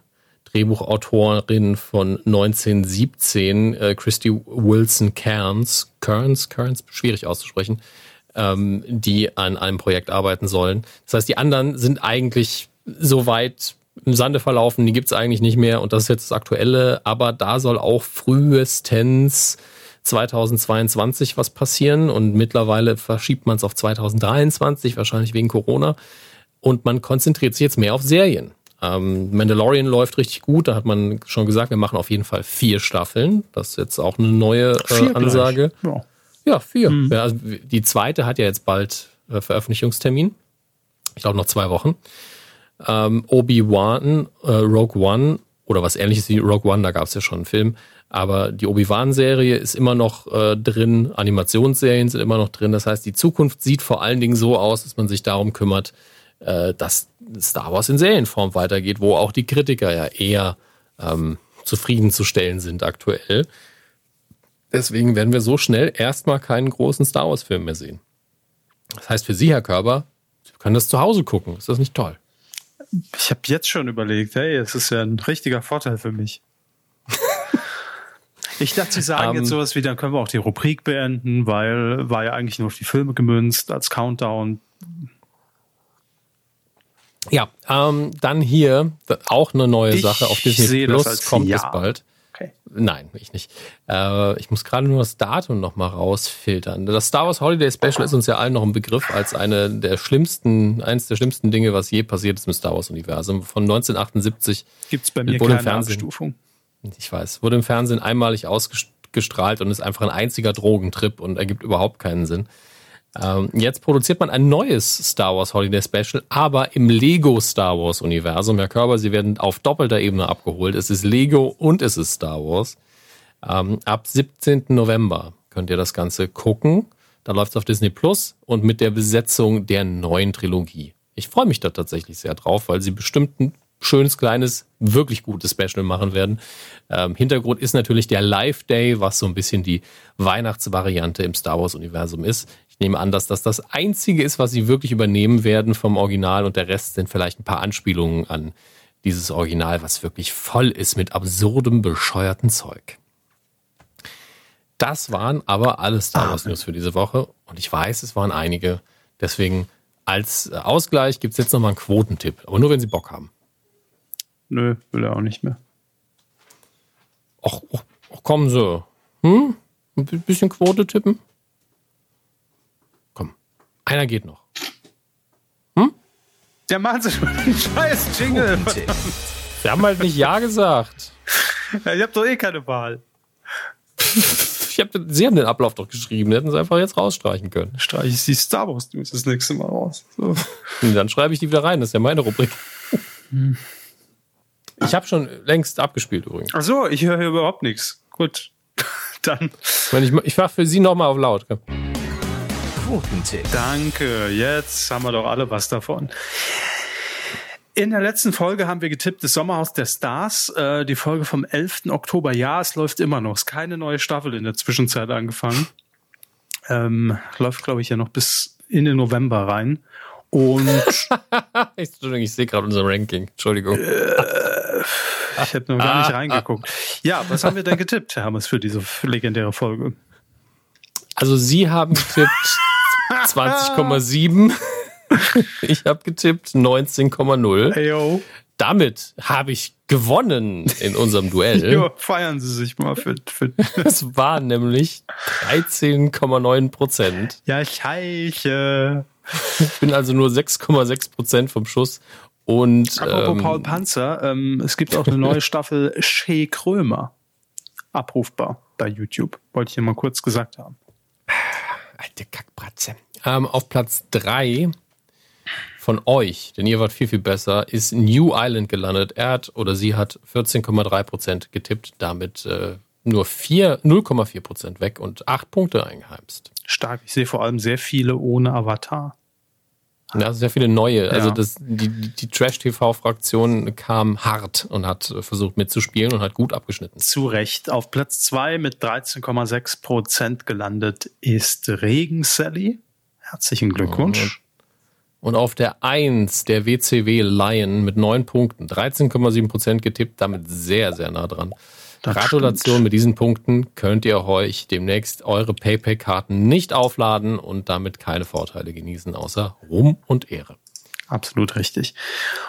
Drehbuchautorin von 1917, äh, Christy Wilson Cairns, Cairns, Cairns, schwierig auszusprechen, ähm, die an einem Projekt arbeiten sollen. Das heißt, die anderen sind eigentlich so weit im Sande verlaufen, die gibt's eigentlich nicht mehr und das ist jetzt das Aktuelle, aber da soll auch frühestens 2022 was passieren und mittlerweile verschiebt man es auf 2023, wahrscheinlich wegen Corona. Und man konzentriert sich jetzt mehr auf Serien. Ähm, Mandalorian läuft richtig gut. Da hat man schon gesagt, wir machen auf jeden Fall vier Staffeln. Das ist jetzt auch eine neue äh, Ansage. Ja. ja. vier. Mhm. Ja, also die zweite hat ja jetzt bald äh, Veröffentlichungstermin. Ich glaube noch zwei Wochen. Ähm, Obi-Wan, äh, Rogue One oder was ähnliches wie Rogue One, da gab es ja schon einen Film. Aber die Obi-Wan-Serie ist immer noch äh, drin, Animationsserien sind immer noch drin. Das heißt, die Zukunft sieht vor allen Dingen so aus, dass man sich darum kümmert, äh, dass Star Wars in Serienform weitergeht, wo auch die Kritiker ja eher ähm, zufriedenzustellen sind aktuell. Deswegen werden wir so schnell erstmal keinen großen Star Wars-Film mehr sehen. Das heißt für Sie, Herr Körber, Sie können das zu Hause gucken. Ist das nicht toll? Ich habe jetzt schon überlegt, hey, es ist ja ein richtiger Vorteil für mich. Ich dachte, Sie sagen um, jetzt ähm. sowas wie, dann können wir auch die Rubrik beenden, weil war ja eigentlich nur auf die Filme gemünzt als Countdown. Ja, ähm, dann hier auch eine neue ich Sache auf Disney Plus kommt ja. es bald. Okay. Nein, ich nicht. Äh, ich muss gerade nur das Datum noch mal rausfiltern. Das Star Wars Holiday Special ist uns ja allen noch ein Begriff als eine der schlimmsten, eines der schlimmsten Dinge, was je passiert ist im Star Wars Universum. Von 1978 gibt es bei mir keine Fernsehen, Abstufung. Ich weiß, wurde im Fernsehen einmalig ausgestrahlt und ist einfach ein einziger Drogentrip und ergibt überhaupt keinen Sinn. Ähm, jetzt produziert man ein neues Star Wars Holiday Special, aber im Lego Star Wars Universum. Herr Körber, Sie werden auf doppelter Ebene abgeholt. Es ist Lego und es ist Star Wars. Ähm, ab 17. November könnt ihr das Ganze gucken. Da läuft es auf Disney Plus und mit der Besetzung der neuen Trilogie. Ich freue mich da tatsächlich sehr drauf, weil sie bestimmt ein schönes, kleines, wirklich gutes Special machen werden. Ähm, Hintergrund ist natürlich der Live Day, was so ein bisschen die Weihnachtsvariante im Star Wars-Universum ist nehme an, dass das das Einzige ist, was sie wirklich übernehmen werden vom Original und der Rest sind vielleicht ein paar Anspielungen an dieses Original, was wirklich voll ist mit absurdem, bescheuerten Zeug. Das waren aber alle Star Wars News für diese Woche und ich weiß, es waren einige. Deswegen als Ausgleich gibt es jetzt nochmal einen Quotentipp, aber nur wenn Sie Bock haben. Nö, will er auch nicht mehr. Ach, ach, ach kommen Sie. Hm? Ein bisschen Quote tippen? Einer geht noch. Hm? Der macht sich einen scheiß Jingle. Wir haben halt nicht Ja gesagt. Ja, ihr habt doch eh keine Wahl. ich hab, Sie haben den Ablauf doch geschrieben. Hätten Sie einfach jetzt rausstreichen können. Streiche ich die Star Wars News das nächste Mal raus. So. Dann schreibe ich die wieder rein. Das ist ja meine Rubrik. Hm. Ich habe schon längst abgespielt übrigens. Ach so, ich höre hier überhaupt nichts. Gut. Dann. Ich, ich mache für Sie nochmal auf laut. Quotentipp. Danke, jetzt haben wir doch alle was davon. In der letzten Folge haben wir getippt, das Sommerhaus der Stars, äh, die Folge vom 11. Oktober. Ja, es läuft immer noch. Es ist keine neue Staffel in der Zwischenzeit angefangen. Ähm, läuft, glaube ich, ja noch bis in den November rein. Und Entschuldigung, ich sehe gerade unser Ranking. Entschuldigung. Äh, ich habe noch gar nicht reingeguckt. Ja, was haben wir denn getippt, Herr Hammes, für diese legendäre Folge? Also Sie haben getippt 20,7. ich habe getippt 19,0. Damit habe ich gewonnen in unserem Duell. Jo, feiern Sie sich mal für. für es waren nämlich 13,9 Prozent. Ja, scheiße. Ich bin also nur 6,6 Prozent vom Schuss. Und, Apropos ähm, Paul Panzer, ähm, es gibt auch eine neue Staffel Shea Krömer. Abrufbar bei YouTube. Wollte ich hier mal kurz gesagt haben. Alte Kackbratze. Ähm, auf Platz 3 von euch, denn ihr wart viel, viel besser, ist New Island gelandet. Er hat oder sie hat 14,3% getippt, damit äh, nur 0,4% weg und 8 Punkte eingeheimst. Stark. Ich sehe vor allem sehr viele ohne Avatar. Ja, sehr viele neue. Also ja. Also das, die, die Trash-TV-Fraktion kam hart und hat versucht mitzuspielen und hat gut abgeschnitten. Zu Recht. Auf Platz 2 mit 13,6 Prozent gelandet ist Regen Sally. Herzlichen Glückwunsch. Und auf der 1 der WCW Lion mit 9 Punkten, 13,7 Prozent getippt, damit sehr, sehr nah dran. Das Gratulation stimmt. mit diesen Punkten könnt ihr euch demnächst eure PayPal-Karten nicht aufladen und damit keine Vorteile genießen, außer Ruhm und Ehre. Absolut richtig.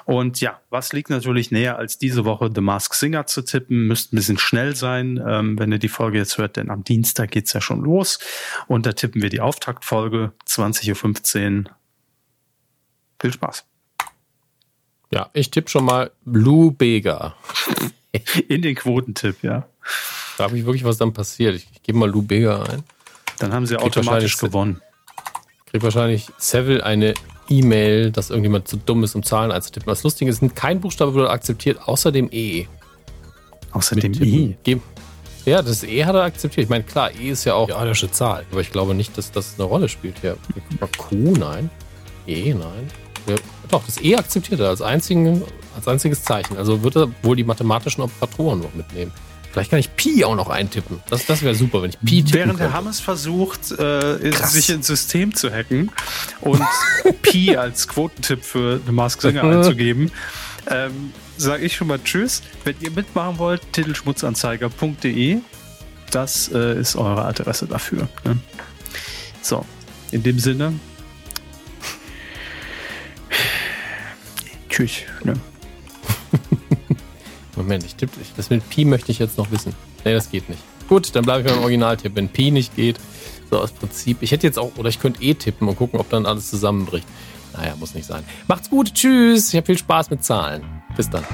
Und ja, was liegt natürlich näher, als diese Woche The Mask Singer zu tippen? Müsst ein bisschen schnell sein, ähm, wenn ihr die Folge jetzt hört, denn am Dienstag geht's ja schon los. Und da tippen wir die Auftaktfolge 20.15 Uhr. Viel Spaß. Ja, ich tippe schon mal Blue Bega. In den Quotentipp, ja. Da habe ich wirklich was dann passiert. Ich, ich gebe mal Lou Bega ein. Dann haben sie krieg automatisch gewonnen. Kriegt wahrscheinlich Seville eine E-Mail, dass irgendjemand zu dumm ist, um Zahlen einzutippen. Das Lustige ist, kein Buchstabe wurde akzeptiert, außer dem E. Außer dem E? Ja, das E hat er akzeptiert. Ich meine, klar, E ist ja auch die adische Zahl. Aber ich glaube nicht, dass das eine Rolle spielt hier. Q, nein. E, nein. Ja, doch, das E akzeptiert er als, einzigen, als einziges Zeichen. Also wird er wohl die mathematischen Operatoren noch mitnehmen. Vielleicht kann ich Pi auch noch eintippen. Das, das wäre super, wenn ich Pi tippen Während der Hammes versucht, äh, sich ins System zu hacken und Pi als Quotentipp für The Mask Singer einzugeben, ähm, sage ich schon mal Tschüss. Wenn ihr mitmachen wollt, titelschmutzanzeiger.de. Das äh, ist eure Adresse dafür. Ne? So, in dem Sinne. Tschüss. Ne? Moment, ich tippe, das mit Pi möchte ich jetzt noch wissen. Nee, das geht nicht. Gut, dann bleibe ich beim Originaltipp. Wenn Pi nicht geht, so aus Prinzip. Ich hätte jetzt auch, oder ich könnte eh tippen und gucken, ob dann alles zusammenbricht. Naja, muss nicht sein. Macht's gut, tschüss. Ich habe viel Spaß mit Zahlen. Bis dann.